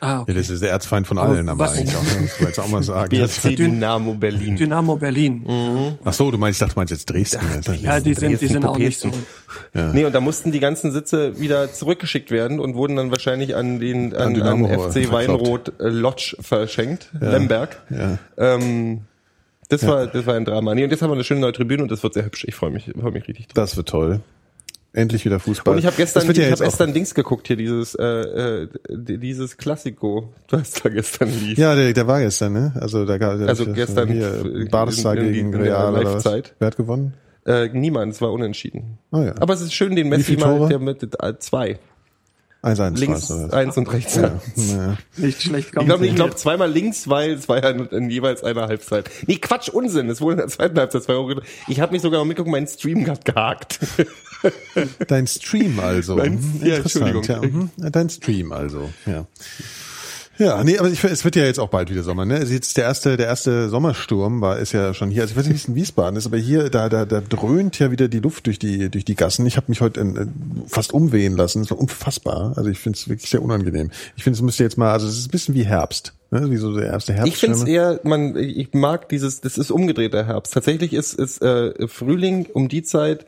Ah, Ja, okay. das ist der Erzfeind von allen, aber was- eigentlich auch, ne? das wollte ich auch mal sagen. BSC Dynamo Berlin. Dynamo Berlin. Ach so, du meinst, ich dachte, du meinst jetzt Dresden. Ja, die sind, die sind auch nicht so. Popesen. Nee, und da mussten die ganzen Sitze wieder zurückgeschickt werden und wurden dann wahrscheinlich an den an, an, Dynamo FC. Weinrot äh, Lodge verschenkt, Lemberg. Ja. Ähm, das war das war ein Drama. Nee, und jetzt haben wir eine schöne neue Tribüne und das wird sehr hübsch. Ich freue mich, freue mich richtig drauf. Das wird toll. Endlich wieder Fußball. Und ich habe gestern, ja ich habe auch- gestern Dings geguckt hier, dieses äh, äh, dieses Klassiko, was da gestern lief. Ja, der, der war gestern, ne? Also da gab Also das- gestern hier, Barca in- in- gegen in Real oder was? Wer hat gewonnen? Äh, niemand, es war unentschieden. Oh ja. Aber es ist schön, den Messi mal, der mit äh, zwei. 1-1 Links war's, oder was? eins und rechts Ja. eins. Ja. Nicht schlecht. Ich glaube, ich glaube zweimal links, weil es war ja in, in jeweils einer Halbzeit. Nee, Quatsch, Unsinn. Es wurde in der zweiten Halbzeit zwei Euro. Ich habe mich sogar noch mitgeguckt, mein Stream hat gehakt. Dein Stream also. Dein- Mhm, ja, Interessant, Entschuldigung. Ja, mhm. Dein Stream also, ja. Ja, nee, aber ich, es wird ja jetzt auch bald wieder Sommer, ne? Also jetzt der erste, der erste Sommersturm war, ist ja schon hier. Also ich weiß nicht, wie es in Wiesbaden ist, aber hier, da, da, da dröhnt ja wieder die Luft durch die, durch die Gassen. Ich habe mich heute äh, fast umwehen lassen. Das war unfassbar. Also ich finde es wirklich sehr unangenehm. Ich finde, es müsste jetzt mal, also es ist ein bisschen wie Herbst, ne? Wie so der erste Herbst. Ich finde es eher, man, ich mag dieses, das ist umgedrehter Herbst. Tatsächlich ist, ist äh, Frühling um die Zeit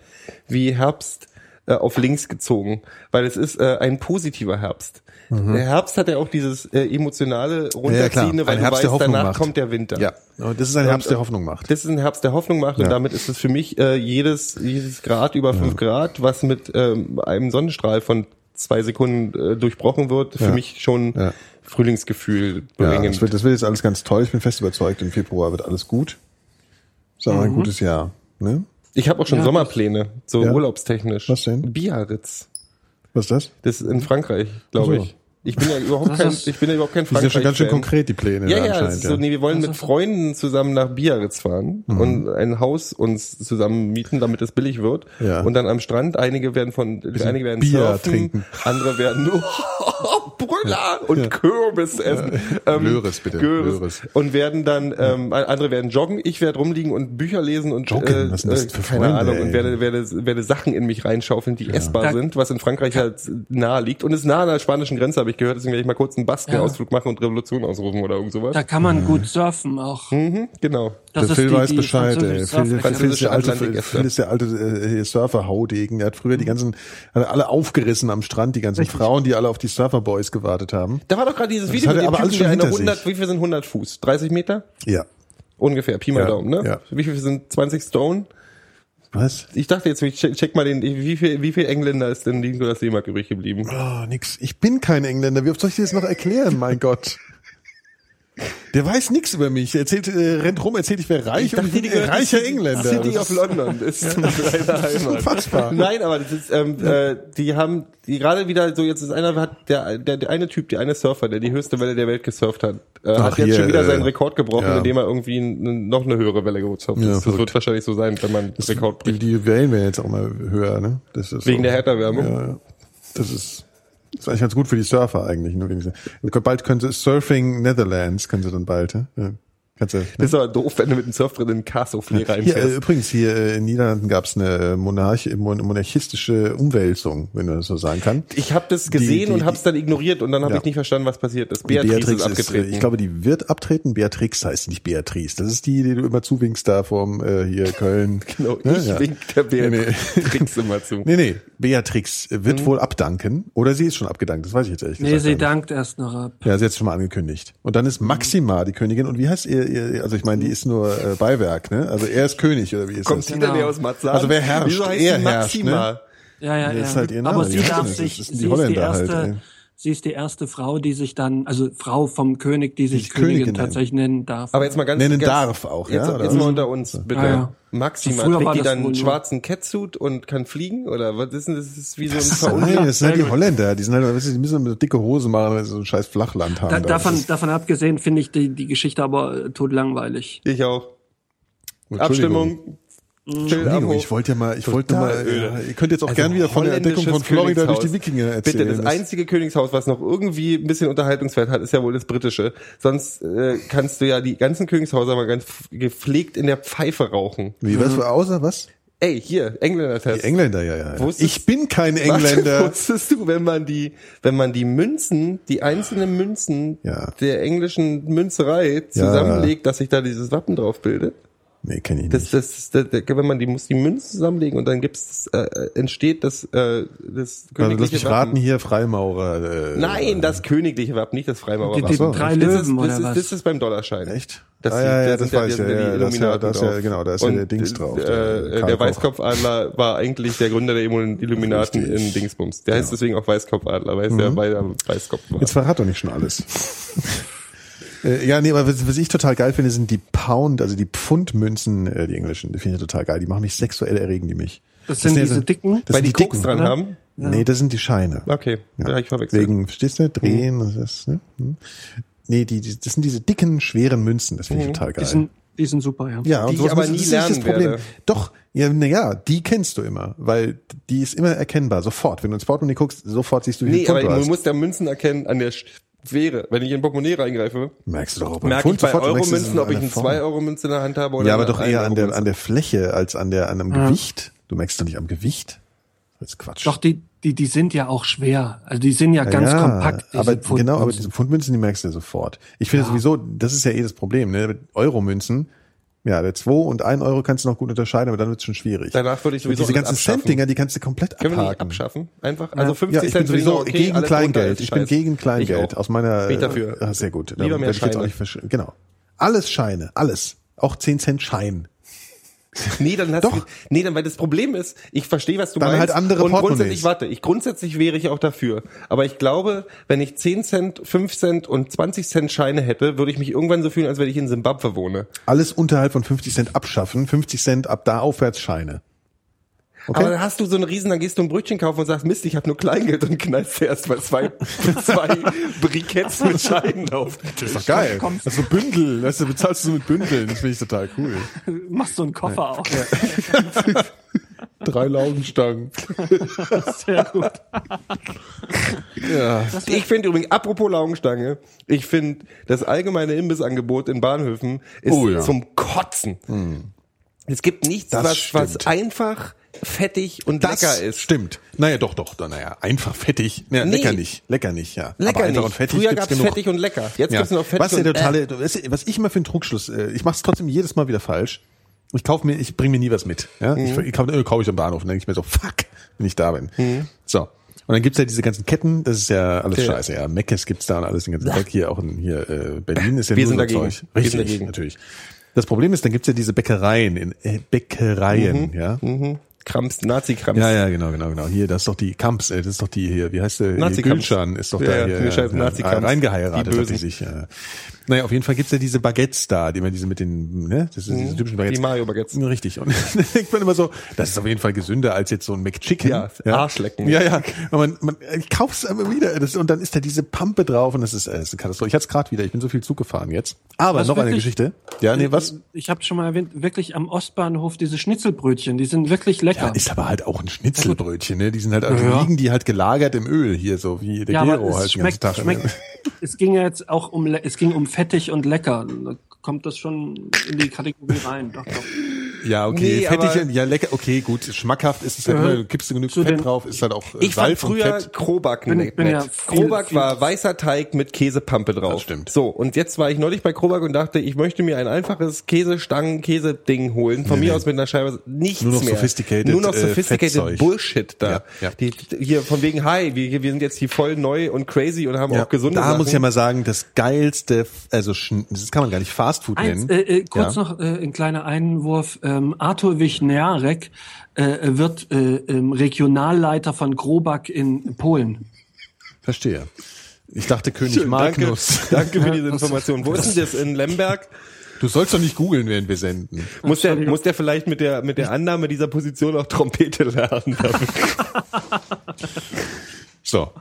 wie Herbst äh, auf links gezogen, weil es ist äh, ein positiver Herbst. Der Herbst hat ja auch dieses äh, emotionale Mhm. ja. Runterziehende, weil du Herbst, der weißt, danach macht. kommt der Winter. Ja, und das ist ein Herbst, Und, der Hoffnung macht. Das ist ein Herbst, der Hoffnung macht Ja. und damit ist es für mich äh, jedes, jedes Grad über fünf Grad, was mit ähm, einem Sonnenstrahl von zwei Sekunden äh, durchbrochen wird, für Ja. mich schon Ja. Frühlingsgefühl Ja, bringend. das wird, das wird jetzt alles ganz toll. Ich bin fest überzeugt, im Februar wird alles gut. Ist auch ein gutes Jahr, ne? ich habe auch schon Ja, Sommerpläne, so Ja. urlaubstechnisch. Was denn? Biarritz. Was ist das? Das ist in Frankreich, glaube so. ich. Ich bin ja überhaupt kein, ist- ich bin ja überhaupt kein Die sind ja schon ganz schön konkret, die Pläne Ja, ja, das anscheinend. ist so, nee, wir wollen mit Freunden zusammen nach Biarritz fahren Mhm. und ein Haus uns zusammen mieten, damit es billig wird. Ja. Und dann am Strand, einige werden von, einige werden Bier surfen, trinken. andere werden nur Brüller und Kürbis essen. Ähm, Löres, bitte, Göres. Löres. Und werden dann, ähm, andere werden joggen, ich werde rumliegen und Bücher lesen und Joggen? äh, Was sind das äh, für keine Freunde, Ahnung ey? und werde, werde, werde Sachen in mich reinschaufeln, die essbar sind, was in Frankreich halt nahe liegt. Und es ist nah an der spanischen Grenze, habe ich gehört, deswegen werde ich mal kurz einen Basken-Ausflug machen und Revolution ausrufen oder irgend sowas. Da kann man gut surfen auch. Mhm, genau. Das der Phil die- weiß die Bescheid, ey. französische Phil. Phil ist der alte. Phil ist der alte äh, Surfer-Haudegen. Der hat früher die ganzen, hat er alle aufgerissen am Strand, die ganzen Frauen, die alle auf die Surfer-Boys gewartet haben. Da war doch gerade dieses Video mit dem Typen, der eine hinter 100, sich. wie viel sind 100 Fuß? 30 Meter? Ja. Ungefähr, Pi mal Ja, Daumen, ne? ja. Wie viel sind 20 Stone? Was? Ich dachte jetzt, ich check, check mal den, wie viel, wie viel Engländer ist denn Nikolaus Seemark übrig geblieben? Oh, nix. Ich bin kein Engländer. Wie oft soll ich dir das noch erklären? Mein Gott. Der weiß nichts über mich. Er erzählt, äh, rennt rum, erzählt, ich wäre reich und ich bin reicher Engländer. City Das of London ist seine Heimat. unfassbar. Nein, aber das ist, ähm, äh, die haben, die gerade wieder so, jetzt ist einer, hat der, der, der eine Typ, der eine Surfer, der die höchste Welle der Welt gesurft hat, äh, Ach, hat jetzt hier, schon wieder äh, seinen Rekord gebrochen, ja. indem er irgendwie n- noch eine höhere Welle gesurft Ja, ist. Das verrückt. wird wahrscheinlich so sein, wenn man Rekord Die, bricht. die Wellen werden jetzt auch mal höher, ne? Das ist Wegen so. der Härterwärmung. Ja, ja. Das ist, das ist eigentlich ganz gut für die Surfer eigentlich. Bald können sie Surfing Netherlands, können sie dann bald, ja. Kannst du, Das ist aber doof, wenn du mit dem Surfbrett in den Castle-Flee Hier, äh, reinfährst. übrigens, hier äh, in Niederlanden gab es eine Monarch, mon monarchistische Umwälzung, wenn man das so sagen kann. Ich habe das gesehen die- und habe es dann ignoriert und dann habe Ja. ich nicht verstanden, was passiert ist. Beatrice, ist abgetreten. ich glaube, die wird abtreten. Beatrix heißt sie, nicht Beatrice. Das ist die, die du immer zuwinkst da vom äh, hier Köln. genau, Ne? ich Ja. wink der Nee, nee. Beatrix immer zu. Nee, nee, Beatrix wird wohl abdanken. Oder sie ist schon abgedankt, das weiß ich jetzt ehrlich Mhm. Nee, gesagt sie gar nicht. dankt erst noch ab. Ja, sie hat es schon mal angekündigt. Und dann ist Maxima die Königin. Und wie heißt ihr, ihr also ich meine, die ist nur äh, Beiwerk, ne? Also er ist König, oder wie ist Kommt das? die Genau. denn aus Marzahn? Also wer herrscht? Wieso heißt Er herrscht, Maxima? ne? Ja, ja, Das ja. ist halt ihr Name, Aber die sie darf das. sich, Das sie sind die ist die Holländer halt, erste, ey. Sie ist die erste Frau, die sich dann, also Frau vom König, die sich Königin, Königin tatsächlich nennen darf. Aber jetzt mal ganz Nennen ganz, darf auch, jetzt, ja, oder Jetzt mal unter uns, bitte. Ah, ja. Maxima, So trägt war die dann einen schwarzen Catsuit und kann fliegen? Oder was ist denn das? Das ist wie so ein Nein, das sind halt die Holländer. Die sind halt, die müssen eine dicke Hose machen, weil sie so ein scheiß Flachland haben. da, Da. davon, davon abgesehen finde ich die, die Geschichte aber äh, totlangweilig. Ich auch. Abstimmung. Entschuldigung, ich wollte ja mal, ich wollte mal, öde. ja, ihr könnt jetzt auch Also gern wieder von der Entdeckung von Florida durch die. Wikinger erzählen. Bitte, das einzige Königshaus, was noch irgendwie ein bisschen Unterhaltungswert hat, ist ja wohl das britische. Sonst äh, kannst du ja die ganzen Königshäuser mal ganz gepflegt in der Pfeife rauchen. Wie, was, außer was? Ey, hier, Engländer-Test. Die Engländer, ja, ja. ja. Wusstest- Ich bin kein Was Engländer. wusstest du, wenn man die, wenn man die Münzen, die einzelnen Münzen Ja. der englischen Münzerei zusammenlegt, dass sich da dieses Wappen drauf bildet? Nee, kenne ich Das, nicht. das, das, das, wenn man die muss die Münzen zusammenlegen und dann gibt's äh, entsteht das äh, das Also, königliche lass mich Wappen. raten, hier Freimaurer. Äh, Nein, das königliche Wappen, nicht das Freimaurer Die, die so, drei das Löwen ist, oder das, ist, was? das ist beim Dollarschein. Echt? Das, ah, ja, ja, da das ja weiß Ja, die ja, das, ja, das, ja, genau, da ist ja Und, der Dings drauf. Äh, Karl der. Weißkopfadler war eigentlich der Gründer der Illumin- Illuminaten Richtig. in Dingsbums. Der heißt deswegen auch Weißkopfadler, weil es der bei der Weißkopf war. Jetzt verrat doch nicht schon alles. Äh, ja, nee, aber was, was ich total geil finde, sind die Pound, also die Pfundmünzen, äh, die englischen. Die finde ich total geil. Die machen mich sexuell erregen, die mich. Das sind ja diese so- dicken? Das Weil sind die die Koks dicken. dran haben? Nee, das sind die Scheine. Okay, ja, ich verwechselt. Wegen, verstehst du? Drehen, das ist, ne? Hm. Nee, die, die, das sind diese dicken, schweren Münzen. Das finde ich total geil. Die sind, die sind super, ja. Ja, Die und ich sowas aber nie das lernen das Problem. werde. Doch, ja, na ja, die kennst du immer, weil die ist immer erkennbar, sofort. Wenn du ins Portemonnaie guckst, sofort siehst du, wie Nee, viel Pfund aber du man hast. muss der Münzen erkennen an der Schwere. Wenn ich in Portemonnaie reingreife, Merkst du doch, ob merke ich bei Euromünzen, ob ich eine der Form. 2-Euro-Münze in der Hand habe oder Ja, aber doch eher an der, 1-Euro-Münze. an der Fläche als an der, an einem Gewicht. Du merkst doch nicht am Gewicht. Das ist Quatsch. Doch, die, die, die sind ja auch schwer. Also die sind ja ganz ja, kompakt. diese aber genau, aber diese Pfundmünzen, die merkst du ja sofort. Ich finde sowieso, das ist ja eh das Problem, ne? Mit Euromünzen, ja, der 2 und 1 Euro kannst du noch gut unterscheiden, aber dann wird's schon schwierig. Danach würde ich Und sowieso diese alles ganzen. Cent-Dinger, die kannst du komplett Können wir abhaken. abschaffen? Einfach? Also 50 Ja, ich bin Cent noch sowieso okay, gegen Kleingeld. Ich bin gegen Kleingeld. Aus meiner, Bin ich dafür. Ah, sehr gut. Lieber Da mehr Scheine. Genau. Alles Scheine, alles. Auch 10 Cent Schein. Nee, dann hast Doch. du, nee, dann, weil das Problem ist, ich verstehe, was du Dann meinst. halt andere und grundsätzlich, warte, ich, grundsätzlich wäre ich auch dafür. Aber ich glaube, wenn ich 10 Cent, 5 Cent und 20 Cent Scheine hätte, würde ich mich irgendwann so fühlen, als wenn ich in Simbabwe wohne. Alles unterhalb von 50 Cent abschaffen. 50 Cent ab da aufwärts Scheine. Okay? Aber dann hast du so einen Riesen, dann gehst du ein Brötchen kaufen und sagst, Mist, ich habe nur Kleingeld und knallst erst mal zwei, zwei Briketts mit Scheiben auf. das ist doch geil. Das ist so Bündel, weißt du, bezahlst du so mit Bündeln, das finde ich total cool. Machst so einen Koffer auf. Drei Laugenstangen. Sehr gut. Ja. Ich finde übrigens, apropos Laugenstange, ich finde, das allgemeine Imbissangebot in Bahnhöfen ist Oh ja. zum Kotzen. Es gibt nichts, Das was, was einfach, fettig und Das lecker ist. Stimmt. Naja, doch, doch. Naja, einfach fettig. Ja, Nee. Lecker nicht. Lecker nicht, ja. Lecker Aber einfach nicht. und fettig Früher gab's genug. fettig und lecker. Jetzt Ja. gibt's nur fettig was der und totale, was- was ich immer für einen Trugschluss, äh, ich mache es trotzdem jedes Mal wieder falsch. Ich kaufe mir, ich bringe mir nie was mit. Ja? Ich, ich kaufe äh, kauf ich am Bahnhof und dann denke ich mir so, fuck, wenn ich da bin. So. Und dann gibt's ja diese ganzen Ketten, das ist ja alles Ja. scheiße. Ja, Meckes gibt's da und alles den ganzen Tag. Hier auch in hier äh, Berlin ist ja Wir nur sind so dagegen. Zeug. Wir Richtig, sind dagegen. natürlich. Das Problem ist, dann gibt's ja diese Bäckereien, in äh, Bäckereien, ja. Mhm. Krams, Nazi-Krams. Ja, ja, genau, genau, genau. Hier, das ist doch die Kamps, äh, das ist doch die hier, wie heißt der? Gülschan ist doch Ja, da ja, hier. die scheiß Nazi-Kamps. reingeheiratet Die hat die Bösen. sich. Ja. Naja, auf jeden Fall gibt's ja diese Baguettes da, die man diese mit den, ne, das sind diese typischen Baguettes. Mhm. Die Mario-Baguettes. Richtig. Und dann denkt man immer so, das ist auf jeden Fall gesünder als jetzt so ein McChicken. Ja, Arschlecken. Ja, ja. Aber man, man, ich kauf's immer wieder. Das, und dann ist da diese Pampe drauf und das ist, äh, das ist eine Katastrophe. Ich hatte es gerade wieder, ich bin so viel Zug gefahren jetzt. Aber Was, noch eine? Geschichte. Ja, nee, was? Ich habe schon mal erwähnt, wirklich am Ostbahnhof diese Schnitzelbrötchen, die sind wirklich lecker. Ja, ist aber halt auch ein Schnitzelbrötchen, ne? Die sind halt, also Ja. liegen die halt gelagert im Öl hier, so wie der Ja, Gero aber es halt den schmeckt, ganzen Tag. schmeckt. Es ging ja jetzt auch um, es ging um fettig und lecker. Da kommt das schon in die Kategorie rein. Doch, doch. Ja, okay, Nee, fettig, ja, lecker, okay, gut, schmackhaft ist es ja immer, du kippst du genug zu Fett den- drauf, ist halt auch äh, Ich fand Salz und früher. Krobak Bin- nett. bin ja viel- Krobak viel- war weißer Teig mit Käsepampe drauf. Das stimmt. So, und jetzt war ich neulich bei Krobak und dachte, ich möchte mir ein einfaches Käsestangen, Käseding holen. Von Nee, mir nee. aus mit einer Scheibe nichts Nur noch mehr. sophisticated, Nur noch äh, sophisticated Fettzeug. Bullshit da. Ja, ja. Die, hier von wegen, hi, wir, wir sind jetzt hier voll neu und crazy und haben Ja, auch gesunde da Sachen. muss ich ja mal sagen, das geilste, also das kann man gar nicht Fastfood Eins, nennen. äh, äh, kurz Ja. noch äh, ein kleiner Einwurf. Ähm, Arthur Wichniarek äh, wird äh, ähm, Regionalleiter von Grobak in Polen. Verstehe. Ich dachte König Schön, danke, Magnus. danke für diese Information. Wo ist denn das in Lemberg? Du sollst doch nicht googeln, während wir senden. Muss der, muss der vielleicht mit der, mit der Annahme dieser Position auch Trompete lernen? So.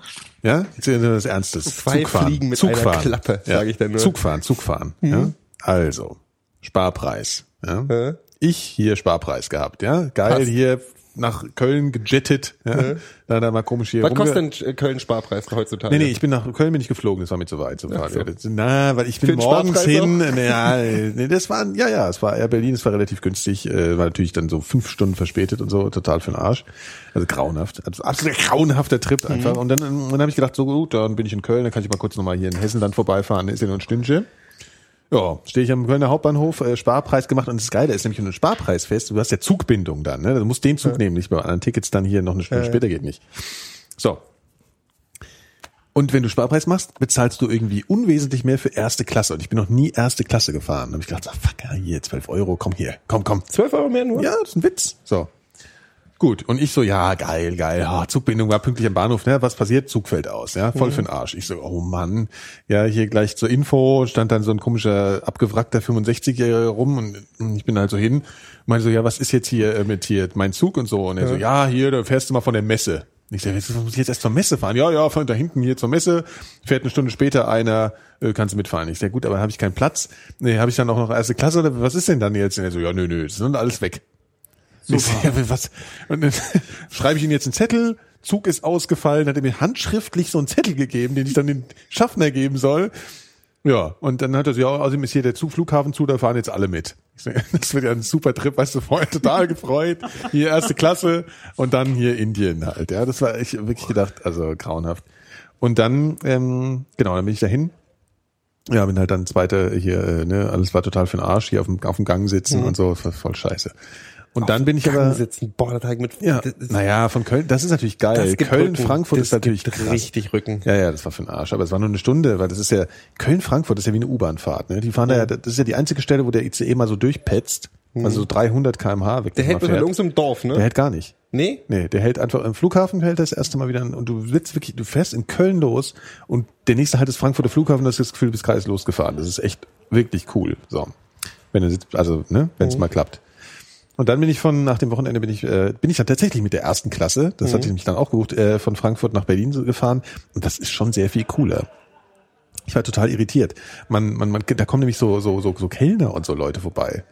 Ja, jetzt ist das Ernstes. Zwei Fliegen mit einer Klappe, ja. sag ich dann nur. Mhm. Zugfahren, Zugfahren. Ja. Also, Sparpreis. Ja. Ich hier Sparpreis gehabt, ja. Geil, Passt. hier nach Köln gejettet. Ja. Da, da mal komisch hier Was kostet denn Köln Sparpreis heutzutage? Nee, nee, ich bin nach Köln bin ich geflogen, das war mir zu weit. So Ach so. Na, weil ich bin den morgens Sparpreis hin. Ja, nee, das war, ja, ja, es war Air Berlin, es war relativ günstig, äh, war natürlich dann so fünf Stunden verspätet und so, total für den Arsch. Also grauenhaft, also absolut grauenhafter Trip einfach. Und dann, dann habe ich gedacht, so gut, dann bin ich in Köln, dann kann ich mal kurz nochmal hier in Hessenland vorbeifahren, ist ja nur ein Stündchen. Ja, stehe ich am Kölner Hauptbahnhof, äh, Sparpreis gemacht und das Geile ist nämlich, ein Sparpreis fest, du hast ja Zugbindung dann, ne? Du musst den Zug nehmen, nicht bei anderen Tickets dann hier noch eine Stunde später geht nicht. So. Und wenn du Sparpreis machst, bezahlst du irgendwie unwesentlich mehr für erste Klasse. Und ich bin noch nie erste Klasse gefahren. Da habe ich gedacht, ach, fuck, ja, hier, 12 Euro, komm hier, komm, komm. 12 Euro mehr nur? Ja, das ist ein Witz. So. Gut. Und ich so, ja, geil, geil. Ah, Zugbindung war pünktlich am Bahnhof. Ne? Was passiert? Zug fällt aus. Ja, voll für den Arsch. Ich so, oh Mann. Ja, hier gleich zur Info stand dann so ein komischer, abgewrackter 65-Jähriger rum und ich bin halt so hin. Meinte so, ja, was ist jetzt hier äh, mit hier mein Zug und so? Und er so, ja, hier, da fährst du mal von der Messe. Ich sage, jetzt muss ich jetzt erst zur Messe fahren. Ja, ja, von da hinten hier zur Messe. Fährt eine Stunde später einer, äh, kannst du mitfahren. Ich sage, gut, aber habe ich keinen Platz? Nee, habe ich dann auch noch erste Klasse oder was ist denn dann jetzt? Und er so, ja, nö, nö, das ist alles weg. So, ja, was? Und dann schreibe ich ihm jetzt einen Zettel, Zug ist ausgefallen, hat er mir handschriftlich so einen Zettel gegeben, den ich dann den Schaffner geben soll. Ja, und dann hat er so, ja, außerdem ist hier der Zug, Flughafen zu, da fahren jetzt alle mit. Ich so, das wird ja ein super Trip, weißt du, vorher total gefreut. Hier erste Klasse und dann hier Indien halt. Ja, das war ich wirklich gedacht, also grauenhaft. Und dann, ähm, genau, dann bin ich dahin. Ja, bin halt dann zweite hier, äh, ne, alles war total für den Arsch, hier auf dem, auf dem Gang sitzen und so, voll scheiße. Und dann bin ich Gang aber, sitzen. Boah, der Teig mit. ja, das ist- naja, von Köln, das ist natürlich geil. das Köln, Rücken. Frankfurt das ist natürlich krass. richtig Rücken. Ja, ja, das war für den Arsch. Aber es war nur eine Stunde, weil das ist ja, Köln-Frankfurt ist ja wie eine U-Bahn-Fahrt. Ne? Die fahren da ja, das ist ja die einzige Stelle, wo der ICE mal so durchpetzt. Also so 300 kmh weg. Der hält fährt. uns im Dorf, ne? Der hält gar nicht. nee? Nee, der hält einfach im Flughafen hält das erste Mal wieder an und du sitzt wirklich, du fährst in Köln los und der nächste Halt ist Frankfurter Flughafen, du hast das Gefühl, du bist gerade losgefahren. Das ist echt wirklich cool. So. Wenn er sitzt, also, ne, wenn es Mhm. mal klappt. Und dann bin ich von, nach dem Wochenende bin ich, äh, bin ich dann tatsächlich mit der ersten Klasse, das hatte ich mich dann auch gebucht, äh, von Frankfurt nach Berlin gefahren. Und das ist schon sehr viel cooler. Ich war total irritiert. Man, man, man, da kommen nämlich so, so, so, so Kellner und so Leute vorbei.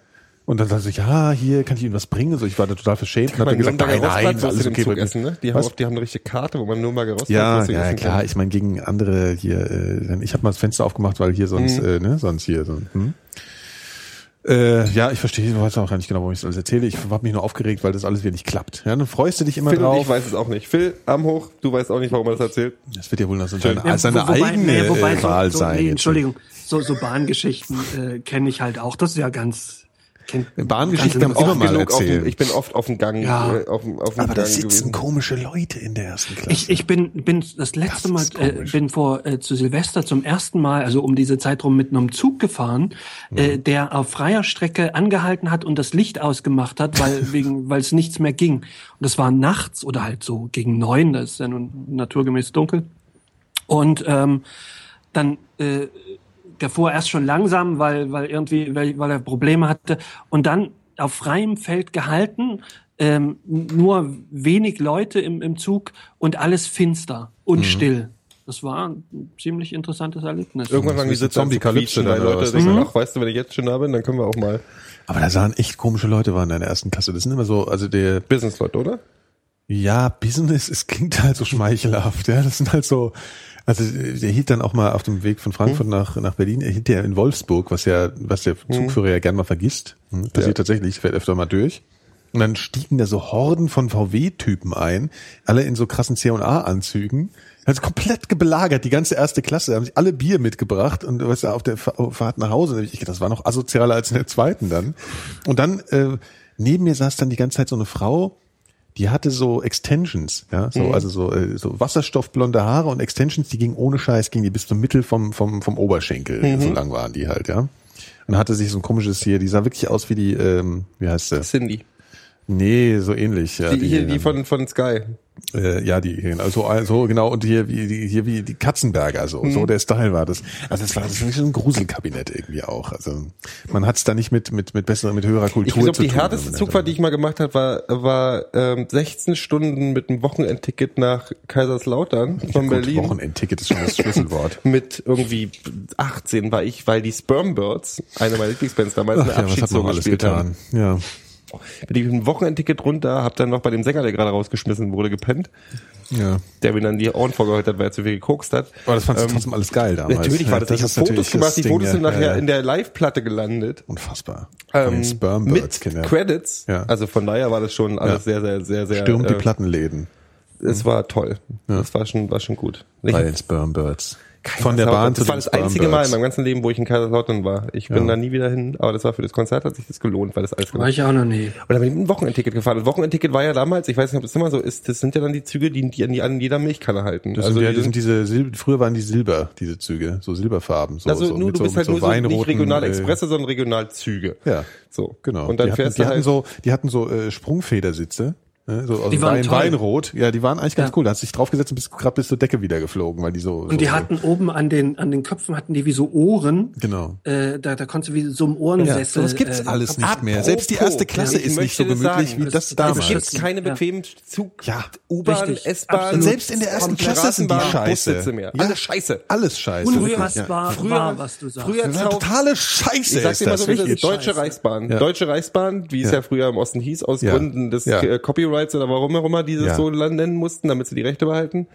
Und dann sagte ich, ja, hier kann ich Ihnen was bringen. So, ich war da total verschämt und habe gesagt, nein, nein, alles okay. Zug essen, ne? Die haben, oft, die haben eine richtige Karte, wo man nur mal gerostet Ja, Rostbratwurst ja, klar. kann. Ich meine, gegen andere hier, äh, ich habe mal das Fenster aufgemacht, weil hier sonst, Mhm. äh, ne, sonst hier so. Hm? Äh, ja, ich verstehe, ich weiß auch gar nicht genau, warum ich das alles erzähle. Ich habe mich nur aufgeregt, weil das alles wieder nicht klappt. Ja, dann freust du dich immer Phil und drauf. ich weiß es auch nicht. Phil, Arm hoch, du weißt auch nicht, warum er das erzählt. das wird ja wohl noch so Schön. seine, Ja, seine wo- wobei- eigene nee, wobei äh, Wahl so, so, sein. Nee. Entschuldigung, so, so Bahngeschichten äh, kenne ich halt auch. Das ist ja ganz. Bahngeschichten man immer mal Genug auf dem, erzählen. ich bin oft auf dem Gang, Ja. äh, auf, dem- auf dem Aber da Gang sitzen gewesen. komische Leute in der ersten Klasse. Ich, ich bin, bin das letzte Das Mal, äh, bin vor äh, zu Silvester zum ersten Mal, also um diese Zeit rum mit einem Zug gefahren, Mhm. äh, der auf freier Strecke angehalten hat und das Licht ausgemacht hat, weil wegen, weil es nichts mehr ging. Und das war nachts oder halt so gegen neun, das ist ja nun naturgemäß dunkel. Und ähm, dann äh, der fuhr erst schon langsam, weil, weil irgendwie, weil, weil er Probleme hatte. Und dann auf freiem Feld gehalten, ähm, nur wenig Leute im, im Zug und alles finster und Mhm. still. Das war ein ziemlich interessantes Erlebnis. Irgendwann waren die Das ist Sitze an zu Zombie-Kalypse oder Leute was? denken, Mhm. ach, weißt du, wenn ich jetzt schon da bin, dann können wir auch mal Aber da sahen echt komische Leute waren in der ersten Klasse. Das sind immer so, also der, Business-Leute, oder? ja, Business, es klingt halt so schmeichelhaft, ja. Das sind halt so, also der hielt dann auch mal auf dem Weg von Hm. Frankfurt nach, nach Berlin, er hielt ja in Wolfsburg, was ja, was der Zugführer ja gern mal vergisst. Hm, Passiert Ja. tatsächlich, fährt öfter mal durch. Und dann stiegen da so Horden von VW-Typen ein, alle in so krassen C&A-Anzügen. Also komplett belagert, die ganze erste Klasse, haben sich alle Bier mitgebracht und weißt du, auf der Fa- Fahrt nach Hause, ich, das war noch asozialer als in der zweiten dann. Und dann, äh, neben mir saß dann die ganze Zeit so eine Frau, die hatte so Extensions, ja, so, also so, äh, so wasserstoffblonde Haare und Extensions, die gingen ohne Scheiß, gingen die bis zum Mittel vom, vom, vom Oberschenkel, so lang waren die halt, ja. Und hatte sich so ein komisches hier, die sah wirklich aus wie die, ähm, wie heißt sie? Cindy. Nee, so ähnlich. Ja, Die, hier, die von, von Sky. äh, ja, die, also, also genau, und hier wie, die, hier wie die Katzenberger, so, Mhm. so der Style war das. Also das war das war ein Gruselkabinett irgendwie auch. Also man hat es da nicht mit, mit, mit besserer, mit höherer Kultur Ich glaube, zu die tun. härteste Zugfahrt, die ich mal gemacht habe, war, war ähm, 16 Stunden mit einem Wochenendticket nach Kaiserslautern von Gut, Berlin. Wochenendticket ist schon das Schlüsselwort. Mit irgendwie 18 war ich, weil die Spermbirds, eine meiner Lieblingsbands damals, Ach eine ja, was hat man alles gespielt haben. getan? Ja. Bin ich mit einem Wochenendticket runter, hab dann noch bei dem Sänger, der gerade rausgeschmissen wurde, gepennt, Ja. der mir dann die Ohren vorgeheult hat, weil er zu viel gekokst hat. Aber das fandst du Ähm, trotzdem alles geil damals. Natürlich war Ja, das, ich habe Fotos gemacht, das die Ding, Fotos sind ja, nachher ja. in der Live-Platte gelandet. Unfassbar. Ähm, mit Kinder. Credits. Ja. Also von daher war das schon alles sehr, sehr, sehr, sehr. Stürmt die äh, Plattenläden Es war toll. Das war schon, war schon gut. Bei den Spermbirds. Von der Bahn das zu war den das einzige Mal in meinem ganzen Leben, wo ich in Kaiserslautern war. Ich bin Ja. da nie wieder hin, aber das war für das Konzert hat sich das gelohnt, weil das alles War gemacht ich auch noch nie. Und dann bin ich mit einem Wochenendticket gefahren. Das Wochenendticket war ja damals, ich weiß nicht, ob das immer so ist, das sind ja dann die Züge, die, die an, die an jeder Milchkanne halten. Das also sind, ja, die das sind diese Sil früher waren die Silber, diese Züge, so Silberfarben. So, also so, nur, du bist halt so nur so nicht Regionalexpresse, sondern Regionalzüge. Äh, ja, So. genau. Und dann die hatten, fährst die du hatten halt, so, die hatten so äh, Sprungfedersitze. Ne, so aus Die waren Wein. Weinrot. Ja, die waren eigentlich ganz Ja. cool. Da hast du dich draufgesetzt und bist gerade bis zur Decke wieder geflogen, weil die so. so Und die so, hatten oben an den, an den Köpfen hatten die wie so Ohren. Genau. Äh, da, da konntest du wie so im Ohrensessel. sowas gibt's äh, alles nicht Apropos, mehr. Selbst die erste Klasse ich ist nicht so das gemütlich sagen, wie das es damals. es gibt keine Ja. bequemen Zug, Ja. U-Bahn. S-Bahn. Selbst in der ersten Klasse sind die scheiße. Mehr. Ja. Alles scheiße. Alles scheiße. Unfassbar Früher- wahr, was du sagst. früher- Das ist eine totale Scheiße. Ich sag's dir mal das. so, wie. Deutsche. Reichsbahn. Ja. Deutsche Reichsbahn, wie es Ja. ja früher im Osten hieß, aus Ja. Gründen des Ja. Copyrights oder warum auch immer die das Ja. so nennen mussten, damit sie die Rechte behalten.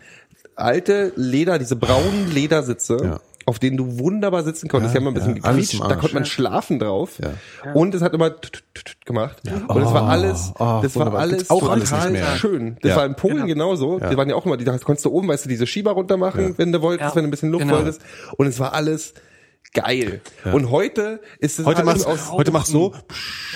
Alte Leder, diese braunen Ledersitze. Ja. auf denen du wunderbar sitzen konntest. Ja, die haben immer ein bisschen ja, gequietscht, da konnte man schlafen drauf. Ja. Und es hat immer gemacht. Und es war alles, Oh, das war alles Gibt's auch alles total nicht mehr. schön. Das Ja. war in Polen Genau. genauso. Ja. Die waren ja auch immer, die da konntest du oben, weißt du, diese Schieber runter machen, wenn du wolltest, Ja. wenn du ein bisschen Luft Genau. wolltest. Und es war alles geil. Und heute ist es Heute alles macht's, heute macht's so,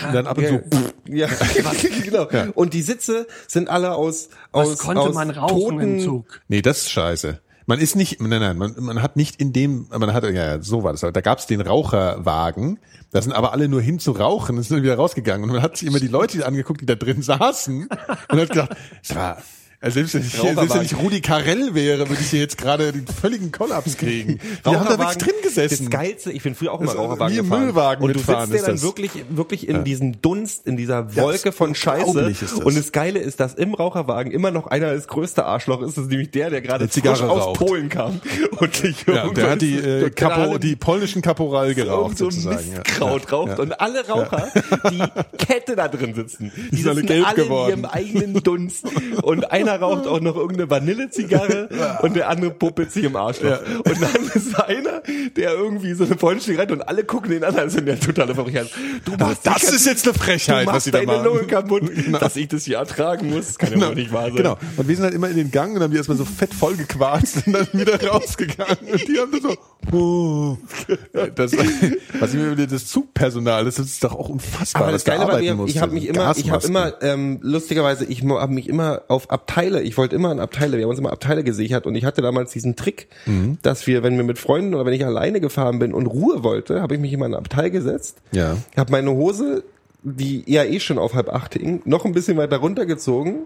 und dann ab und ja, zu. ja, genau. Und die Sitze sind alle aus Was aus, konnte aus man rauchen toten, im Zug? Nee, das ist scheiße. Man ist nicht, nein, nein, man, man hat nicht in dem, man hat, ja, ja, so war das, da gab's den Raucherwagen, da sind aber alle nur hin zu rauchen sind dann wieder rausgegangen und man hat sich immer die Leute angeguckt, die da drin saßen und hat gedacht, es war, Also selbst wenn ich, selbst wenn ich Rudi Carell wäre, würde ich hier jetzt gerade den völligen Kollaps kriegen. Die haben da wirklich drin gesessen. Das Geilste, ich bin früher auch immer ist Raucherwagen gefahren. Müllwagen und du sitzt dir ist dann das. wirklich, wirklich in diesem Dunst, in dieser Wolke ist von Scheiße. das. Und das Geile ist, dass im Raucherwagen immer noch einer das größte Arschloch ist, das ist nämlich der, der gerade frisch aus raucht. Polen kam. Und ich Ja, der hat die, äh, Kapo, die polnischen Kaporal geraucht so sozusagen. ja. Mistkraut raucht und alle Raucher, die Kette da drin sitzen, die, sind alle gelb alle geworden. in ihrem eigenen Dunst und einer raucht auch noch irgendeine Vanillezigarre und der andere puppelt sich im Arschloch. Und dann ist einer, der irgendwie so eine Freundin rennt und alle gucken den an, als sind der totale Verrückt. Du machst das ist jetzt eine Frechheit, du was sie da deine machen. Lunge kaputt, Genau. dass ich das hier ertragen muss. Das kann ja wohl nicht wahr sein. Genau. Und wir sind halt immer in den Gang und haben die erstmal so fett voll gequarzt und dann wieder rausgegangen. Und die haben dann so. Das, was ich mir über das Zugpersonal, das ist doch auch unfassbar, Aber das Geile arbeiten mir, musste. ich habe mich immer, ich habe immer, ähm, lustigerweise, ich habe mich immer auf Abteile, ich wollte immer an Abteile, wir haben uns immer Abteile gesichert und ich hatte damals diesen Trick, Mhm. dass wir, wenn wir mit Freunden oder wenn ich alleine gefahren bin und Ruhe wollte, habe ich mich immer in ein Abteil gesetzt, Ja. habe meine Hose, die ja eh schon auf halb acht hing, noch ein bisschen weiter runtergezogen,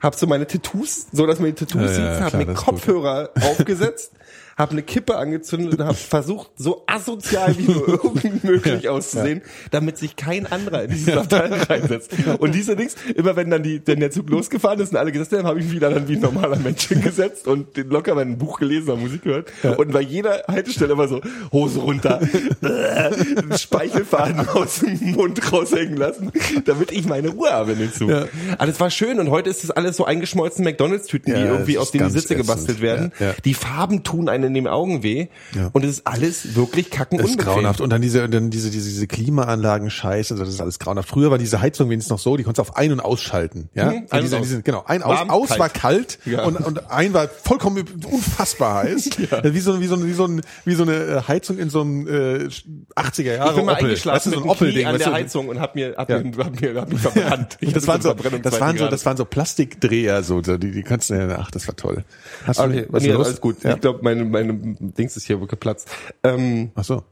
habe so meine Tattoos, so dass man die Tattoos Ja, sieht, ja, habe mir ist gut. Kopfhörer aufgesetzt, habe eine Kippe angezündet und habe versucht, so asozial wie nur irgend möglich auszusehen, damit sich kein anderer in dieses Abteil reinsetzt. Und diese Dings, immer wenn dann die, wenn der Zug losgefahren ist und alle gesessen haben, habe ich mich wieder dann wie ein normaler Mensch hingesetzt und den locker mein Buch gelesen, oder Musik gehört. Und bei jeder Haltestelle immer so, Hose runter, äh, Speichelfaden aus dem Mund raushängen lassen, damit ich meine Ruhe habe in den Zug. Ja. Aber das war schön und heute ist das alles so eingeschmolzene McDonalds-Tüten, die Ja, irgendwie aus ist denen die ganz Sitze gebastelt werden. Ja, ja. Die Farben tun einen in den Augen weh. Ja. Und es ist alles wirklich kacken Das ist grauenhaft. Und dann diese, dann diese, diese, diese Klimaanlagen scheiße, also das ist alles grauenhaft. Früher war diese Heizung wenigstens noch so, die konntest du auf ein- und ausschalten. Ja? Mhm, Und ein diese, aus. diese, genau, ein aus, Warm, aus kalt. war kalt Ja. und, und ein war vollkommen unfassbar heiß. Wie so, wie so, wie so, ein, wie so eine äh, Heizung in so einem äh, 80er Jahre ich bin mal Opel. eingeschlafen Weißt du, so ein Knie Opel-Ding. an der du? Heizung und hab mir, hab Ja. mir, hab mir, hab mich verbrannt. Ich Das waren so, das waren so, das waren so Plastikdreher, so, die, die kannst du, ja- ach, das war toll. Hast du, Okay, was nee, ist los? alles gut. Ja. Ich glaube, meine, meine Dings ist hier geplatzt. Ähm, Ach so.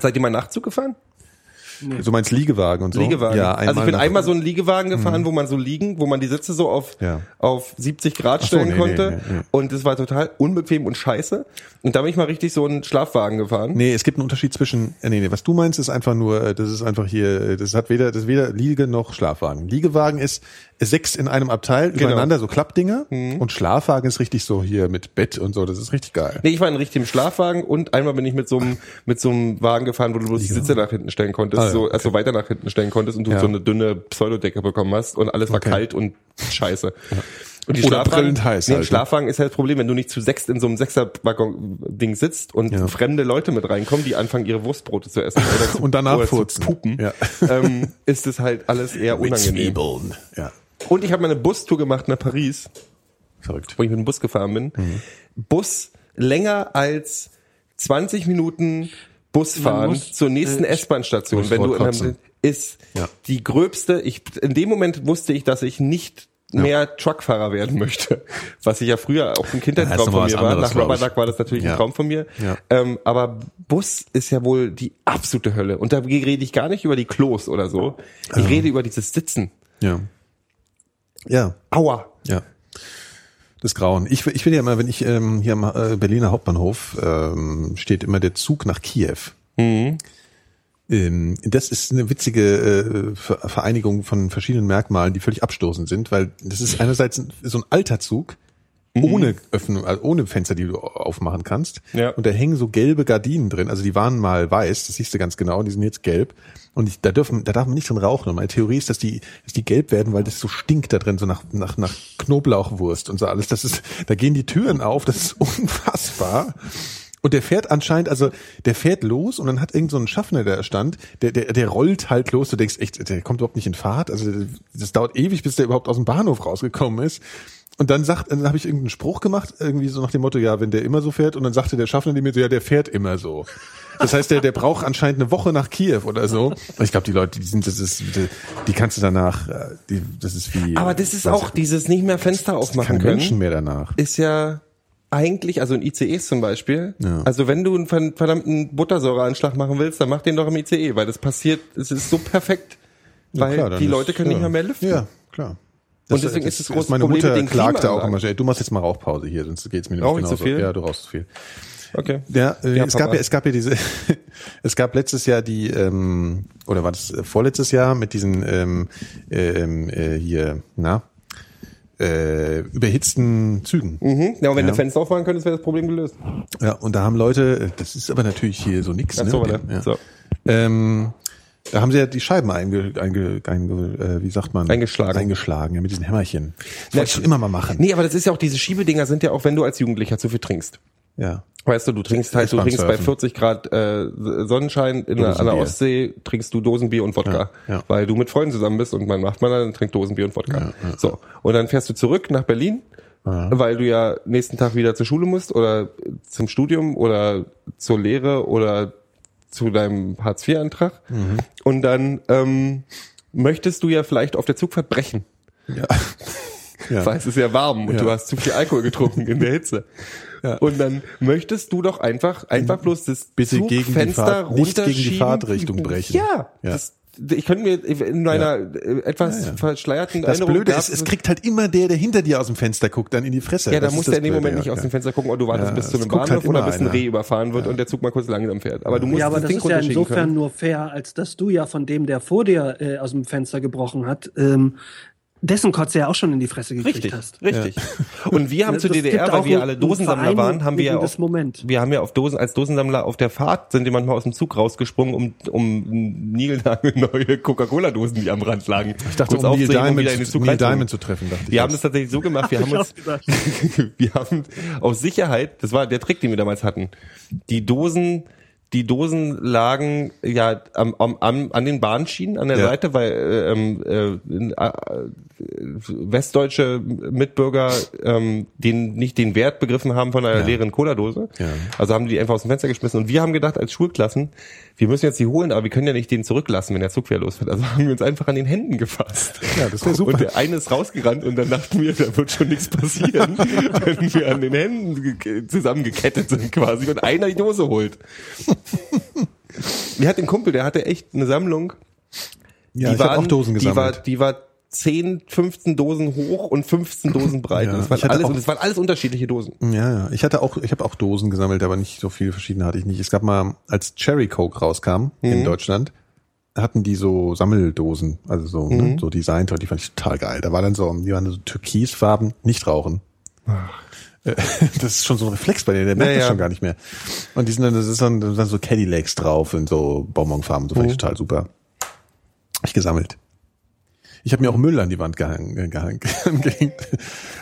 seid ihr mal Nachtzug gefahren? Du meinst Liegewagen und so? Liegewagen. Ja, einmal also ich bin nach- einmal so einen Liegewagen gefahren, wo man so liegen, wo man die Sitze so auf, Ja. auf 70 Grad so, stellen nee, konnte. nee, nee, nee. Und das war total unbequem und scheiße. Und da bin ich mal richtig so einen Schlafwagen gefahren. Nee, es gibt einen Unterschied zwischen, äh, nee, nee, was du meinst, ist einfach nur, äh, das ist einfach hier, äh, das hat weder, das ist weder Liege noch Schlafwagen. Liegewagen ist sechs in einem Abteil Genau. übereinander, so Klappdinger. Mhm. Und Schlafwagen ist richtig so hier mit Bett und so, das ist richtig geil. Nee, ich war in richtigem Schlafwagen und einmal bin ich mit so einem, mit so einem Wagen gefahren, wo du bloß die Sitze nach hinten stellen konntest, Ah, ja, so, also weiter nach hinten stellen konntest und du Ja. so eine dünne Pseudodecke bekommen hast und alles war Okay. kalt und scheiße. Und die Oder brillend heiß nee, halt, ne? Schlafwagen ist halt das Problem, wenn du nicht zu sechst in so einem Sechser-Waggon-Ding sitzt und Ja. fremde Leute mit reinkommen, die anfangen, ihre Wurstbrote zu essen oder zu, Und danach oder furzen. pupen, Ja. ähm, ist es halt alles eher unangenehm. Ja, Und ich habe meine Bustour gemacht nach Paris verrückt. wo ich mit dem Bus gefahren bin. Mhm. Bus länger als 20 Minuten Bus Man fahren muss, zur nächsten äh, S-Bahn-Station, wenn du in einem, ist Ja. die gröbste. Ich in dem Moment wusste ich, dass ich nicht mehr Truckfahrer werden möchte, was ich ja früher auch ein Ja, Kindheitstraum von mir war. anderes, Nach Rubber. Duck war das natürlich Ja. ein Traum von mir. Ja. Ähm, aber Bus ist ja wohl die absolute Hölle. Und da rede ich gar nicht über die Klos oder so. Ich rede über dieses Sitzen. Ja. Ja, Aua. ja. Das Grauen. Ich, ich will ja immer, wenn ich ähm, hier am äh, Berliner Hauptbahnhof ähm, steht immer der Zug nach Kiew. Mhm. Ähm, das ist eine witzige äh, Ver- Vereinigung von verschiedenen Merkmalen, die völlig abstoßend sind, weil das ist einerseits ein- so ein alter Zug. Ohne Öffnung, also ohne Fenster, die du aufmachen kannst. Ja. Und da hängen so gelbe Gardinen drin. Also die waren mal weiß, das siehst du ganz genau, und die sind jetzt gelb. Und ich, da dürfen, da darf man nicht drin rauchen. Und meine Theorie ist, dass die, dass die gelb werden, weil das so stinkt da drin, so nach, nach, nach Knoblauchwurst und so alles. Das ist, da gehen die Türen auf, das ist unfassbar. Und der fährt anscheinend, also der fährt los und dann hat irgend so ein Schaffner, der da stand, der, der, der rollt halt los. Du denkst echt, der kommt überhaupt nicht in Fahrt. Also das dauert ewig, bis der überhaupt aus dem Bahnhof rausgekommen ist. Und dann sagt, dann habe ich irgendeinen Spruch gemacht, irgendwie so nach dem Motto, ja, wenn der immer so fährt. Und dann sagte der Schaffner mir so, ja, der fährt immer so. Das heißt, der, der braucht anscheinend eine Woche nach Kiew oder so. Ich glaube, die Leute, die sind, das ist, die, die kannst du danach, äh, die, das ist wie. Aber das ist auch dieses nicht mehr Fenster aufmachen keine können. Menschen mehr danach. ist ja eigentlich, also in ICEs zum Beispiel, Ja. also wenn du einen ver- verdammten Buttersäureanschlag machen willst, dann mach den doch im ICE, weil das passiert, es ist so perfekt, weil Ja, klar, die ist- Leute können ja. nicht mehr mehr lüften. Ja, klar. Und deswegen ist das große meine Problem Mutter klagte auch immer, ey, du machst jetzt mal Rauchpause hier, sonst geht's mir nicht ich zu genauso. viel? Ja, du rauchst zu viel. Okay. Ja, äh, Ja, es gab Papa. ja, es gab ja diese, es gab letztes Jahr die, ähm, oder war das äh, vorletztes Jahr mit diesen ähm, ähm, äh, hier, na, äh, überhitzten Zügen. Mhm. Ja, und wenn Ja. du Fenster aufmachen könntest, wäre das Problem gelöst. Ja, und da haben Leute, das ist aber natürlich hier so nix, Ach ne? so, ne? ja. So. Ähm, da haben sie ja die Scheiben einge, einge, einge äh, wie sagt man? Eingeschlagen. Eingeschlagen, ja, mit diesen Hämmerchen. Das Ja, wollte ich schon immer mal machen. Nee, aber das ist ja auch, diese Schiebedinger sind ja auch, wenn du als Jugendlicher zu viel trinkst. Ja. Weißt du, du trinkst halt, du trinkst bei Surfen. 40 Grad äh, Sonnenschein in der, an der. Ostsee, trinkst du Dosenbier und Wodka, Ja, ja. weil du mit Freunden zusammen bist und man macht man dann trinkt Dosenbier und Wodka. So und dann fährst du zurück nach Berlin, weil du ja nächsten Tag wieder zur Schule musst oder zum Studium oder zur Lehre oder zu deinem Hartz-IV-Antrag Mhm. und dann ähm, möchtest du ja vielleicht auf der Zugfahrt brechen. Ja. ja. weil es ist ja warm und Ja. du hast zu viel Alkohol getrunken in der Hitze. Ja. Und dann möchtest du doch einfach, einfach bloß das Bitte gegen die Zugfenster Fahrt- nicht gegen die. Fahrtrichtung brechen. Ja, Ja. Das, ich könnte mir in einer äh, etwas verschleierten Das Erinnerung Blöde ist, es kriegt halt immer der, der hinter dir aus dem Fenster guckt, dann in die Fresse. ja, da muss das der in dem Moment ja, nicht aus ja. dem Fenster gucken, oder du wartest Ja, bis zu einem Bahnhof halt oder bis ein. Reh überfahren wird und der Zug mal kurz langsam fährt. Aber du musst Ja, aber das das Ding ist ja insofern können. nur fair, als dass du ja von dem, der vor dir äh, aus dem Fenster gebrochen hat, ähm, dessen Kotze ja auch schon in die Fresse gekriegt Richtig, hast. richtig. Und wir haben Das zur gibt DDR, weil wir alle Dosensammler waren, haben wir ja auch, Moment. wir haben ja auf Dosen, als Dosensammler auf der Fahrt sind wir manchmal aus dem Zug rausgesprungen, um, um Niegelnagel neue Coca-Cola-Dosen, die am Rand lagen. Ich dachte, um Neil Diamond, wieder in den Zug Neil. Diamond zu treffen, dachte ich. Wir haben das tatsächlich so gemacht, wir Hab haben uns, wir haben aus Sicherheit, das war der Trick, den wir damals hatten, die Dosen, die Dosen lagen ja am, am, am, an den Bahnschienen an der Ja. Seite, weil äh, ähm, äh, äh, westdeutsche Mitbürger ähm, den nicht den Wert begriffen haben von einer Ja. leeren Cola-Dose. Ja. Also haben die einfach aus dem Fenster geschmissen. Und wir haben gedacht als Schulklassen, wir müssen jetzt die holen, aber wir können ja nicht den zurücklassen, wenn der Zug wieder losfährt. Also haben wir uns einfach an den Händen gefasst. Ja, das wär super. Und der eine ist rausgerannt und dann dachten wir, da wird schon nichts passieren, wenn wir an den Händen ge- zusammengekettet sind quasi und einer die Dose holt. Wir hatten einen Kumpel, der hatte echt eine Sammlung. ja, die ich habe auch Dosen Die war, gesammelt. die war 10, 15 Dosen hoch und 15 Dosen breit. Ja, und das waren alles, auch- und das waren alles unterschiedliche Dosen. Ja, ja. Ich hatte auch, ich habe auch Dosen gesammelt, aber nicht so viele verschiedene hatte ich nicht. Es gab mal, als Cherry Coke rauskam Mhm. in Deutschland, hatten die so Sammeldosen, also so, Mhm. ne, so designt, die fand ich total geil. Da war dann so, die waren so türkisfarben, nicht rauchen. Äh, Das ist schon so ein Reflex bei denen, der merkt Ja, das schon gar nicht mehr. Und die sind dann, das ist dann, da sind so Cadillacs drauf und so Bonbonfarben, so fand Mhm. ich total super. Hab ich gesammelt. Ich habe mir auch Müll an die Wand gehangen, gehangen, gehängt.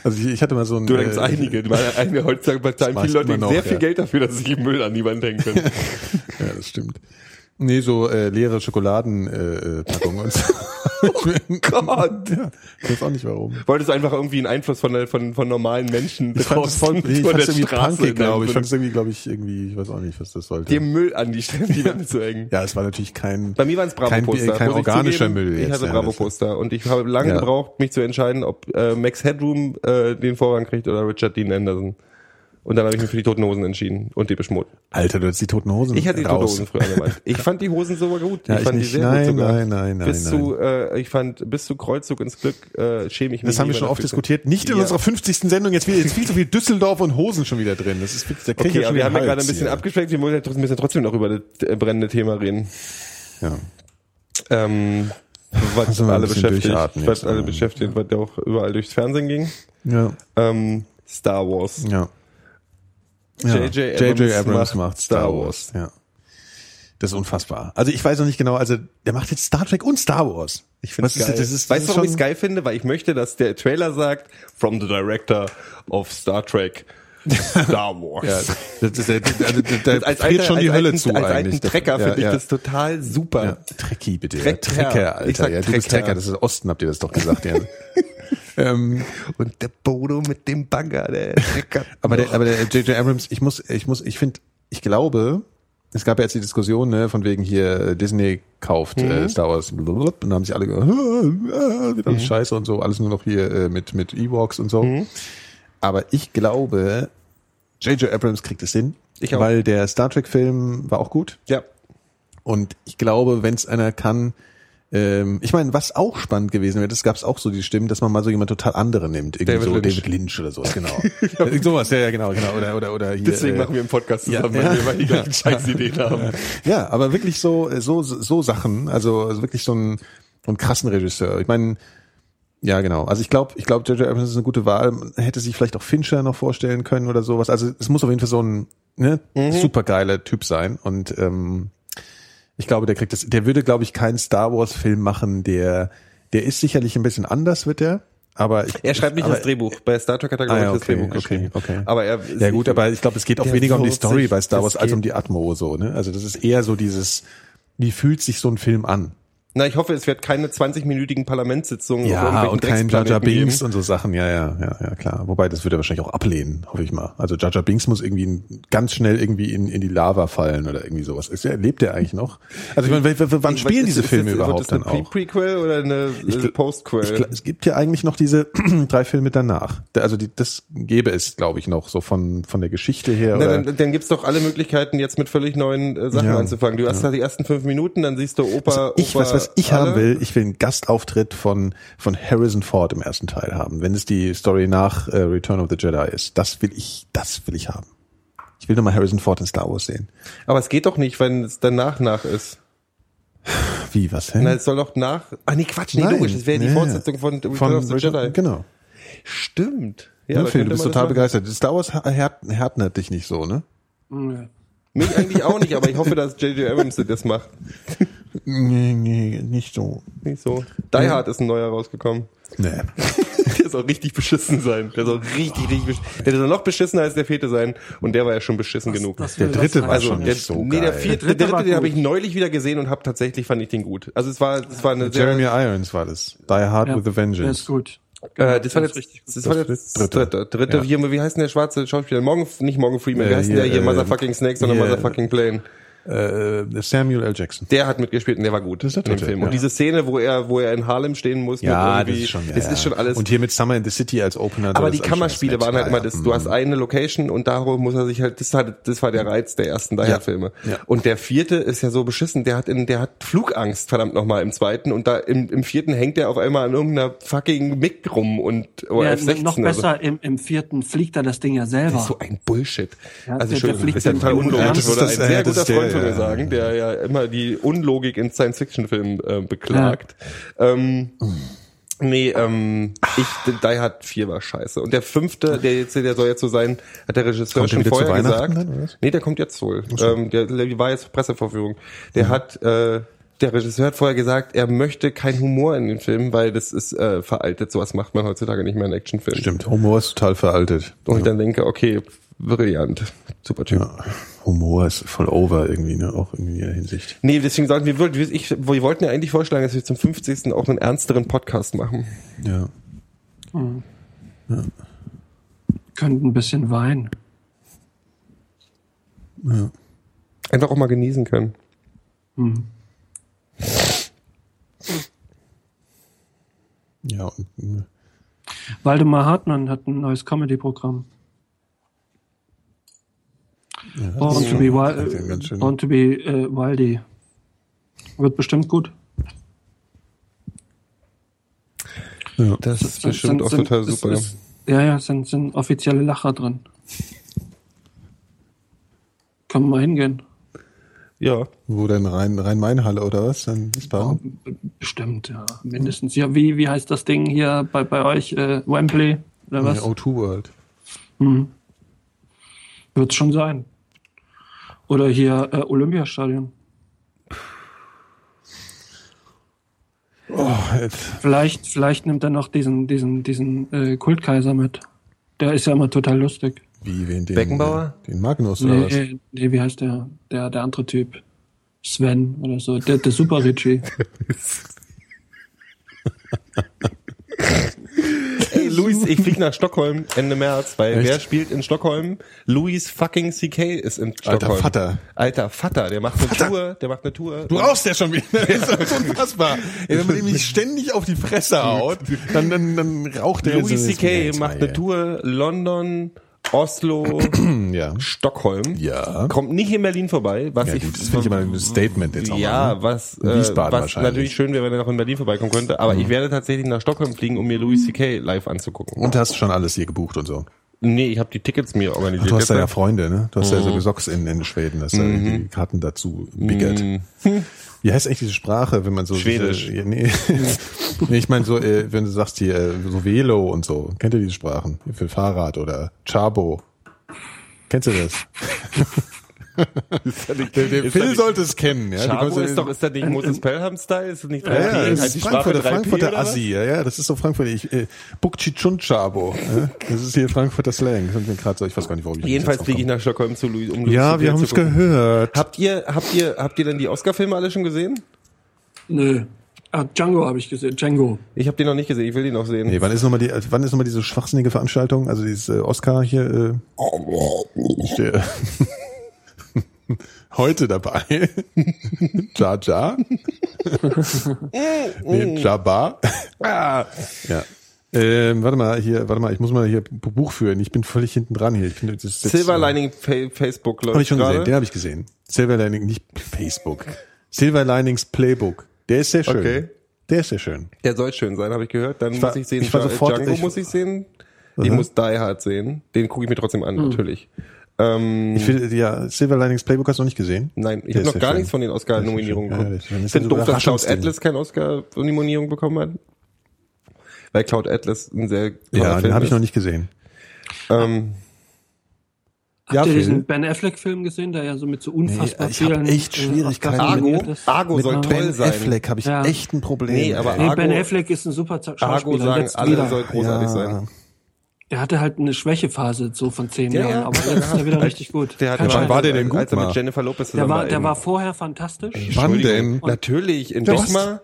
Also ich, ich hatte mal so ein. Du, gibt's äh, einige. Weil einige heutzutage bezahlen viele Leute noch, sehr viel ja. Geld dafür, dass sie Müll an die Wand hängen können. Ja, das stimmt. Nee, so äh, leere Schokoladenpackungen äh, Packungen und so. oh Gott. Ja, ich weiß auch nicht warum. Wolltest du einfach irgendwie einen Einfluss von, von, von normalen Menschen Ich fand voll, draußen ich von der irgendwie Straße punkig, glaube ich. Ich fand es irgendwie, glaube ich, irgendwie, ich weiß auch nicht, was das sollte. dir Müll an die, die Wände zu hängen. ja, es war natürlich kein, Bei mir waren es kein, Bravo-Poster. kein ich organischer zugeben. Müll Ich jetzt. hatte ja, Bravo-Poster und ich habe lange Ja. gebraucht, mich zu entscheiden, ob äh, Max Headroom äh, den Vorrang kriegt oder Richard Dean Anderson. Und dann habe ich mich für die Toten Hosen entschieden und die Beschmut. Alter, du hast die toten Hosen Ich hatte die Toten raus. Hosen früher gemacht. Ich fand die Hosen sogar gut. Ja, ich ich fand nicht. die sehr Nein, gut sogar. nein, nein, nein, Bis nein. zu, äh, ich fand, bis zu Kreuzzug ins Glück äh, schäme ich mich. Das haben wir schon oft der diskutiert. Nicht in Ja. unserer 50. Sendung. Jetzt, wieder, jetzt viel zu viel Düsseldorf und Hosen schon wieder drin. Das ist, da krieg ich Okay, ja wir haben ja gerade ein bisschen hier. abgeschwächt. Wir wollen ja trotzdem, müssen ja trotzdem noch über das äh, brennende Thema reden. Ja. Ähm, was ein alle beschäftigt, was alle beschäftigt, was ja auch überall durchs Fernsehen ging. Ja, Ähm, Star Wars. ja. Ja. J.J. Abrams Abrams macht Star Wars. Ja. Das ist unfassbar. Also ich weiß noch nicht genau, also der macht jetzt Star Trek und Star Wars. Ich finde geil. ist- das ist- das weißt du, warum ich es geil finde? Weil ich möchte, dass der Trailer sagt, from the director of Star Trek, Star Wars. Ja, das ist, der, also, da als friert schon die Hölle alten, zu als eigentlich. alten Trecker ja, finde ich ja. das total super. Ja, Trekkie bitte. Trecker. Ja, Trecker, Alter. Ich sag ja, du bist Trecker. Trecker, das ist Osten, habt ihr das doch gesagt, ja. ähm, Und der Bodo mit dem Bagger, der Trecker. aber der, aber der J.J. Abrams, ich muss, ich muss, ich finde, ich glaube, es gab ja jetzt die Diskussion, ne, von wegen hier äh, Disney kauft Mhm. äh, Star Wars, blablabla, und dann haben sich alle gesagt, ah, wird Mhm. scheiße und so, alles nur noch hier äh, mit mit Ewoks und so. Mhm. Aber ich glaube, J.J. Abrams kriegt es hin, Ich auch. weil der Star Trek Film war auch gut. ja. Und ich glaube, wenn es einer kann, ähm, ich meine, was auch spannend gewesen wäre, das gab es auch so die Stimmen, dass man mal so jemand total andere nimmt, irgendwie David so Lynch. David Lynch oder sowas, genau. Äh, sowas, ja, ja, genau, genau. Oder oder oder hier. Deswegen äh, machen wir einen Podcast zusammen, ja, weil ja. wir immer die gleichen Scheißideen haben. Ja, aber wirklich so, so, so Sachen, also, also wirklich so ein, so einen krassen Regisseur. Ich meine, ja, genau. Also ich glaube, ich glaube, J.J. Abrams ist eine gute Wahl. Man hätte sich vielleicht auch Fincher noch vorstellen können oder sowas. Also es muss auf jeden Fall so ein ne, supergeiler Typ sein. Und ähm, ich glaube, der kriegt das, der würde, glaube ich, keinen Star Wars-Film machen, der, der ist sicherlich ein bisschen anders, wird der. Aber ich, Er schreibt nicht aber, das Drehbuch. Bei Star Trek hat er, glaube Ah, ich, ja, das okay, Drehbuch okay, geschrieben. okay. Aber er Ja gut, aber ich glaube, es geht auch weniger um die Story sich- bei Star das Wars als um die Atmo so, ne? Also das ist eher so dieses, wie fühlt sich so ein Film an? Na, ich hoffe, es wird keine 20-minütigen Parlamentssitzungen Ja, und kein Drecksplaneten Binks geben. und so Sachen, ja, ja, ja, ja, klar. Wobei, das wird er wahrscheinlich auch ablehnen, hoffe ich mal. Also Jar Binks muss irgendwie ganz schnell irgendwie in, in die Lava fallen oder irgendwie sowas. Ist, lebt er eigentlich noch? Also ich meine, wann spielen diese Ist- Filme ist- überhaupt das dann eine auch? Prequel oder eine Ich äh, gl- Postquel? Es gibt ja eigentlich noch diese drei Filme danach. Da- Also die, das gäbe es, glaube ich, noch, so von, von der Geschichte her. Na, Oder, dann, dann gibt's doch alle Möglichkeiten, jetzt mit völlig neuen äh, Sachen anzufangen. Du hast da die ersten fünf Minuten, dann siehst du Opa, also Opa was, ich alle. haben will, ich will einen Gastauftritt von, von Harrison Ford im ersten Teil haben, wenn es die Story nach äh, Return of the Jedi ist. Das will ich, das will ich haben. Ich will nochmal Harrison Ford in Star Wars sehen. Aber es geht doch nicht, wenn es danach nach ist. Wie, was, hä? Na, es soll doch nach. Ah, nee, Quatsch, nee, Hm? Nein. logisch. Es wäre die Ja, Fortsetzung von Return von of the Return- Jedi. Genau. Stimmt. Ja, Phil, könnte du bist total das begeistert. Star Wars härtnet härtnet dich nicht so, ne? Ja. Mich eigentlich auch nicht, aber ich hoffe, dass J.J. Abrams das macht. Nee, nee, nicht so. Nicht so. Die Hard ist ein neuer rausgekommen. Nee. Der soll richtig beschissen sein. Der soll richtig, richtig beschissen. Der soll noch beschissener als der vierte sein. Und der war ja schon beschissen genug. Das Der dritte war heißen. schon der, nicht so nee, der vierte, Der der dritte dritte, den habe ich neulich wieder gesehen und habe tatsächlich fand ich den gut. Also es war, es war eine Jeremy Irons war das. Die Hard Ja, with a Der Vengeance. ist gut. äh, das war ist jetzt, richtig gut. das war Das jetzt dritte. dritte, dritte, Ja. hier, wie heißt denn der schwarze Schauspieler? Morgan, nicht Morgan Freeman, Äh, wie heißt denn der hier, äh, Motherfucking Snake, sondern Motherfucking Plane. Äh, Samuel L. Jackson. Der hat mitgespielt und der war gut Das ist der in dem dritte, Film. ja. Und diese Szene, wo er, wo er in Harlem stehen muss, mit irgendwie, das ist schon alles. Und hier mit Summer in the City als Opener. aber das die ist Kammerspiele schon waren halt immer Ja, das, du hast eine Location und darum muss er sich halt, das, hat, das war der Reiz der ersten Dyer-Filme. Ja. Und der vierte ist ja so beschissen, der hat in, der hat Flugangst, verdammt nochmal im zweiten und da im, im vierten hängt er auf einmal an irgendeiner fucking MiG rum und, oder Ja, F-16 noch oder besser, im, im vierten fliegt er das Ding ja Das selber. ist so ein Bullshit. Ja, also der- der schon, fliegt ist ja total unlogisch. Das ist das- ein ja, sehr das guter ist der, Freund ja. sagen, der ja immer die Unlogik in Science-Fiction-Filmen äh, beklagt. Ähm, Nee, ähm, ich, Die Hard 4 war scheiße. Und der fünfte, der jetzt, der soll jetzt so sein, hat der Regisseur Kommt schon vorher gesagt. dann, nee, der kommt jetzt wohl. Ähm, der, der war jetzt Pressevorführung. Der Mhm. hat, äh, der Regisseur hat vorher gesagt, er möchte keinen Humor in den Filmen, weil das ist äh, veraltet. Sowas macht man heutzutage nicht mehr in Actionfilmen. Stimmt, Humor ist total veraltet. Und ich dann denke, okay, brillant. Super Typ. Ja, Humor ist voll over irgendwie, ne? Auch in der Hinsicht. Nee, deswegen sagen wir, wir, ich, wir wollten ja eigentlich vorschlagen, dass wir zum 50. auch einen ernsteren Podcast machen. Ja. Könnte ein bisschen weinen. Einfach auch mal genießen können. Ja, und, äh, Waldemar Hartmann hat ein neues Comedy-Programm. Ja, Born das to be, wild, schön. Born to be äh, Wildy. Wird bestimmt gut. Ja. Das ist Sind- bestimmt auch sind- total ist- super. ist- ja, ja, sind, sind offizielle Lacher drin. Können wir mal hingehen. ja. Wo denn Rhein, Rhein-Main-Halle oder was? Dann Wiesbaden? Bestimmt, ja. Mindestens. Ja, wie, wie heißt das Ding hier bei, bei euch? Äh, Wembley? Oder was? Ja, O2 World. Wird's schon sein. Oder hier äh, Olympiastadion. Oh, jetzt. Vielleicht, vielleicht nimmt er noch diesen, diesen, diesen äh, Kultkaiser mit. Der ist ja immer total lustig. Wie, wen den? Beckenbauer? Den Magnus oder was? Nee, nee, wie heißt der? Der, der andere Typ. Sven oder so. Der, der Super Richie. Ich flieg nach Stockholm Ende März, weil Echt? wer spielt in Stockholm? Luis fucking CK ist in Alter Stockholm. Vater. Alter Vater, der macht eine Tour, der macht eine Tour. Du rauchst ja schon wieder. Das ist unfassbar. Wenn man ihm nicht ständig auf die Fresse haut, dann, dann, dann raucht er Louis C.K. Macht eine. Tour London, Oslo, Ja. Stockholm. Ja. Kommt nicht in Berlin vorbei, was Ja, ich das finde ich immer ein Statement jetzt auch ja, mal. Ne? was, äh, Wiesbaden was wahrscheinlich. Mhm. natürlich schön wäre, wenn er noch in Berlin vorbeikommen könnte, aber ich werde tatsächlich nach Stockholm fliegen, um mir Louis C.K. live anzugucken. Und hast schon alles hier gebucht und so. nee, ich habe die Tickets mir organisiert. Du hast da ja. Freunde, ne? Du hast ja Mhm. so Socks in, in Schweden, dass da die Karten dazu biggert. Wie heißt eigentlich diese Sprache, wenn man so Schwedisch. Diese, nee. nee, ich meine so, äh, wenn du sagst hier äh, so Velo und so, kennt ihr diese Sprachen für Fahrrad oder Chabo? Kennst du das? Der, der Ist Phil nicht- sollte es kennen, ja. Du Chabo kommst- ist doch, ist das nicht Moses Pelham-Style? Ist das nicht ja, ja, die- das halt ist Frankfurter, 3P Frankfurter? Assi, ja, ja, das ist so Frankfurter, ich, äh, Bukchichun Chabo, ja? das ist hier Frankfurter Slang, sind wir gerade so, ich weiß gar nicht, warum ich Jedenfalls fliege ich nach Stockholm zu Louis, um. Louis Ja, wir haben es gehört. Habt ihr, habt ihr, habt ihr denn die Oscar-Filme alle schon gesehen? Nö. Ah, Django habe ich gesehen. Django. Ich habe die noch nicht gesehen, ich will die noch sehen. Nee, wann ist nochmal die, äh, wann ist nochmal diese schwachsinnige Veranstaltung? Also dieses äh, Oscar hier, äh, der, heute dabei. Ja, ja. nee, Jabba. Ah, Ja. Ähm, warte mal, hier, warte mal, ich muss mal hier Bu- Buch führen. Ich bin völlig hinten dran hier. Ich bin, das ist jetzt, Silver äh, Facebook läuft Habe ich schon gerade. gesehen, den habe ich gesehen. Silver Lining, nicht Facebook. Silver Linings Playbook. Der ist sehr schön. Okay. Der ist sehr schön. Der soll schön sein, habe ich gehört. Dann war- muss ich sehen, ich war sofort- Django ich- muss ich sehen. Ich muss Die Hard sehen. Den gucke ich mir trotzdem an, natürlich. Ähm, Ich will, ja, Silver Linings Playbook hast du noch nicht gesehen? nein, ich habe noch gar schön. nichts von den Oscar-Nominierungen bekommen. ich finde doof, dass Cloud. Atlas keine Oscar-Nominierung bekommen hat. Weil Cloud Atlas ein sehr Ja, den Film habe ich noch nicht gesehen. Ähm, Habt Ja, ihr Phil. diesen Ben Affleck-Film gesehen, der ja so mit so unfassbar Nee, ich hab vielen echt äh, Schwierigkeiten mit- Argo, ist? Argo Mit soll einer- toll Ben sein. Affleck habe ich Ja. echt ein Problem. Nee, aber. Nee, Argo- Ben Affleck ist ein super Schauspieler. Argo sagen, alle wieder. soll großartig ja. sein. Er hatte halt eine Schwächephase so von zehn Ja, Jahren, ja. aber jetzt ist er wieder richtig gut. Der hat Wann war der denn gut als er mal? mit Jennifer Lopez der zusammen war, der war vorher fantastisch. Wann Entschuldigung. denn? Natürlich, in was?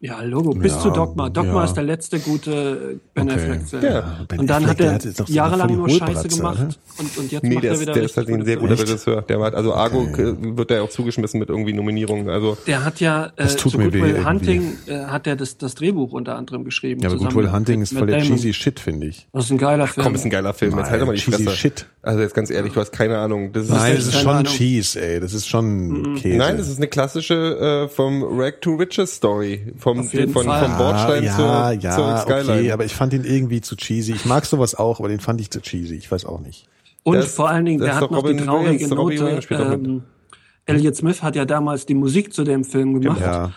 Ja, Logo, bis Ja, zu Dogma. Dogma ja. ist der letzte gute Ben Okay. Affleck-Film. Ja. Ben und dann Affleck, hat er hat jetzt so jahrelang die nur Scheiße Hohlbratze, gemacht und, und jetzt Nee, macht der er ist, wieder der ist halt ein sehr guter. Regisseur. Der war, also Argo äh, wird der auch zugeschmissen mit irgendwie Nominierungen. Also Der hat ja äh, Das tut zu mir Good weh Will irgendwie. Hunting äh, hat er das, das Drehbuch unter anderem geschrieben. Ja, aber zusammen Good Will mit- Hunting ist voll der Damon. cheesy Shit, finde ich. Das ist ein geiler Film. komm, ist ein geiler Film. Jetzt Nein, halt doch mal die cheesy Fresse. shit. Also jetzt ganz ehrlich, du hast keine Ahnung. Das ist Nein, echt das ist schon. Cheese, ey. Das ist schon Käse. Nein, das ist eine klassische äh, vom Rag to Riches Story. Vom, von, Fall. vom Bordstein ja, zur, ja, zur Skyline. okay, aber ich fand ihn irgendwie zu cheesy. Ich mag sowas auch, aber den fand ich zu cheesy. Ich weiß auch nicht. Und Das- vor allen Dingen, der ist hat noch Robin die traurige Note. Ähm, Elliot Smith hat ja damals die Musik zu dem Film gemacht Ja.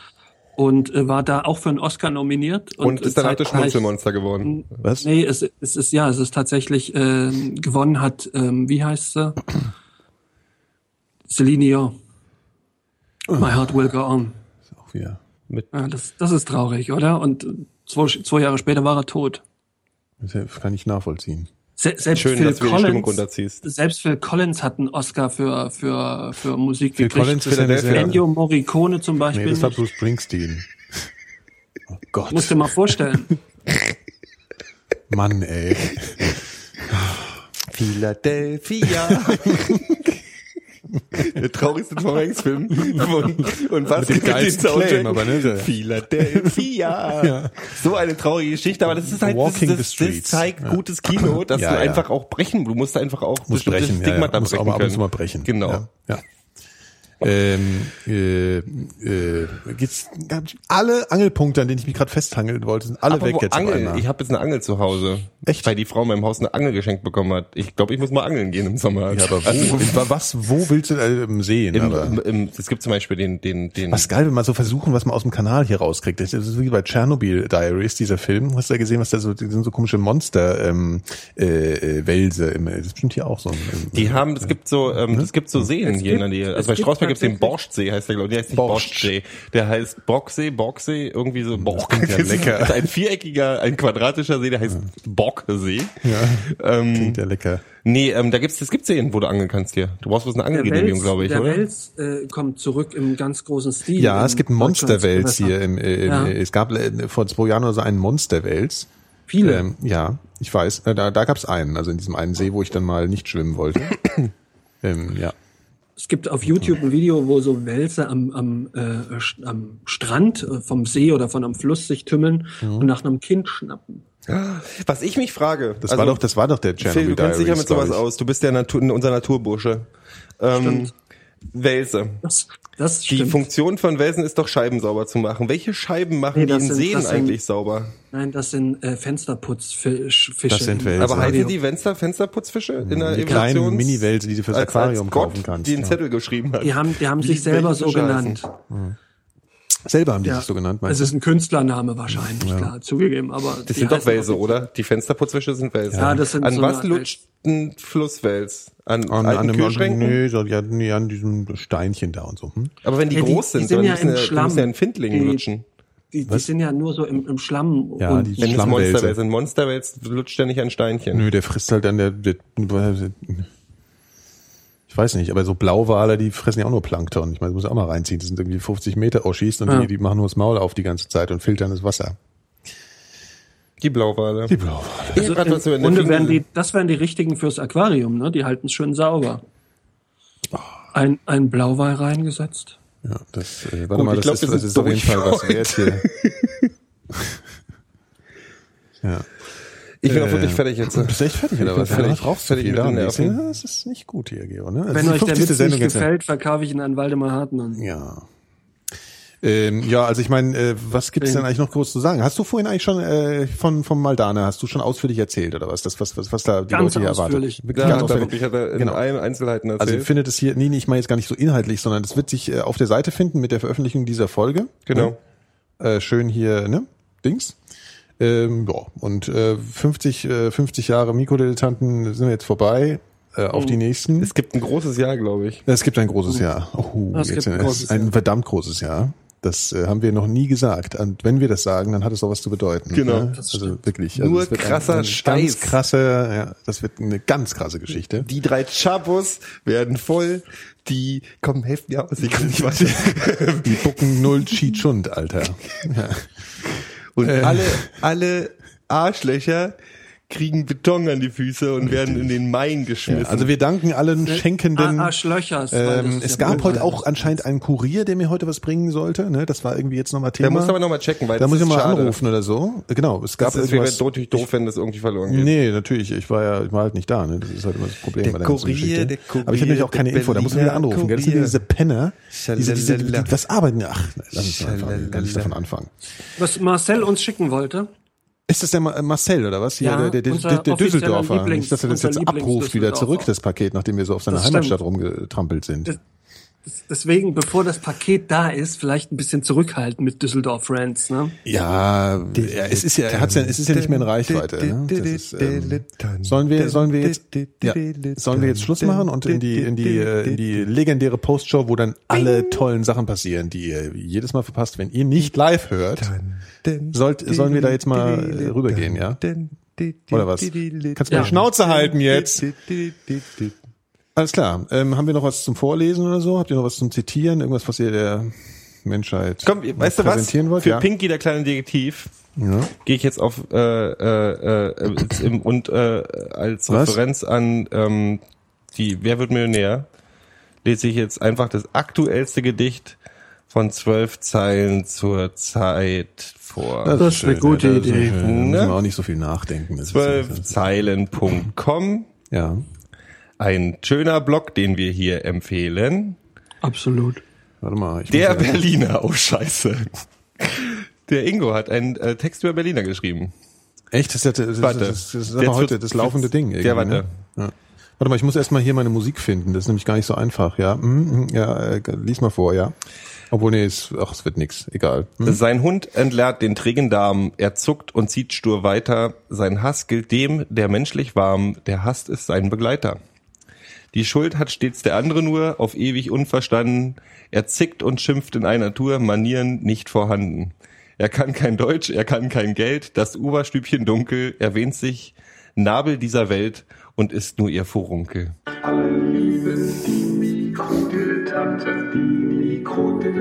und äh, war da auch für einen Oscar nominiert. und ist danach das zeitgleich- Schmunzelmonster geworden. Was? Nee, es, es ist ja, es ist tatsächlich ähm, gewonnen hat, ähm, wie heißt sie? Celine Dion. My Heart Will Go On. Auch wieder. Ja, das, das ist traurig, oder? Und zwei, zwei Jahre später war er tot. Das kann ich nachvollziehen. Se selbst Schön, Phil dass du mir die Stimmung Collins, runterziehst. selbst Phil Collins hat einen Oscar für, für, für Musik Phil gekriegt. Collins ist eine sehr, Ennio Morricone zum Beispiel. Nee, das war. Bruce Springsteen. Oh Gott. Musst dir mal vorstellen. Mann, ey. Philadelphia. Der traurigste Tom Hanks Film. Und, und was? Mit dem geilsten Claim, aber ne? Philadelphia. So eine traurige Geschichte, aber das ist halt, das, Walking das, das streets. zeigt gutes Kino, dass Ja, du ja. einfach auch brechen, du musst einfach auch Muss bestimmte brechen, ja, Stigmata ja. Muss brechen aber ab und können. zu mal brechen. Genau. Ja, ja. Ähm, äh, äh, gibt's, alle Angelpunkte, an denen ich mich gerade festhangeln wollte, sind alle weg Apropos jetzt auf Angel. Ich habe jetzt eine Angel zu Hause. Echt? Weil die Frau in meinem Haus eine Angel geschenkt bekommen hat. Ich glaube, ich muss mal angeln gehen im Sommer. ja, aber wo, in, was, wo willst du sehen? Im, im, im, es gibt zum Beispiel den, den, den. Was geil, wenn man so versuchen, was man aus dem Kanal hier rauskriegt. Das ist wie bei Chernobyl Diaries, dieser Film. Hast du da gesehen, was da so, die sind so komische Monster, ähm, äh, äh, Wälse. Im, das ist bestimmt hier auch so. Ein, Die haben, es gibt so, ähm, es gibt so Seen hier in der Nähe. Also bei gibt Strausberg gibt es den Borstsee, heißt der, glaube ich. Der heißt nicht Borscht. Borstsee. Der heißt Bocksee, Bocksee, irgendwie so Bock. klingt ja Das ist- lecker. Das ist ein viereckiger, ein quadratischer See, der heißt Bocksee. ja, Ähm, klingt ja lecker. nee, ähm, da gibt's, es gibt Seen, wo du angeln kannst hier. Du brauchst bloß eine Angelgenehmigung, glaube ich, der oder? Wels äh, kommt zurück im ganz großen Stil. Ja, es gibt Monsterwels hier. Im, äh, im, Ja. äh, Es gab äh, vor zwei Jahren oder so einen Monsterwels. Viele. Ähm, ja, ich weiß. Äh, da da gab es einen, also in diesem einen See, wo ich dann mal nicht schwimmen wollte. ähm, ja. Es gibt auf YouTube ein Video, wo so Wälse am, am, äh, am Strand äh, vom See oder von einem Fluss sich tümmeln Mhm. und nach einem Kind schnappen. Was ich mich frage. Das war doch, das war doch der Phil, Chernobyl du kennst dich ja mit sowas aus. Du bist ja Natur, unser Naturbursche. Ähm, Welse. Das, das Die stimmt. Funktion von Welsen ist doch Scheiben sauber zu machen. Welche Scheiben machen Nee, die in sind- Seen sind- eigentlich sauber? Nein, das sind äh, Fensterputzfische. Das sind Wälse. Aber heißen Also- die Fenster, Fensterputzfische in der Die kleinen Mini-Wälse, die du fürs Aquarium als Gott, kaufen kannst. die einen ja. Zettel geschrieben hat. Die haben, die haben Wie- sich selber so genannt. Selber haben die Ja. sich so genannt, Es meinst du? ist ein Künstlername wahrscheinlich, klar, zugegeben. Aber Das die sind doch Wälse, oder? Die Fensterputzfische sind Wälse. Ja, das sind An so was lutscht ein Flusswels? An, An, an, einem, Kühlschränken? nee, so, ja, nee, an diesem Steinchen da und so. Hm? Aber wenn die Ja, die- groß die sind, sind dann ja müssen im die Schlamm. müssen ja ein Findling Die- lutschen. Die, die sind ja nur so im, im Schlamm. Ja, und die- Wenn es Schlammwälze. Monsterwels sind, Monsterwels lutscht ja nicht an Steinchen. Nö, der frisst halt dann der, der ich weiß nicht, aber so Blauwale, die fressen ja auch nur Plankton. Ich meine, das muss auch mal reinziehen. Das sind irgendwie 50 Meter Oschis und Ja. die, die machen nur das Maul auf die ganze Zeit und filtern das Wasser. Die Blauwale. Die Blauwale. Über eine Grunde Fliege- wären die, das wären die richtigen fürs Aquarium, ne? Die halten es schön sauber. Ein, ein Blauwal reingesetzt. Ja, das, äh, warte Gut, mal, ich das, glaub, ist, das ist auf jeden Fall was wert hier. ja. Ich bin auch Äh, wirklich fertig jetzt. Du bist echt fertig, oder was? fertig. Ja, rauchst du Fertig mit da? den Nerven. ja, Das ist nicht gut hier, Geo. Ne? Das Wenn euch der 50. Witz nicht gefällt, verkaufe ich ihn an Waldemar Hartmann. Ja. Ähm, ja, also ich meine, äh, was gibt's denn eigentlich noch groß zu sagen? Hast du vorhin eigentlich schon äh, von vom Maldana, hast du schon ausführlich erzählt oder was? Das was was, was da die Ganz Leute hier ausführlich. erwartet? Ganz er ausführlich. wirklich hat er in Genau. allen Einzelheiten erzählt. Also ihr findet es hier, nee, nee, ich meine jetzt gar nicht so inhaltlich, sondern das wird sich äh, auf der Seite finden mit der Veröffentlichung dieser Folge. genau. Äh, schön hier, ne? Dings. Ähm, ja, und äh, 50, äh, 50 Jahre Mikrodilettanten sind jetzt vorbei. Äh, auf die nächsten. Es gibt ein großes Jahr, glaube ich. Es gibt ein großes Jahr. Oh, Es jetzt gibt ein ein, großes ein Jahr. verdammt großes Jahr. Das äh, haben wir noch nie gesagt. Und wenn wir das sagen, dann hat es auch was zu bedeuten. Genau. Ne? Also wirklich. Nur es wird krasser ein, Scheiß. Ganz krasse, ja, das wird eine ganz krasse Geschichte. Die drei Chabos werden voll. Die, komm, helft mir aus, ich kann nicht weiter. Die bucken null Cheat Schund, Alter. Ja. Und Äh. alle, alle Arschlöcher kriegen Beton an die Füße und werden in den Main geschmissen. Also wir danken allen Schenkenden. Ah, Arschlöchers. Ähm, es ja gab heute auch anscheinend einen Kurier, der mir heute was bringen sollte. Ne? Das war irgendwie jetzt nochmal Thema. da musst du aber nochmal checken, weil da das muss ich ist mal schade. anrufen oder so. Äh, Genau, es gab Das ist, wäre irgendwas. natürlich doof, wenn das irgendwie verloren geht. Nee, natürlich. Ich war ja, ich war halt nicht da. Ne? Das ist halt immer das Problem Der bei der ganzen Kurier, Geschichte. der Kurier, Aber ich habe nämlich auch keine Info. Da muss man wieder anrufen. Gell? Das sind Kurier. diese Penner. Diese, diese, die, Schalalala. was arbeiten? Ach, lass uns einfach gar nicht davon anfangen. Was Marcel uns schicken wollte. Ist das der Ma- Marcel oder was? Hier, Ja, der, der, der, der, Düsseldorfer. Lieblings- Nicht, dass er das jetzt abruft wieder zurück, das Paket, nachdem wir so auf seiner Das Heimatstadt stimmt. rumgetrampelt sind. Das- Deswegen, bevor das Paket da ist, vielleicht ein bisschen zurückhalten mit Düsseldorf Friends. Ne? Ja, ja, es ist ja, er hat's ja, es ist ja nicht mehr in Reichweite. Ne? Das ist, ähm, sollen wir, sollen wir jetzt, ja, sollen wir jetzt Schluss machen und in die, in die, äh, in die legendäre Postshow, wo dann alle tollen Sachen passieren, die ihr jedes Mal verpasst, wenn ihr nicht live hört, sollt, sollen wir da jetzt mal äh, rübergehen, ja? Oder was? Kannst du mal die Schnauze halten jetzt? Alles klar. Ähm, haben wir noch was zum Vorlesen oder so? Habt ihr noch was zum Zitieren? Irgendwas, was ihr der Menschheit Komm, weißt du was? präsentieren wollt? Für ja. Pinky, der kleine Detektiv, Ja. gehe ich jetzt auf äh, äh, äh, im, und äh, als Was? Referenz an ähm, die Wer wird Millionär lese ich jetzt einfach das aktuellste Gedicht von zwölf Zeilen zur Zeit vor. Das ist eine gute ja, das Idee. schön. Da müssen Ne? wir auch nicht so viel nachdenken. Das ist- zwölf Zeilen.com. Ja. Ein schöner Blog, den wir hier empfehlen. Absolut. Warte mal. Ich Der muss Berliner, oh Scheiße. Der Ingo hat einen äh, Text über Berliner geschrieben. Echt? Das ist, ja- das, ist- Warte. das, ist- das aber heute das laufende Ding. Ja, irgendwie, warte. Ne? Ja. Warte mal, ich muss erstmal hier meine Musik finden. Das ist nämlich gar nicht so einfach. Ja, Mhm, mhm, ja äh, lies mal vor, ja. Obwohl, nee, es, ach, es wird nix. Egal. Hm? Sein Hund entleert den trägen Darm, er zuckt und zieht stur weiter. Sein Hass gilt dem, der menschlich warm, der hasst ist sein Begleiter. Die Schuld hat stets der andere nur, auf ewig unverstanden. Er zickt und schimpft in einer Tour, Manieren nicht vorhanden. Er kann kein Deutsch, er kann kein Geld, das Oberstübchen dunkel, erwähnt sich Nabel dieser Welt und ist nur ihr Furunkel. Alle lieben die Mikrodilettanten, die Mikrodilettanten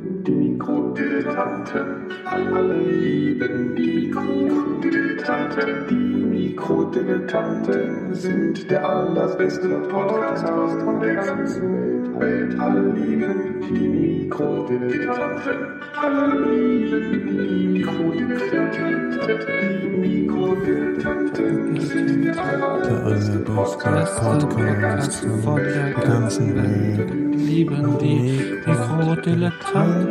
die Mikrodilettanten. Alle lieben die Mikrodilettanten. Die Mikrodilettanten sind der allerbeste Podcast von der ganzen Welt. Alle lieben die Mikrodilettanten. Alle lieben die Mikrodilettanten. Die Mikrodilettanten sind der allerbeste Podcast von der ganzen Welt. Lieben die Mikrodilettanten,